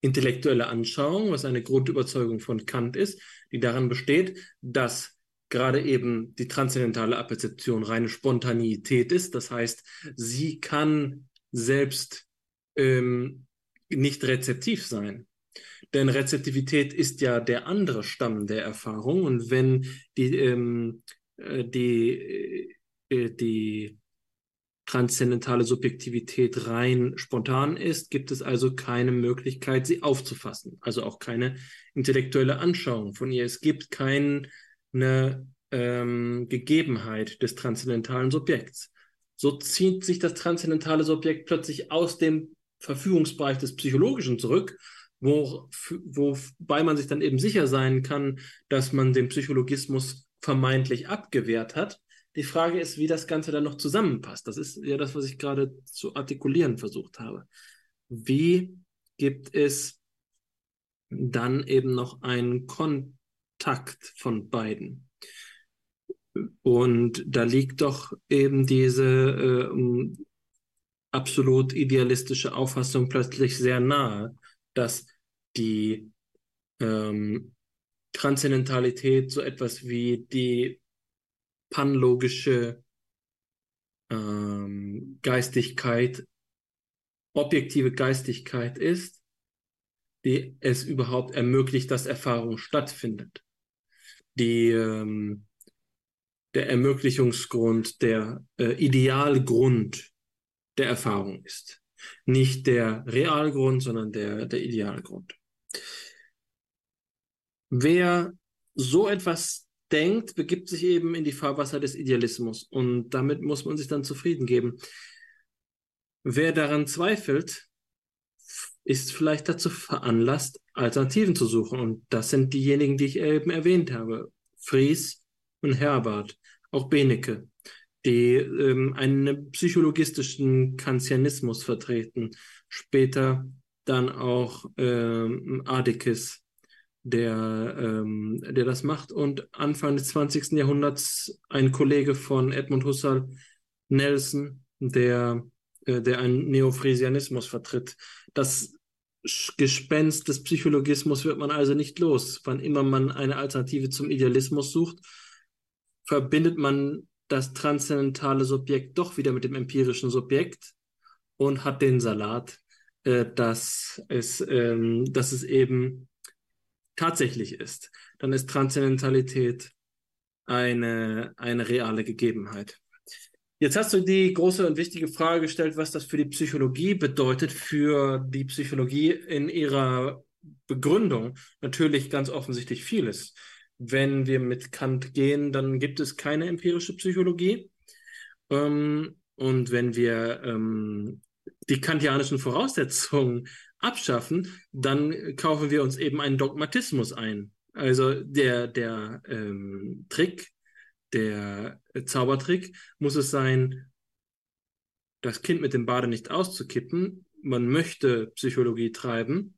intellektuelle Anschauung, was eine Grundüberzeugung von Kant ist, die darin besteht, dass gerade eben die transzendentale Apperzeption reine Spontaneität ist. Das heißt, sie kann selbst ähm, nicht rezeptiv sein. Denn Rezeptivität ist ja der andere Stamm der Erfahrung. Und wenn die, ähm, äh, die, äh, die transzendentale Subjektivität rein spontan ist, gibt es also keine Möglichkeit, sie aufzufassen. Also auch keine intellektuelle Anschauung von ihr. Es gibt keine ähm, Gegebenheit des transzendentalen Subjekts. So zieht sich das transzendentale Subjekt plötzlich aus dem Verfügungsbereich des Psychologischen zurück wo, wobei man sich dann eben sicher sein kann, dass man den Psychologismus vermeintlich abgewehrt hat. Die Frage ist, wie das Ganze dann noch zusammenpasst. Das ist ja das, was ich gerade zu artikulieren versucht habe. Wie gibt es dann eben noch einen Kontakt von beiden? Und da liegt doch eben diese äh, absolut idealistische Auffassung plötzlich sehr nahe, dass die ähm, Transzendentalität so etwas wie die panlogische ähm, Geistigkeit, objektive Geistigkeit ist, die es überhaupt ermöglicht, dass Erfahrung stattfindet. Die, ähm, der Ermöglichungsgrund, der äh, Idealgrund der Erfahrung ist. Nicht der Realgrund, sondern der, der Idealgrund. Wer so etwas denkt, begibt sich eben in die Fahrwasser des Idealismus und damit muss man sich dann zufrieden geben. Wer daran zweifelt, ist vielleicht dazu veranlasst, Alternativen zu suchen. Und das sind diejenigen, die ich eben erwähnt habe. Fries und Herbert, auch Benecke die ähm, einen psychologistischen Kantianismus vertreten. Später dann auch ähm, Adikis, der, ähm, der das macht. Und Anfang des 20. Jahrhunderts ein Kollege von Edmund Husserl, Nelson, der, äh, der einen Neofrisianismus vertritt. Das Gespenst des Psychologismus wird man also nicht los. Wann immer man eine Alternative zum Idealismus sucht, verbindet man das transzendentale Subjekt doch wieder mit dem empirischen Subjekt und hat den Salat, äh, dass, es, ähm, dass es eben tatsächlich ist. Dann ist Transzendentalität eine, eine reale Gegebenheit. Jetzt hast du die große und wichtige Frage gestellt, was das für die Psychologie bedeutet, für die Psychologie in ihrer Begründung natürlich ganz offensichtlich vieles. Wenn wir mit Kant gehen, dann gibt es keine empirische Psychologie. Ähm, und wenn wir ähm, die kantianischen Voraussetzungen abschaffen, dann kaufen wir uns eben einen Dogmatismus ein. Also der, der ähm, Trick, der Zaubertrick muss es sein, das Kind mit dem Bade nicht auszukippen. Man möchte Psychologie treiben,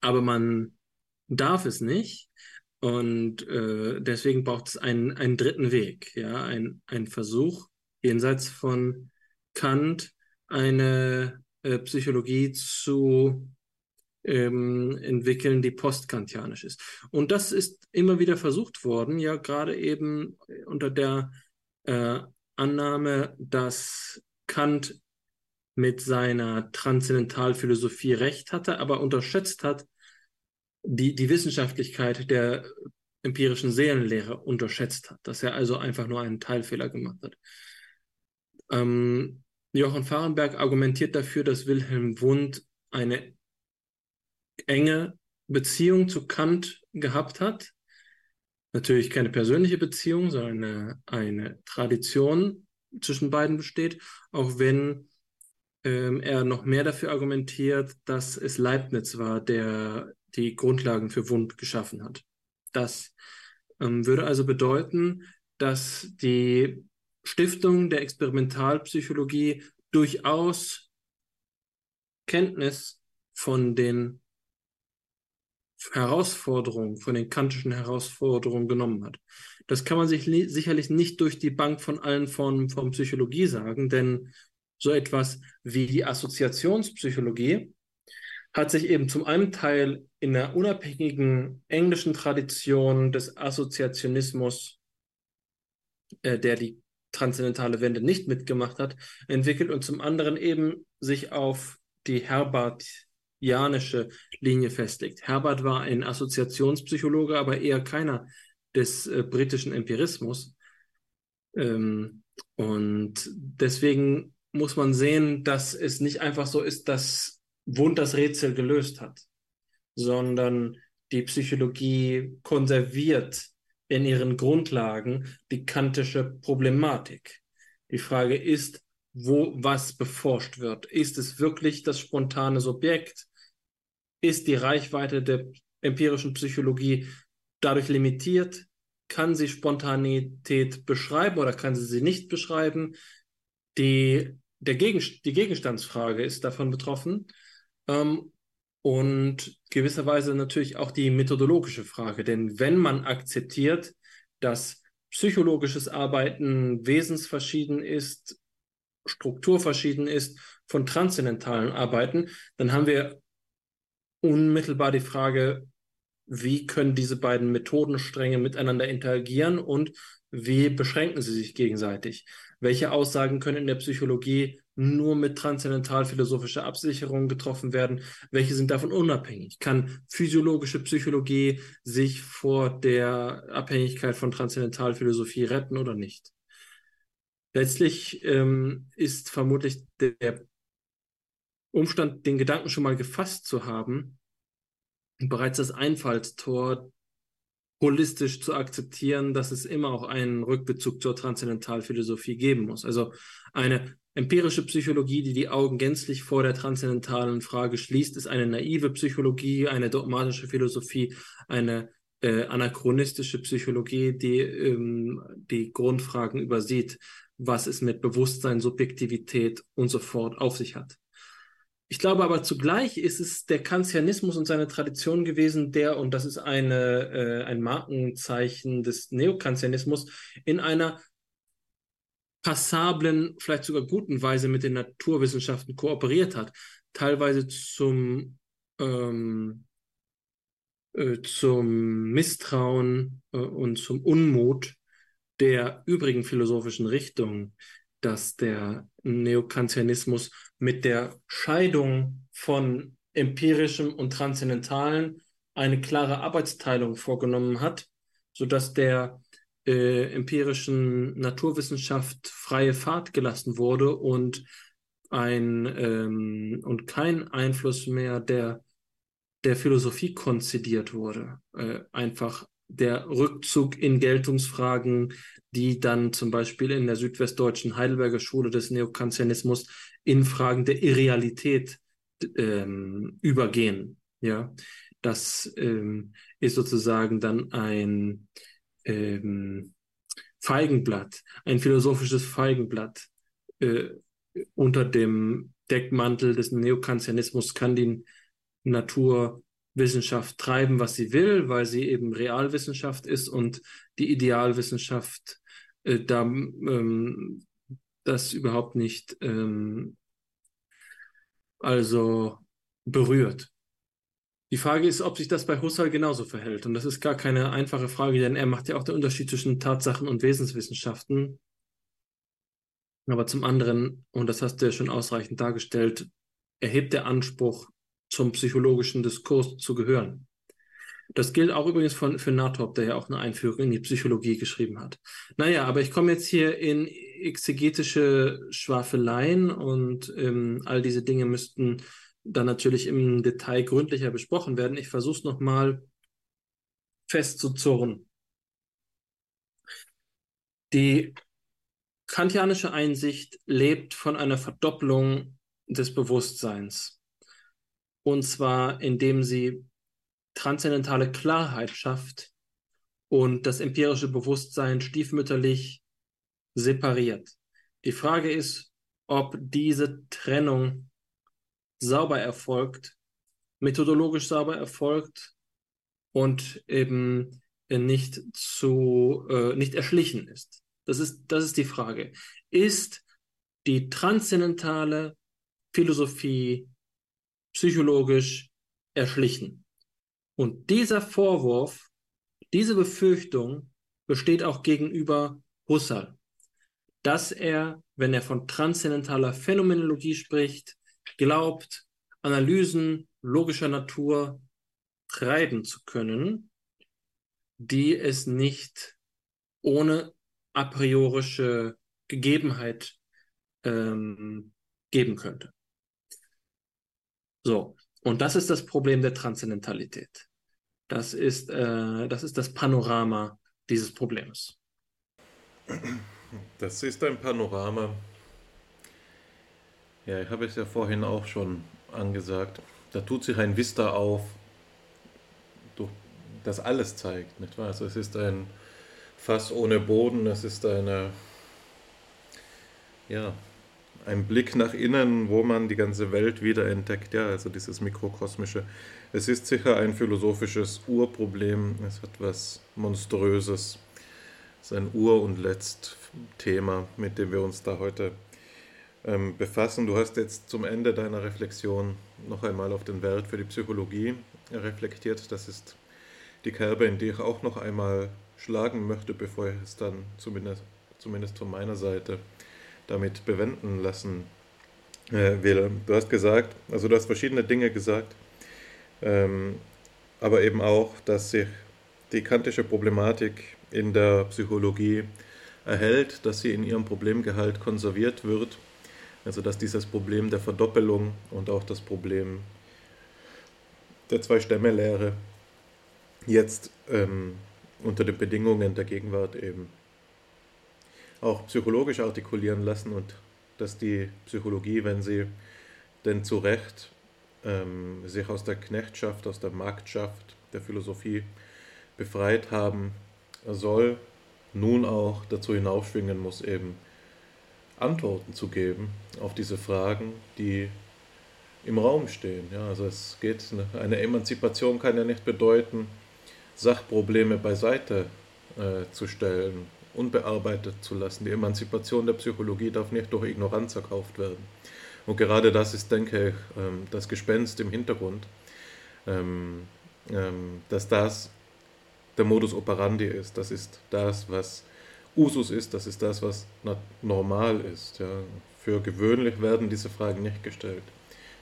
aber man darf es nicht. Und äh, deswegen braucht es einen, einen dritten Weg, ja, ein, ein Versuch, jenseits von Kant eine äh, Psychologie zu ähm, entwickeln, die postkantianisch ist. Und das ist immer wieder versucht worden, ja gerade eben unter der äh, Annahme, dass Kant mit seiner Transzendentalphilosophie recht hatte, aber unterschätzt hat, die, die Wissenschaftlichkeit der empirischen Seelenlehre unterschätzt hat, dass er also einfach nur einen Teilfehler gemacht hat. Ähm, Johann Fahrenberg argumentiert dafür, dass Wilhelm Wundt eine enge Beziehung zu Kant gehabt hat. Natürlich keine persönliche Beziehung, sondern eine, eine Tradition zwischen beiden besteht, auch wenn ähm, er noch mehr dafür argumentiert, dass es Leibniz war, der die Grundlagen für Wundt geschaffen hat. Das ähm, würde also bedeuten, dass die Stiftung der Experimentalpsychologie durchaus Kenntnis von den Herausforderungen, von den kantischen Herausforderungen genommen hat. Das kann man sich sicherlich nicht durch die Bank von allen Formen von Psychologie sagen, denn so etwas wie die Assoziationspsychologie hat sich eben zum einen Teil in der unabhängigen englischen Tradition des Assoziationismus, äh, der die transzendentale Wende nicht mitgemacht hat, entwickelt und zum anderen eben sich auf die Herbartianische Linie festlegt. Herbert war ein Assoziationspsychologe, aber eher keiner des äh, britischen Empirismus. Ähm, und deswegen muss man sehen, dass es nicht einfach so ist, dass Wundt das Rätsel gelöst hat, sondern die Psychologie konserviert in ihren Grundlagen die kantische Problematik. Die Frage ist, wo was beforscht wird. Ist es wirklich das spontane Subjekt? Ist die Reichweite der empirischen Psychologie dadurch limitiert? Kann sie Spontanität beschreiben oder kann sie sie nicht beschreiben? Die, der Gegen, die Gegenstandsfrage ist davon betroffen. Ähm, und gewisserweise natürlich auch die methodologische Frage. Denn wenn man akzeptiert, dass psychologisches Arbeiten wesensverschieden ist, strukturverschieden ist von transzendentalen Arbeiten, dann haben wir unmittelbar die Frage, wie können diese beiden Methodenstränge miteinander interagieren und wie beschränken sie sich gegenseitig? Welche Aussagen können in der Psychologie nur mit transzendentalphilosophischer Absicherung getroffen werden? Welche sind davon unabhängig? Kann physiologische Psychologie sich vor der Abhängigkeit von transzendentalphilosophie retten oder nicht? Letztlich ähm, ist vermutlich der Umstand, den Gedanken schon mal gefasst zu haben, bereits das Einfallstor holistisch zu akzeptieren, dass es immer auch einen Rückbezug zur Transzendentalphilosophie geben muss. Also eine empirische Psychologie, die die Augen gänzlich vor der transzendentalen Frage schließt, ist eine naive Psychologie, eine dogmatische Philosophie, eine äh, anachronistische Psychologie, die ähm, die Grundfragen übersieht, was es mit Bewusstsein, Subjektivität und so fort auf sich hat. Ich glaube aber zugleich ist es der Kantianismus und seine Tradition gewesen, der, und das ist eine, äh, ein Markenzeichen des Neokantianismus, in einer passablen, vielleicht sogar guten Weise mit den Naturwissenschaften kooperiert hat. Teilweise zum, ähm, äh, zum Misstrauen äh, und zum Unmut der übrigen philosophischen Richtungen, dass der Neokantianismus mit der Scheidung von empirischem und transzendentalen eine klare Arbeitsteilung vorgenommen hat, sodass der äh, empirischen Naturwissenschaft freie Fahrt gelassen wurde und ein ähm, und kein Einfluss mehr der der Philosophie konzidiert wurde. Äh, einfach der Rückzug in Geltungsfragen, die dann zum Beispiel in der südwestdeutschen Heidelberger Schule des Neokantianismus in Fragen der Irrealität ähm, übergehen. Ja, das ähm, ist sozusagen dann ein ähm, Feigenblatt, ein philosophisches Feigenblatt. Äh, unter dem Deckmantel des Neokantianismus kann die Naturwissenschaft treiben, was sie will, weil sie eben Realwissenschaft ist und die Idealwissenschaft äh, da, ähm, das überhaupt nicht ähm, also berührt. Die Frage ist, ob sich das bei Husserl genauso verhält. Und das ist gar keine einfache Frage, denn er macht ja auch den Unterschied zwischen Tatsachen und Wesenswissenschaften. Aber zum anderen, und das hast du ja schon ausreichend dargestellt, erhebt der Anspruch, zum psychologischen Diskurs zu gehören. Das gilt auch übrigens von, für Nathorp, der ja auch eine Einführung in die Psychologie geschrieben hat. Naja, aber ich komme jetzt hier in exegetische Schwafeleien und ähm, all diese Dinge müssten dann natürlich im Detail gründlicher besprochen werden. Ich versuche es nochmal festzuzurren. Die kantianische Einsicht lebt von einer Verdopplung des Bewusstseins. Und zwar, indem sie transzendentale Klarheit schafft und das empirische Bewusstsein stiefmütterlich separiert. Die Frage ist, ob diese Trennung sauber erfolgt, methodologisch sauber erfolgt und eben nicht zu äh, nicht erschlichen ist. Das ist das ist die Frage. Ist die transzendentale Philosophie psychologisch erschlichen? Und dieser Vorwurf, diese Befürchtung besteht auch gegenüber Husserl, dass er, wenn er von transzendentaler Phänomenologie spricht, glaubt, Analysen logischer Natur treiben zu können, die es nicht ohne a priorische Gegebenheit ähm, geben könnte. So, und das ist das Problem der Transzendentalität. Das ist, äh, das ist das Panorama dieses Problems. Das ist ein Panorama, ja, ich habe es ja vorhin auch schon angesagt. Da tut sich ein Vista auf, das alles zeigt, nicht wahr? Also es ist ein Fass ohne Boden, es ist eine, ja, ein Blick nach innen, wo man die ganze Welt wieder entdeckt, ja, also dieses mikrokosmische. Es ist sicher ein philosophisches Urproblem, es hat was Monströses, es ist ein Ur- und Letzt-Thema, mit dem wir uns da heute ähm, befassen. Du hast jetzt zum Ende deiner Reflexion noch einmal auf den Wert für die Psychologie reflektiert. Das ist die Kerbe, in die ich auch noch einmal schlagen möchte, bevor ich es dann zumindest, zumindest von meiner Seite damit bewenden lassen äh, will. Du hast gesagt, also du hast verschiedene Dinge gesagt, ähm, aber eben auch, dass sich die kantische Problematik in der Psychologie erhält, dass sie in ihrem Problemgehalt konserviert wird also dass dieses Problem der Verdoppelung und auch das Problem der Zwei-Stämme-Lehre jetzt ähm, unter den Bedingungen der Gegenwart eben auch psychologisch artikulieren lassen und dass die Psychologie, wenn sie denn zu Recht ähm, sich aus der Knechtschaft, aus der Marktschaft der Philosophie befreit haben soll, nun auch dazu hinaufschwingen muss, eben Antworten zu geben auf diese Fragen, die im Raum stehen. Ja, also es geht, eine Emanzipation kann ja nicht bedeuten, Sachprobleme beiseite äh, zu stellen, unbearbeitet zu lassen. Die Emanzipation der Psychologie darf nicht durch Ignoranz erkauft werden. Und gerade das ist, denke ich, ähm, das Gespenst im Hintergrund, ähm, ähm, dass das der Modus operandi ist. Das ist das, was Usus ist, das ist das, was normal ist. Ja. Für gewöhnlich werden diese Fragen nicht gestellt.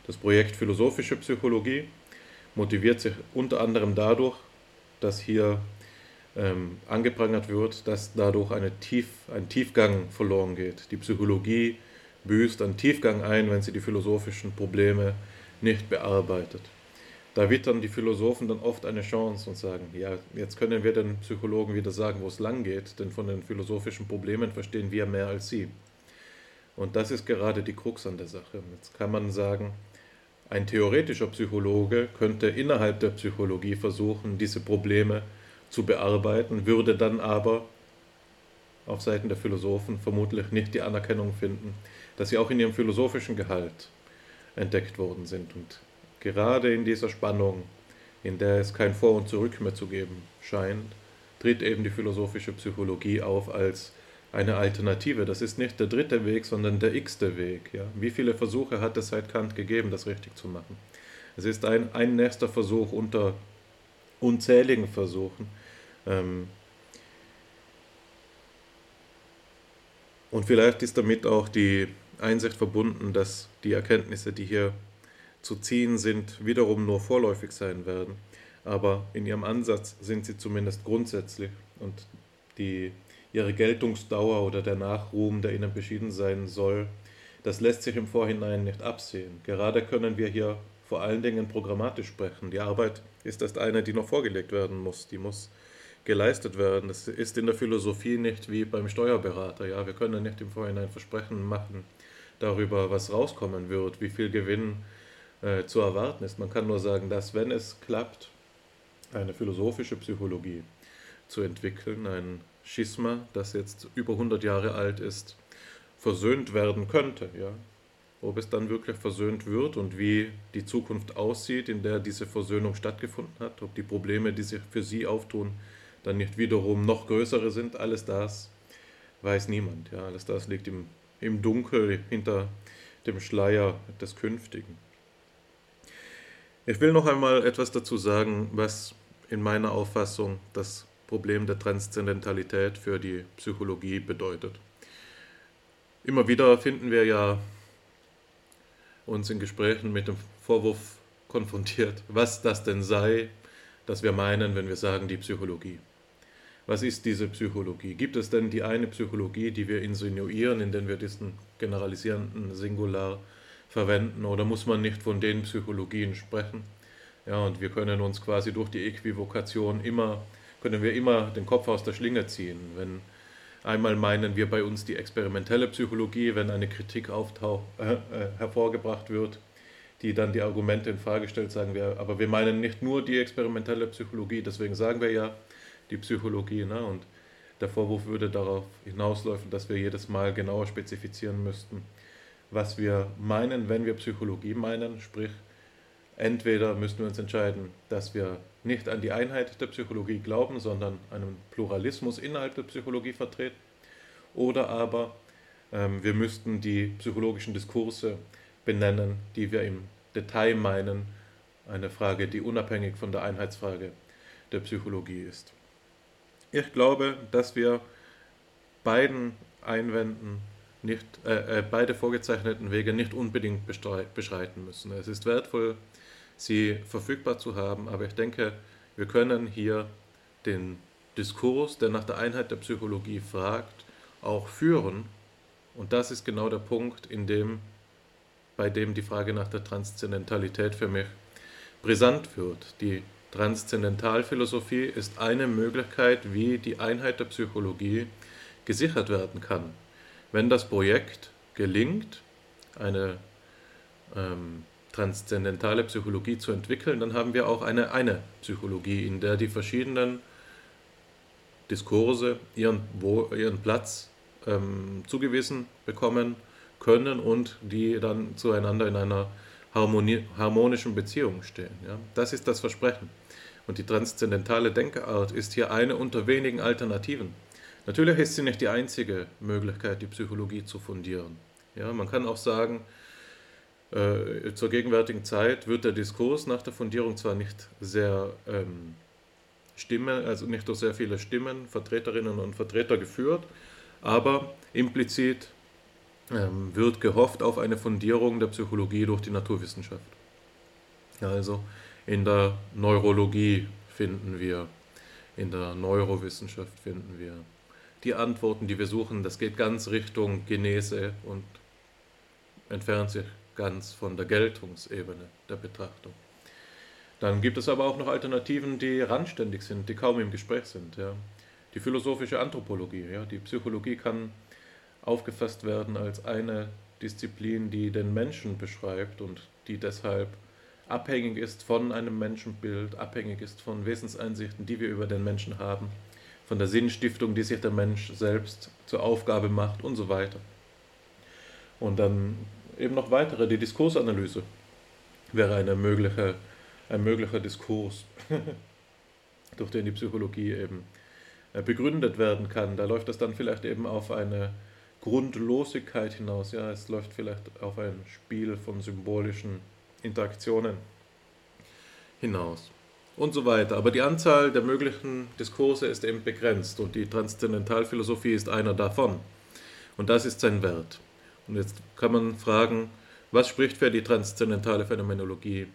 Das Projekt Philosophische Psychologie motiviert sich unter anderem dadurch, dass hier ähm, angeprangert wird, dass dadurch eine Tief, ein Tiefgang verloren geht. Die Psychologie büßt an Tiefgang ein, wenn sie die philosophischen Probleme nicht bearbeitet. Da wittern die Philosophen dann oft eine Chance und sagen, ja, jetzt können wir den Psychologen wieder sagen, wo es lang geht, denn von den philosophischen Problemen verstehen wir mehr als sie. Und das ist gerade die Krux an der Sache. Jetzt kann man sagen, ein theoretischer Psychologe könnte innerhalb der Psychologie versuchen, diese Probleme zu bearbeiten, würde dann aber auf Seiten der Philosophen vermutlich nicht die Anerkennung finden, dass sie auch in ihrem philosophischen Gehalt entdeckt worden sind. Und gerade in dieser Spannung, in der es kein Vor und Zurück mehr zu geben scheint, tritt eben die philosophische Psychologie auf als eine Alternative. Das ist nicht der dritte Weg, sondern der x-te Weg. Ja? Wie viele Versuche hat es seit Kant gegeben, das richtig zu machen? Es ist ein, ein nächster Versuch unter unzähligen Versuchen. Ähm, und vielleicht ist damit auch die Einsicht verbunden, dass die Erkenntnisse, die hier zu ziehen sind, wiederum nur vorläufig sein werden. Aber in ihrem Ansatz sind sie zumindest grundsätzlich und die, ihre Geltungsdauer oder der Nachruhm, der ihnen beschieden sein soll, das lässt sich im Vorhinein nicht absehen. Gerade können wir hier vor allen Dingen programmatisch sprechen. Die Arbeit ist erst eine, die noch vorgelegt werden muss. Die muss geleistet werden. Das ist in der Philosophie nicht wie beim Steuerberater. Ja, wir können nicht im Vorhinein Versprechen machen darüber, was rauskommen wird, wie viel Gewinn äh, zu erwarten ist. Man kann nur sagen, dass wenn es klappt, eine philosophische Psychologie zu entwickeln, ein Schisma, das jetzt über 100 Jahre alt ist, versöhnt werden könnte. Ja? Ob es dann wirklich versöhnt wird und wie die Zukunft aussieht, in der diese Versöhnung stattgefunden hat, ob die Probleme, die sich für sie auftun, dann nicht wiederum noch größere sind, alles das weiß niemand. Ja? Alles das liegt im, im Dunkel hinter dem Schleier des Künftigen. Ich will noch einmal etwas dazu sagen, was in meiner Auffassung das Problem der Transzendentalität für die Psychologie bedeutet. Immer wieder finden wir ja uns in Gesprächen mit dem Vorwurf konfrontiert, was das denn sei, dass wir meinen, wenn wir sagen die Psychologie. Was ist diese Psychologie? Gibt es denn die eine Psychologie, die wir insinuieren, indem wir diesen generalisierenden Singular verwenden oder muss man nicht von den Psychologien sprechen? Ja, und wir können uns quasi durch die Äquivokation immer, können wir immer den Kopf aus der Schlinge ziehen. Wenn einmal meinen wir bei uns die experimentelle Psychologie, wenn eine Kritik auftaucht, äh, äh, hervorgebracht wird, die dann die Argumente in Frage stellt, sagen wir, aber wir meinen nicht nur die experimentelle Psychologie, deswegen sagen wir ja die Psychologie. Ne? Und der Vorwurf würde darauf hinausläufen, dass wir jedes Mal genauer spezifizieren müssten, was wir meinen, wenn wir Psychologie meinen, sprich, entweder müssten wir uns entscheiden, dass wir nicht an die Einheit der Psychologie glauben, sondern einen Pluralismus innerhalb der Psychologie vertreten, oder aber ähm, wir müssten die psychologischen Diskurse benennen, die wir im Detail meinen, eine Frage, die unabhängig von der Einheitsfrage der Psychologie ist. Ich glaube, dass wir beiden Einwänden nicht, äh, äh, beide vorgezeichneten Wege nicht unbedingt beschreiten müssen. Es ist wertvoll, sie verfügbar zu haben, aber ich denke, wir können hier den Diskurs, der nach der Einheit der Psychologie fragt, auch führen. Und das ist genau der Punkt, in dem, bei dem die Frage nach der Transzendentalität für mich brisant wird. Die Transzendentalphilosophie ist eine Möglichkeit, wie die Einheit der Psychologie gesichert werden kann. Wenn das Projekt gelingt, eine ähm, transzendentale Psychologie zu entwickeln, dann haben wir auch eine eine Psychologie, in der die verschiedenen Diskurse ihren, wo, ihren Platz ähm, zugewiesen bekommen können und die dann zueinander in einer Harmonie, harmonischen Beziehung stehen. Ja? Das ist das Versprechen. Und die transzendentale Denkart ist hier eine unter wenigen Alternativen. Natürlich ist sie nicht die einzige Möglichkeit, die Psychologie zu fundieren. Ja, man kann auch sagen, äh, zur gegenwärtigen Zeit wird der Diskurs nach der Fundierung zwar nicht sehr ähm, Stimme, also nicht durch sehr viele Stimmen, Vertreterinnen und Vertreter geführt, aber implizit ähm, wird gehofft auf eine Fundierung der Psychologie durch die Naturwissenschaft. Also in der Neurologie finden wir, in der Neurowissenschaft finden wir die Antworten, die wir suchen, das geht ganz Richtung Genese und entfernt sich ganz von der Geltungsebene der Betrachtung. Dann gibt es aber auch noch Alternativen, die randständig sind, die kaum im Gespräch sind. Ja. Die philosophische Anthropologie, ja. die Psychologie kann aufgefasst werden als eine Disziplin, die den Menschen beschreibt und die deshalb abhängig ist von einem Menschenbild, abhängig ist von Wesenseinsichten, die wir über den Menschen haben, von der Sinnstiftung, die sich der Mensch selbst zur Aufgabe macht und so weiter. Und dann eben noch weitere, die Diskursanalyse wäre eine mögliche, ein möglicher Diskurs, *laughs* durch den die Psychologie eben äh, begründet werden kann. Da läuft das dann vielleicht eben auf eine Grundlosigkeit hinaus. Ja, es läuft vielleicht auf ein Spiel von symbolischen Interaktionen hinaus und so weiter. Aber die Anzahl der möglichen Diskurse ist eben begrenzt und die Transzendentalphilosophie ist einer davon. Und das ist sein Wert. Und jetzt kann man fragen, was spricht für die transzendentale Phänomenologie,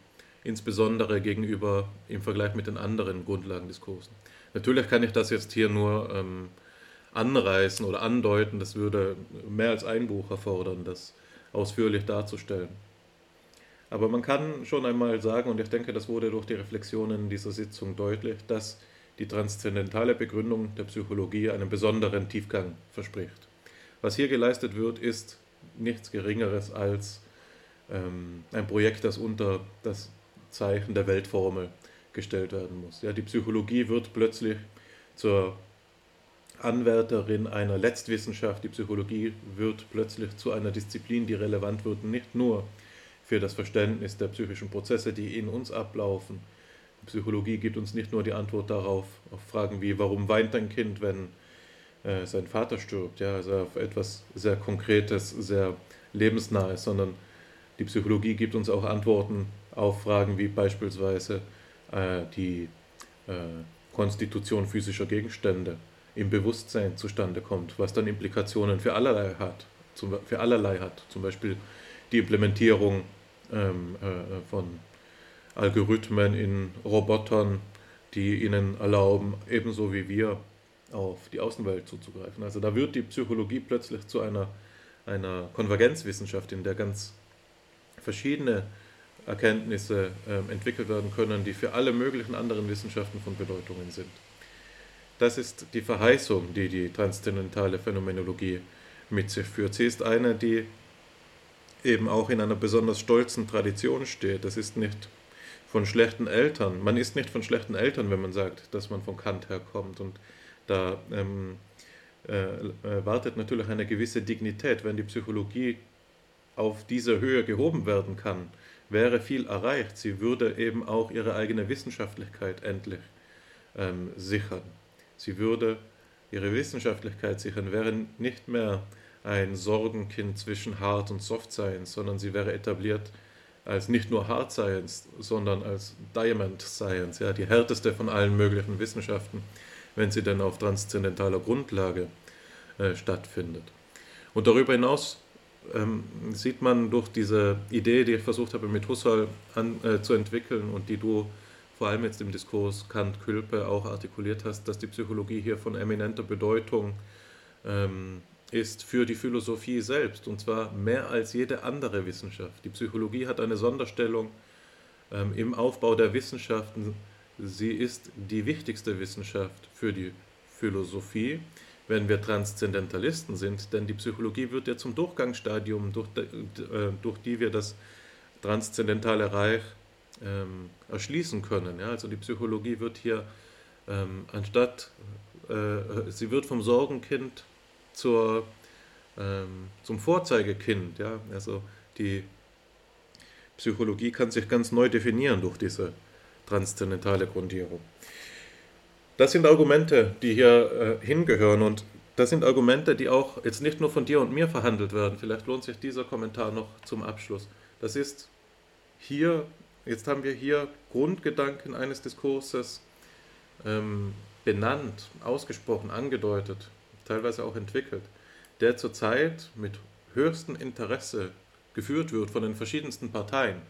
insbesondere gegenüber im Vergleich mit den anderen Grundlagendiskursen? Natürlich kann ich das jetzt hier nur ähm, anreißen oder andeuten, das würde mehr als ein Buch erfordern, das ausführlich darzustellen. Aber man kann schon einmal sagen, und ich denke, das wurde durch die Reflexionen dieser Sitzung deutlich, dass die transzendentale Begründung der Psychologie einen besonderen Tiefgang verspricht. Was hier geleistet wird, ist nichts Geringeres als ähm, ein Projekt, das unter das Zeichen der Weltformel gestellt werden muss. Ja, die Psychologie wird plötzlich zur Anwärterin einer Letztwissenschaft. Die Psychologie wird plötzlich zu einer Disziplin, die relevant wird, nicht nur für das Verständnis der psychischen Prozesse, die in uns ablaufen. Die Psychologie gibt uns nicht nur die Antwort darauf, auf Fragen wie, warum weint ein Kind, wenn äh, sein Vater stirbt, ja, also auf etwas sehr Konkretes, sehr lebensnahes, sondern die Psychologie gibt uns auch Antworten auf Fragen wie beispielsweise äh, die äh, Konstitution physischer Gegenstände im Bewusstsein zustande kommt, was dann Implikationen für allerlei hat, zum, für allerlei hat, zum Beispiel die Implementierung ähm, äh, von Algorithmen in Robotern, die ihnen erlauben, ebenso wie wir auf die Außenwelt zuzugreifen. Also da wird die Psychologie plötzlich zu einer, einer Konvergenzwissenschaft, in der ganz verschiedene Erkenntnisse äh, entwickelt werden können, die für alle möglichen anderen Wissenschaften von Bedeutungen sind. Das ist die Verheißung, die die transzendentale Phänomenologie mit sich führt. Sie ist eine, die eben auch in einer besonders stolzen Tradition steht. Das ist nicht von schlechten Eltern. Man ist nicht von schlechten Eltern, wenn man sagt, dass man von Kant herkommt. Und da ähm, äh, wartet natürlich eine gewisse Dignität. Wenn die Psychologie auf diese Höhe gehoben werden kann, wäre viel erreicht. Sie würde eben auch ihre eigene Wissenschaftlichkeit endlich ähm, sichern. Sie würde ihre Wissenschaftlichkeit sichern, wäre nicht mehr ein Sorgenkind zwischen Hard und Soft Science, sondern sie wäre etabliert als nicht nur Hard Science, sondern als Diamond Science, ja, die härteste von allen möglichen Wissenschaften, wenn sie denn auf transzendentaler Grundlage äh, stattfindet. Und darüber hinaus ähm, sieht man durch diese Idee, die ich versucht habe mit Husserl an, äh, zu entwickeln und die du vor allem jetzt im Diskurs Kant-Külpe auch artikuliert hast, dass die Psychologie hier von eminenter Bedeutung ähm, ist für die Philosophie selbst, und zwar mehr als jede andere Wissenschaft. Die Psychologie hat eine Sonderstellung ähm, im Aufbau der Wissenschaften. Sie ist die wichtigste Wissenschaft für die Philosophie, wenn wir Transzendentalisten sind, denn die Psychologie wird ja zum Durchgangsstadium, durch, äh, durch die wir das transzendentale Reich ähm, erschließen können. Ja? Also die Psychologie wird hier ähm, anstatt, äh, sie wird vom Sorgenkind zur, ähm, zum Vorzeigekind. Ja? Also die Psychologie kann sich ganz neu definieren durch diese transzendentale Grundierung. Das sind Argumente, die hier äh, hingehören und das sind Argumente, die auch jetzt nicht nur von dir und mir verhandelt werden. Vielleicht lohnt sich dieser Kommentar noch zum Abschluss. Das ist hier Jetzt haben wir hier Grundgedanken eines Diskurses ähm, benannt, ausgesprochen, angedeutet, teilweise auch entwickelt, der zurzeit mit höchstem Interesse geführt wird von den verschiedensten Parteien.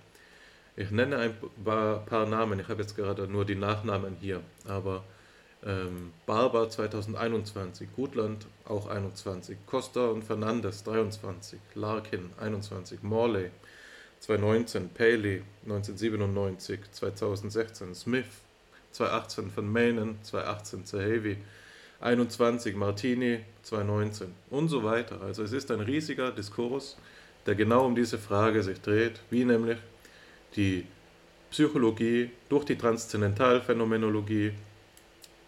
Ich nenne ein paar, Namen, ich habe jetzt gerade nur die Nachnamen hier, aber ähm, Barber 2021, Gutland auch 21, Costa und Fernandes 23, Larkin 21, Morley 2019 Paley, 1997, 2016 Smith, 2018 von Mainen, 2018 Zahavi, 21 Martini, 2019 und so weiter. Also es ist ein riesiger Diskurs, der genau um diese Frage sich dreht, wie nämlich die Psychologie durch die Transzendentalphänomenologie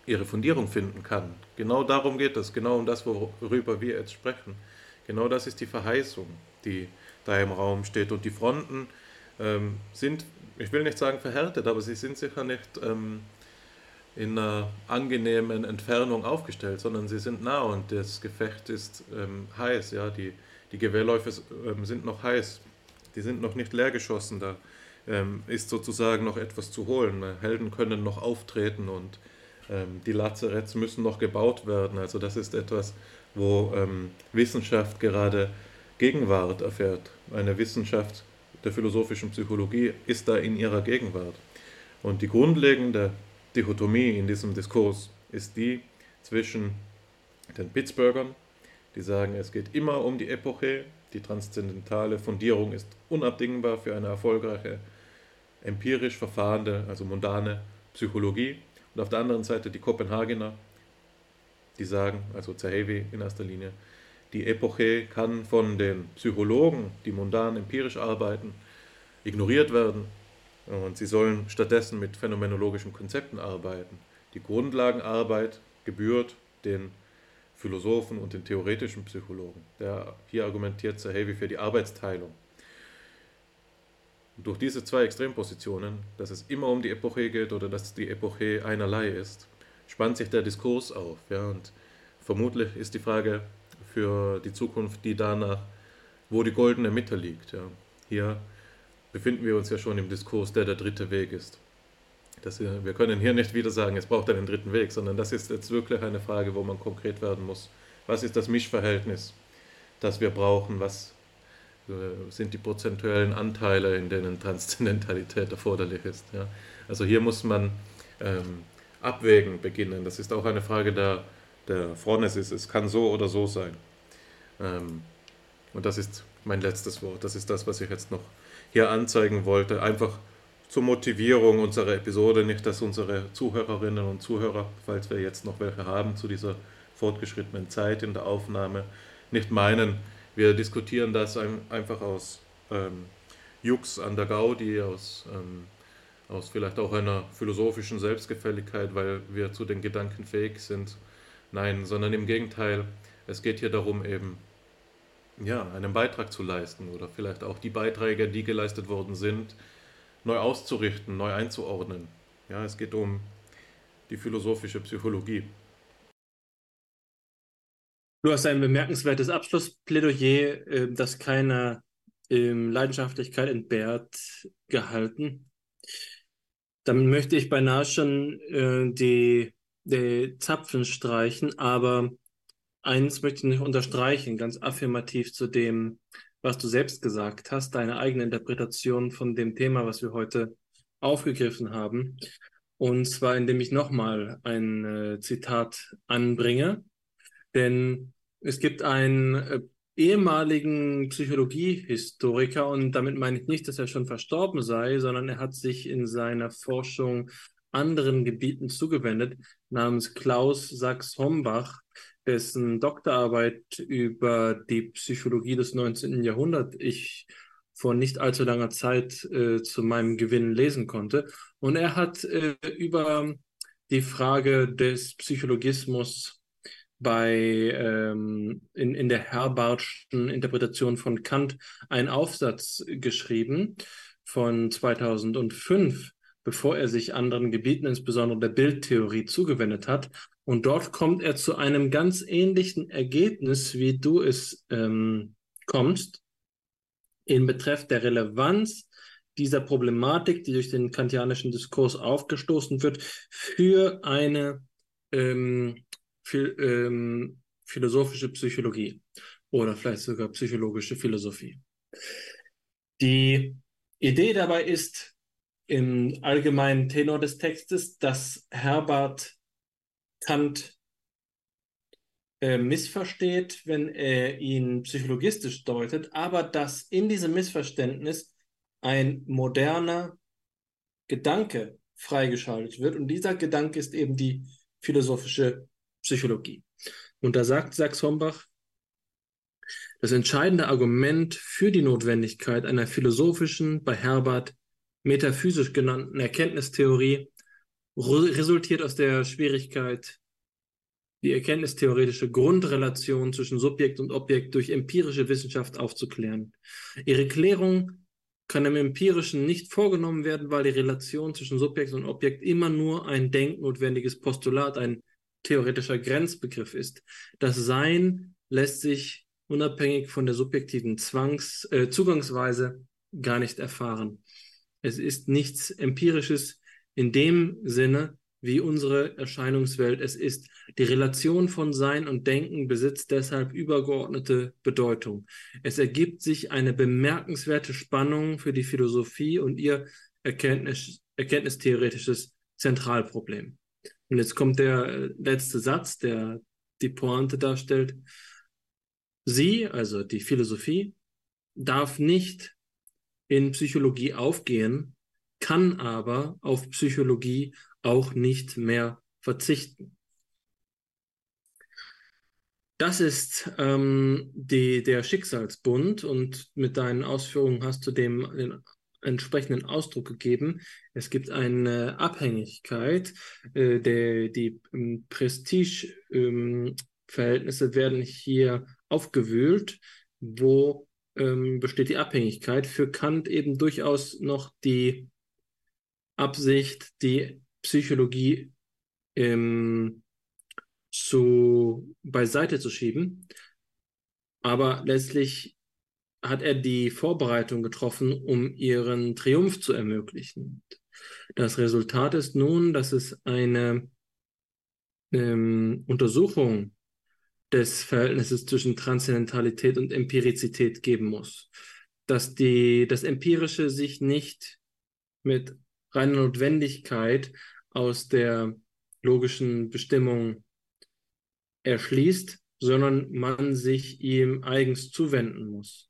ihre Fundierung finden kann. Genau darum geht es, genau um das, worüber wir jetzt sprechen. Genau das ist die Verheißung, die da im Raum steht. Und die Fronten ähm, sind, ich will nicht sagen verhärtet, aber sie sind sicher nicht ähm, in einer angenehmen Entfernung aufgestellt, sondern sie sind nah und das Gefecht ist ähm, heiß. Ja? Die, die Gewehrläufe ähm, sind noch heiß, die sind noch nicht leer geschossen. Da ähm, ist sozusagen noch etwas zu holen. Helden können noch auftreten und ähm, die Lazaretts müssen noch gebaut werden. Also das ist etwas, wo ähm, Wissenschaft gerade Gegenwart erfährt. Eine Wissenschaft der philosophischen Psychologie ist da in ihrer Gegenwart. Und die grundlegende Dichotomie in diesem Diskurs ist die zwischen den Pittsburghern, die sagen, es geht immer um die Epoche, die transzendentale Fundierung ist unabdingbar für eine erfolgreiche, empirisch verfahrende, also mundane Psychologie. Und auf der anderen Seite die Kopenhagener, die sagen, also Zahevi in erster Linie, die Epoche kann von den Psychologen, die mundan empirisch arbeiten, ignoriert werden und sie sollen stattdessen mit phänomenologischen Konzepten arbeiten. Die Grundlagenarbeit gebührt den Philosophen und den theoretischen Psychologen. Der, hier argumentiert Zahevi für die Arbeitsteilung. Und durch diese zwei Extrempositionen, dass es immer um die Epoche geht oder dass die Epoche einerlei ist, spannt sich der Diskurs auf. Ja, und vermutlich ist die Frage für die Zukunft die danach, wo die goldene Mitte liegt. Ja. Hier befinden wir uns ja schon im Diskurs, der der dritte Weg ist. Das, wir können hier nicht wieder sagen, es braucht einen dritten Weg, sondern das ist jetzt wirklich eine Frage, wo man konkret werden muss. Was ist das Mischverhältnis, das wir brauchen? Was äh, sind die prozentuellen Anteile, in denen Transzendentalität erforderlich ist? Ja? Also hier muss man ähm, abwägen beginnen. Das ist auch eine Frage der, der Phronesis. Es kann so oder so sein. Ähm, und das ist mein letztes Wort. Das ist das, was ich jetzt noch hier anzeigen wollte, einfach zur Motivierung unserer Episode, nicht dass unsere Zuhörerinnen und Zuhörer, falls wir jetzt noch welche haben zu dieser fortgeschrittenen Zeit in der Aufnahme, nicht meinen, wir diskutieren das einfach aus ähm, Jux an der Gaudi, aus, ähm, aus vielleicht auch einer philosophischen Selbstgefälligkeit, weil wir zu den Gedanken fähig sind. Nein, sondern im Gegenteil, es geht hier darum, eben ja, einen Beitrag zu leisten oder vielleicht auch die Beiträge, die geleistet worden sind, neu auszurichten, neu einzuordnen. Ja, es geht um die philosophische Psychologie. Du hast ein bemerkenswertes Abschlussplädoyer, äh, das keiner ähm, Leidenschaftlichkeit entbehrt, gehalten. Damit möchte ich beinahe schon äh, die, die Zapfen streichen, aber eins möchte ich nicht unterstreichen, ganz affirmativ zu dem, was du selbst gesagt hast, deine eigene Interpretation von dem Thema, was wir heute aufgegriffen haben. Und zwar, indem ich nochmal ein äh, Zitat anbringe. Denn es gibt einen äh, ehemaligen Psychologiehistoriker, und damit meine ich nicht, dass er schon verstorben sei, sondern er hat sich in seiner Forschung anderen Gebieten zugewendet, namens Klaus Sachs-Hombach, dessen Doktorarbeit über die Psychologie des 19. Jahrhunderts ich vor nicht allzu langer Zeit äh, zu meinem Gewinn lesen konnte. Und er hat äh, über die Frage des Psychologismus bei ähm, in, in der Herbartschen Interpretation von Kant einen Aufsatz geschrieben von 2005, bevor er sich anderen Gebieten, insbesondere der Bildtheorie, zugewendet hat. Und dort kommt er zu einem ganz ähnlichen Ergebnis, wie du es ähm, kommst, in Betreff der Relevanz dieser Problematik, die durch den kantianischen Diskurs aufgestoßen wird, für eine ähm, für, ähm, philosophische Psychologie oder vielleicht sogar psychologische Philosophie. Die Idee dabei ist im allgemeinen Tenor des Textes, dass Herbert Kant äh, missversteht, wenn er ihn psychologistisch deutet, aber dass in diesem Missverständnis ein moderner Gedanke freigeschaltet wird. Und dieser Gedanke ist eben die philosophische Psychologie. Und da sagt Sachs Hombach, das entscheidende Argument für die Notwendigkeit einer philosophischen, bei Herbert metaphysisch genannten Erkenntnistheorie resultiert aus der Schwierigkeit, die erkenntnistheoretische Grundrelation zwischen Subjekt und Objekt durch empirische Wissenschaft aufzuklären. Ihre Klärung kann im Empirischen nicht vorgenommen werden, weil die Relation zwischen Subjekt und Objekt immer nur ein denknotwendiges Postulat, ein theoretischer Grenzbegriff ist. Das Sein lässt sich unabhängig von der subjektiven Zwangs, äh, Zugangsweise gar nicht erfahren. Es ist nichts Empirisches in dem Sinne, wie unsere Erscheinungswelt es ist. Die Relation von Sein und Denken besitzt deshalb übergeordnete Bedeutung. Es ergibt sich eine bemerkenswerte Spannung für die Philosophie und ihr Erkenntnis, erkenntnistheoretisches Zentralproblem. Und jetzt kommt der äh, letzte Satz, der die Pointe darstellt. Sie, also die Philosophie, darf nicht in Psychologie aufgehen, kann aber auf Psychologie auch nicht mehr verzichten. Das ist ähm, die, der Schicksalsbund und mit deinen Ausführungen hast du dem den entsprechenden Ausdruck gegeben. Es gibt eine Abhängigkeit, äh, der, die ähm, Prestigeverhältnisse ähm, werden hier aufgewühlt. Wo ähm, besteht die Abhängigkeit? Für Kant eben durchaus noch die Absicht, die Psychologie ähm, zu, beiseite zu schieben. Aber letztlich hat er die Vorbereitung getroffen, um ihren Triumph zu ermöglichen. Das Resultat ist nun, dass es eine ähm, Untersuchung des Verhältnisses zwischen Transzendentalität und Empirizität geben muss. Dass die, das Empirische sich nicht mit reiner Notwendigkeit aus der logischen Bestimmung erschließt, sondern man sich ihm eigens zuwenden muss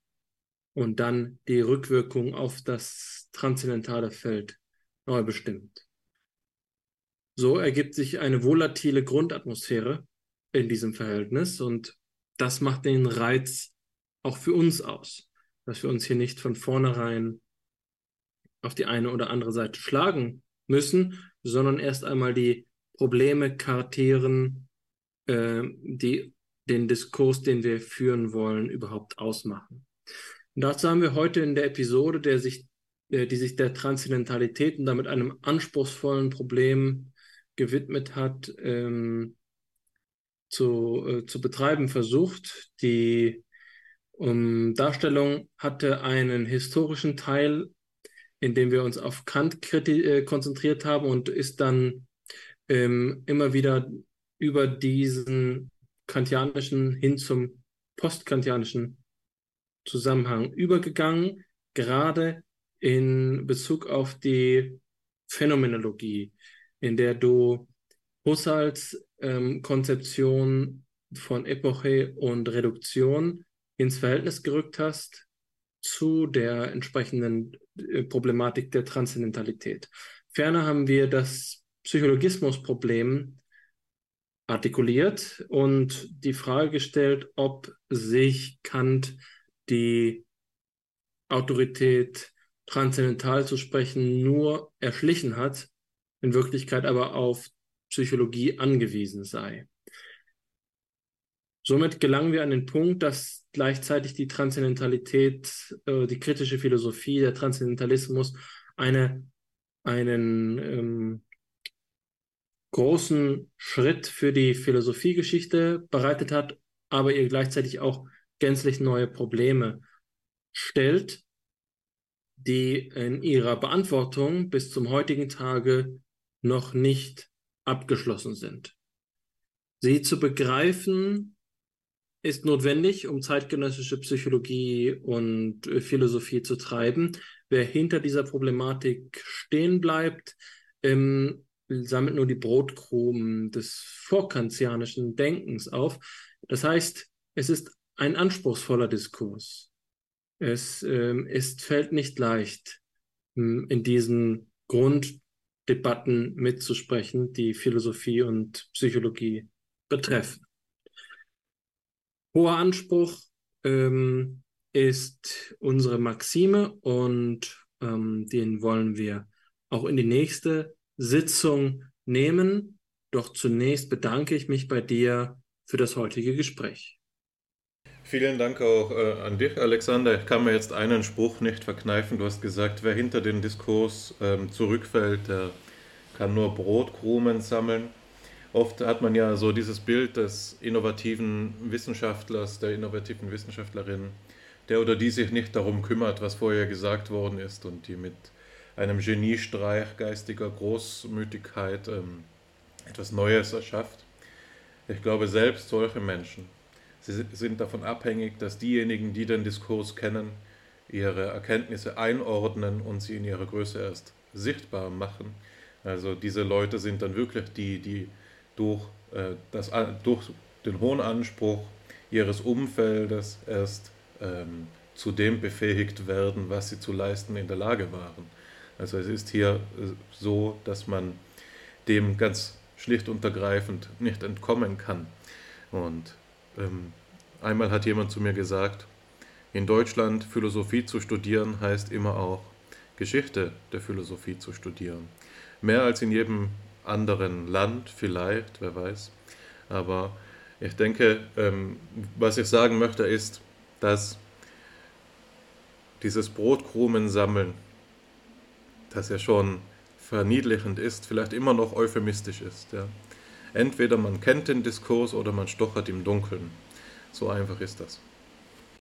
und dann die Rückwirkung auf das transzendentale Feld neu bestimmt. So ergibt sich eine volatile Grundatmosphäre in diesem Verhältnis und das macht den Reiz auch für uns aus, dass wir uns hier nicht von vornherein auf die eine oder andere Seite schlagen müssen, sondern erst einmal die Probleme kartieren, äh, die den Diskurs, den wir führen wollen, überhaupt ausmachen. Und dazu haben wir heute in der Episode, der sich, äh, die sich der Transzendentalität und damit einem anspruchsvollen Problem gewidmet hat, ähm, zu, äh, zu betreiben versucht. Die um, Darstellung hatte einen historischen Teil, in dem wir uns auf Kant äh, konzentriert haben und ist dann ähm, immer wieder über diesen kantianischen hin zum postkantianischen Zusammenhang übergegangen, gerade in Bezug auf die Phänomenologie, in der du Husserls ähm, Konzeption von Epoche und Reduktion ins Verhältnis gerückt hast zu der entsprechenden äh, Problematik der Transzendentalität. Ferner haben wir das Psychologismusproblem artikuliert und die Frage gestellt, ob sich Kant die Autorität transzendental zu sprechen nur erschlichen hat, in Wirklichkeit aber auf Psychologie angewiesen sei. Somit gelangen wir an den Punkt, dass gleichzeitig die Transzendentalität, äh, die kritische Philosophie, der Transzendentalismus eine, einen ähm, großen Schritt für die Philosophiegeschichte bereitet hat, aber ihr gleichzeitig auch gänzlich neue Probleme stellt, die in ihrer Beantwortung bis zum heutigen Tage noch nicht abgeschlossen sind. Sie zu begreifen ist notwendig, um zeitgenössische Psychologie und äh, Philosophie zu treiben. Wer hinter dieser Problematik stehen bleibt, ähm, sammelt nur die Brotkrumen des vorkantianischen Denkens auf. Das heißt, es ist ein anspruchsvoller Diskurs. Es ähm, ist, fällt nicht leicht, in diesen Grunddebatten mitzusprechen, die Philosophie und Psychologie betreffen. Hoher Anspruch ähm, ist unsere Maxime und ähm, den wollen wir auch in die nächste Sitzung nehmen. Doch zunächst bedanke ich mich bei dir für das heutige Gespräch. Vielen Dank auch äh, an dich, Alexander. Ich kann mir jetzt einen Spruch nicht verkneifen. Du hast gesagt, wer hinter den Diskurs ähm, zurückfällt, der kann nur Brotkrumen sammeln. Oft hat man ja so dieses Bild des innovativen Wissenschaftlers, der innovativen Wissenschaftlerin, der oder die sich nicht darum kümmert, was vorher gesagt worden ist und die mit einem Geniestreich geistiger Großmütigkeit ähm, etwas Neues erschafft. Ich glaube, selbst solche Menschen sie sind davon abhängig, dass diejenigen, die den Diskurs kennen, ihre Erkenntnisse einordnen und sie in ihrer Größe erst sichtbar machen. Also diese Leute sind dann wirklich die, die durch, äh, das, durch den hohen Anspruch ihres Umfeldes erst ähm, zu dem befähigt werden, was sie zu leisten in der Lage waren. Also es ist hier äh, so, dass man dem ganz schlicht und ergreifend nicht entkommen kann. Und ähm, einmal hat jemand zu mir gesagt, in Deutschland Philosophie zu studieren heißt immer auch Geschichte der Philosophie zu studieren. Mehr als in jedem anderen Land vielleicht, wer weiß. Aber ich denke, ähm, was ich sagen möchte, ist, dass dieses Brotkrumen sammeln, das ja schon verniedlichend ist, vielleicht immer noch euphemistisch ist. Ja. Entweder man kennt den Diskurs oder man stochert im Dunkeln. So einfach ist das.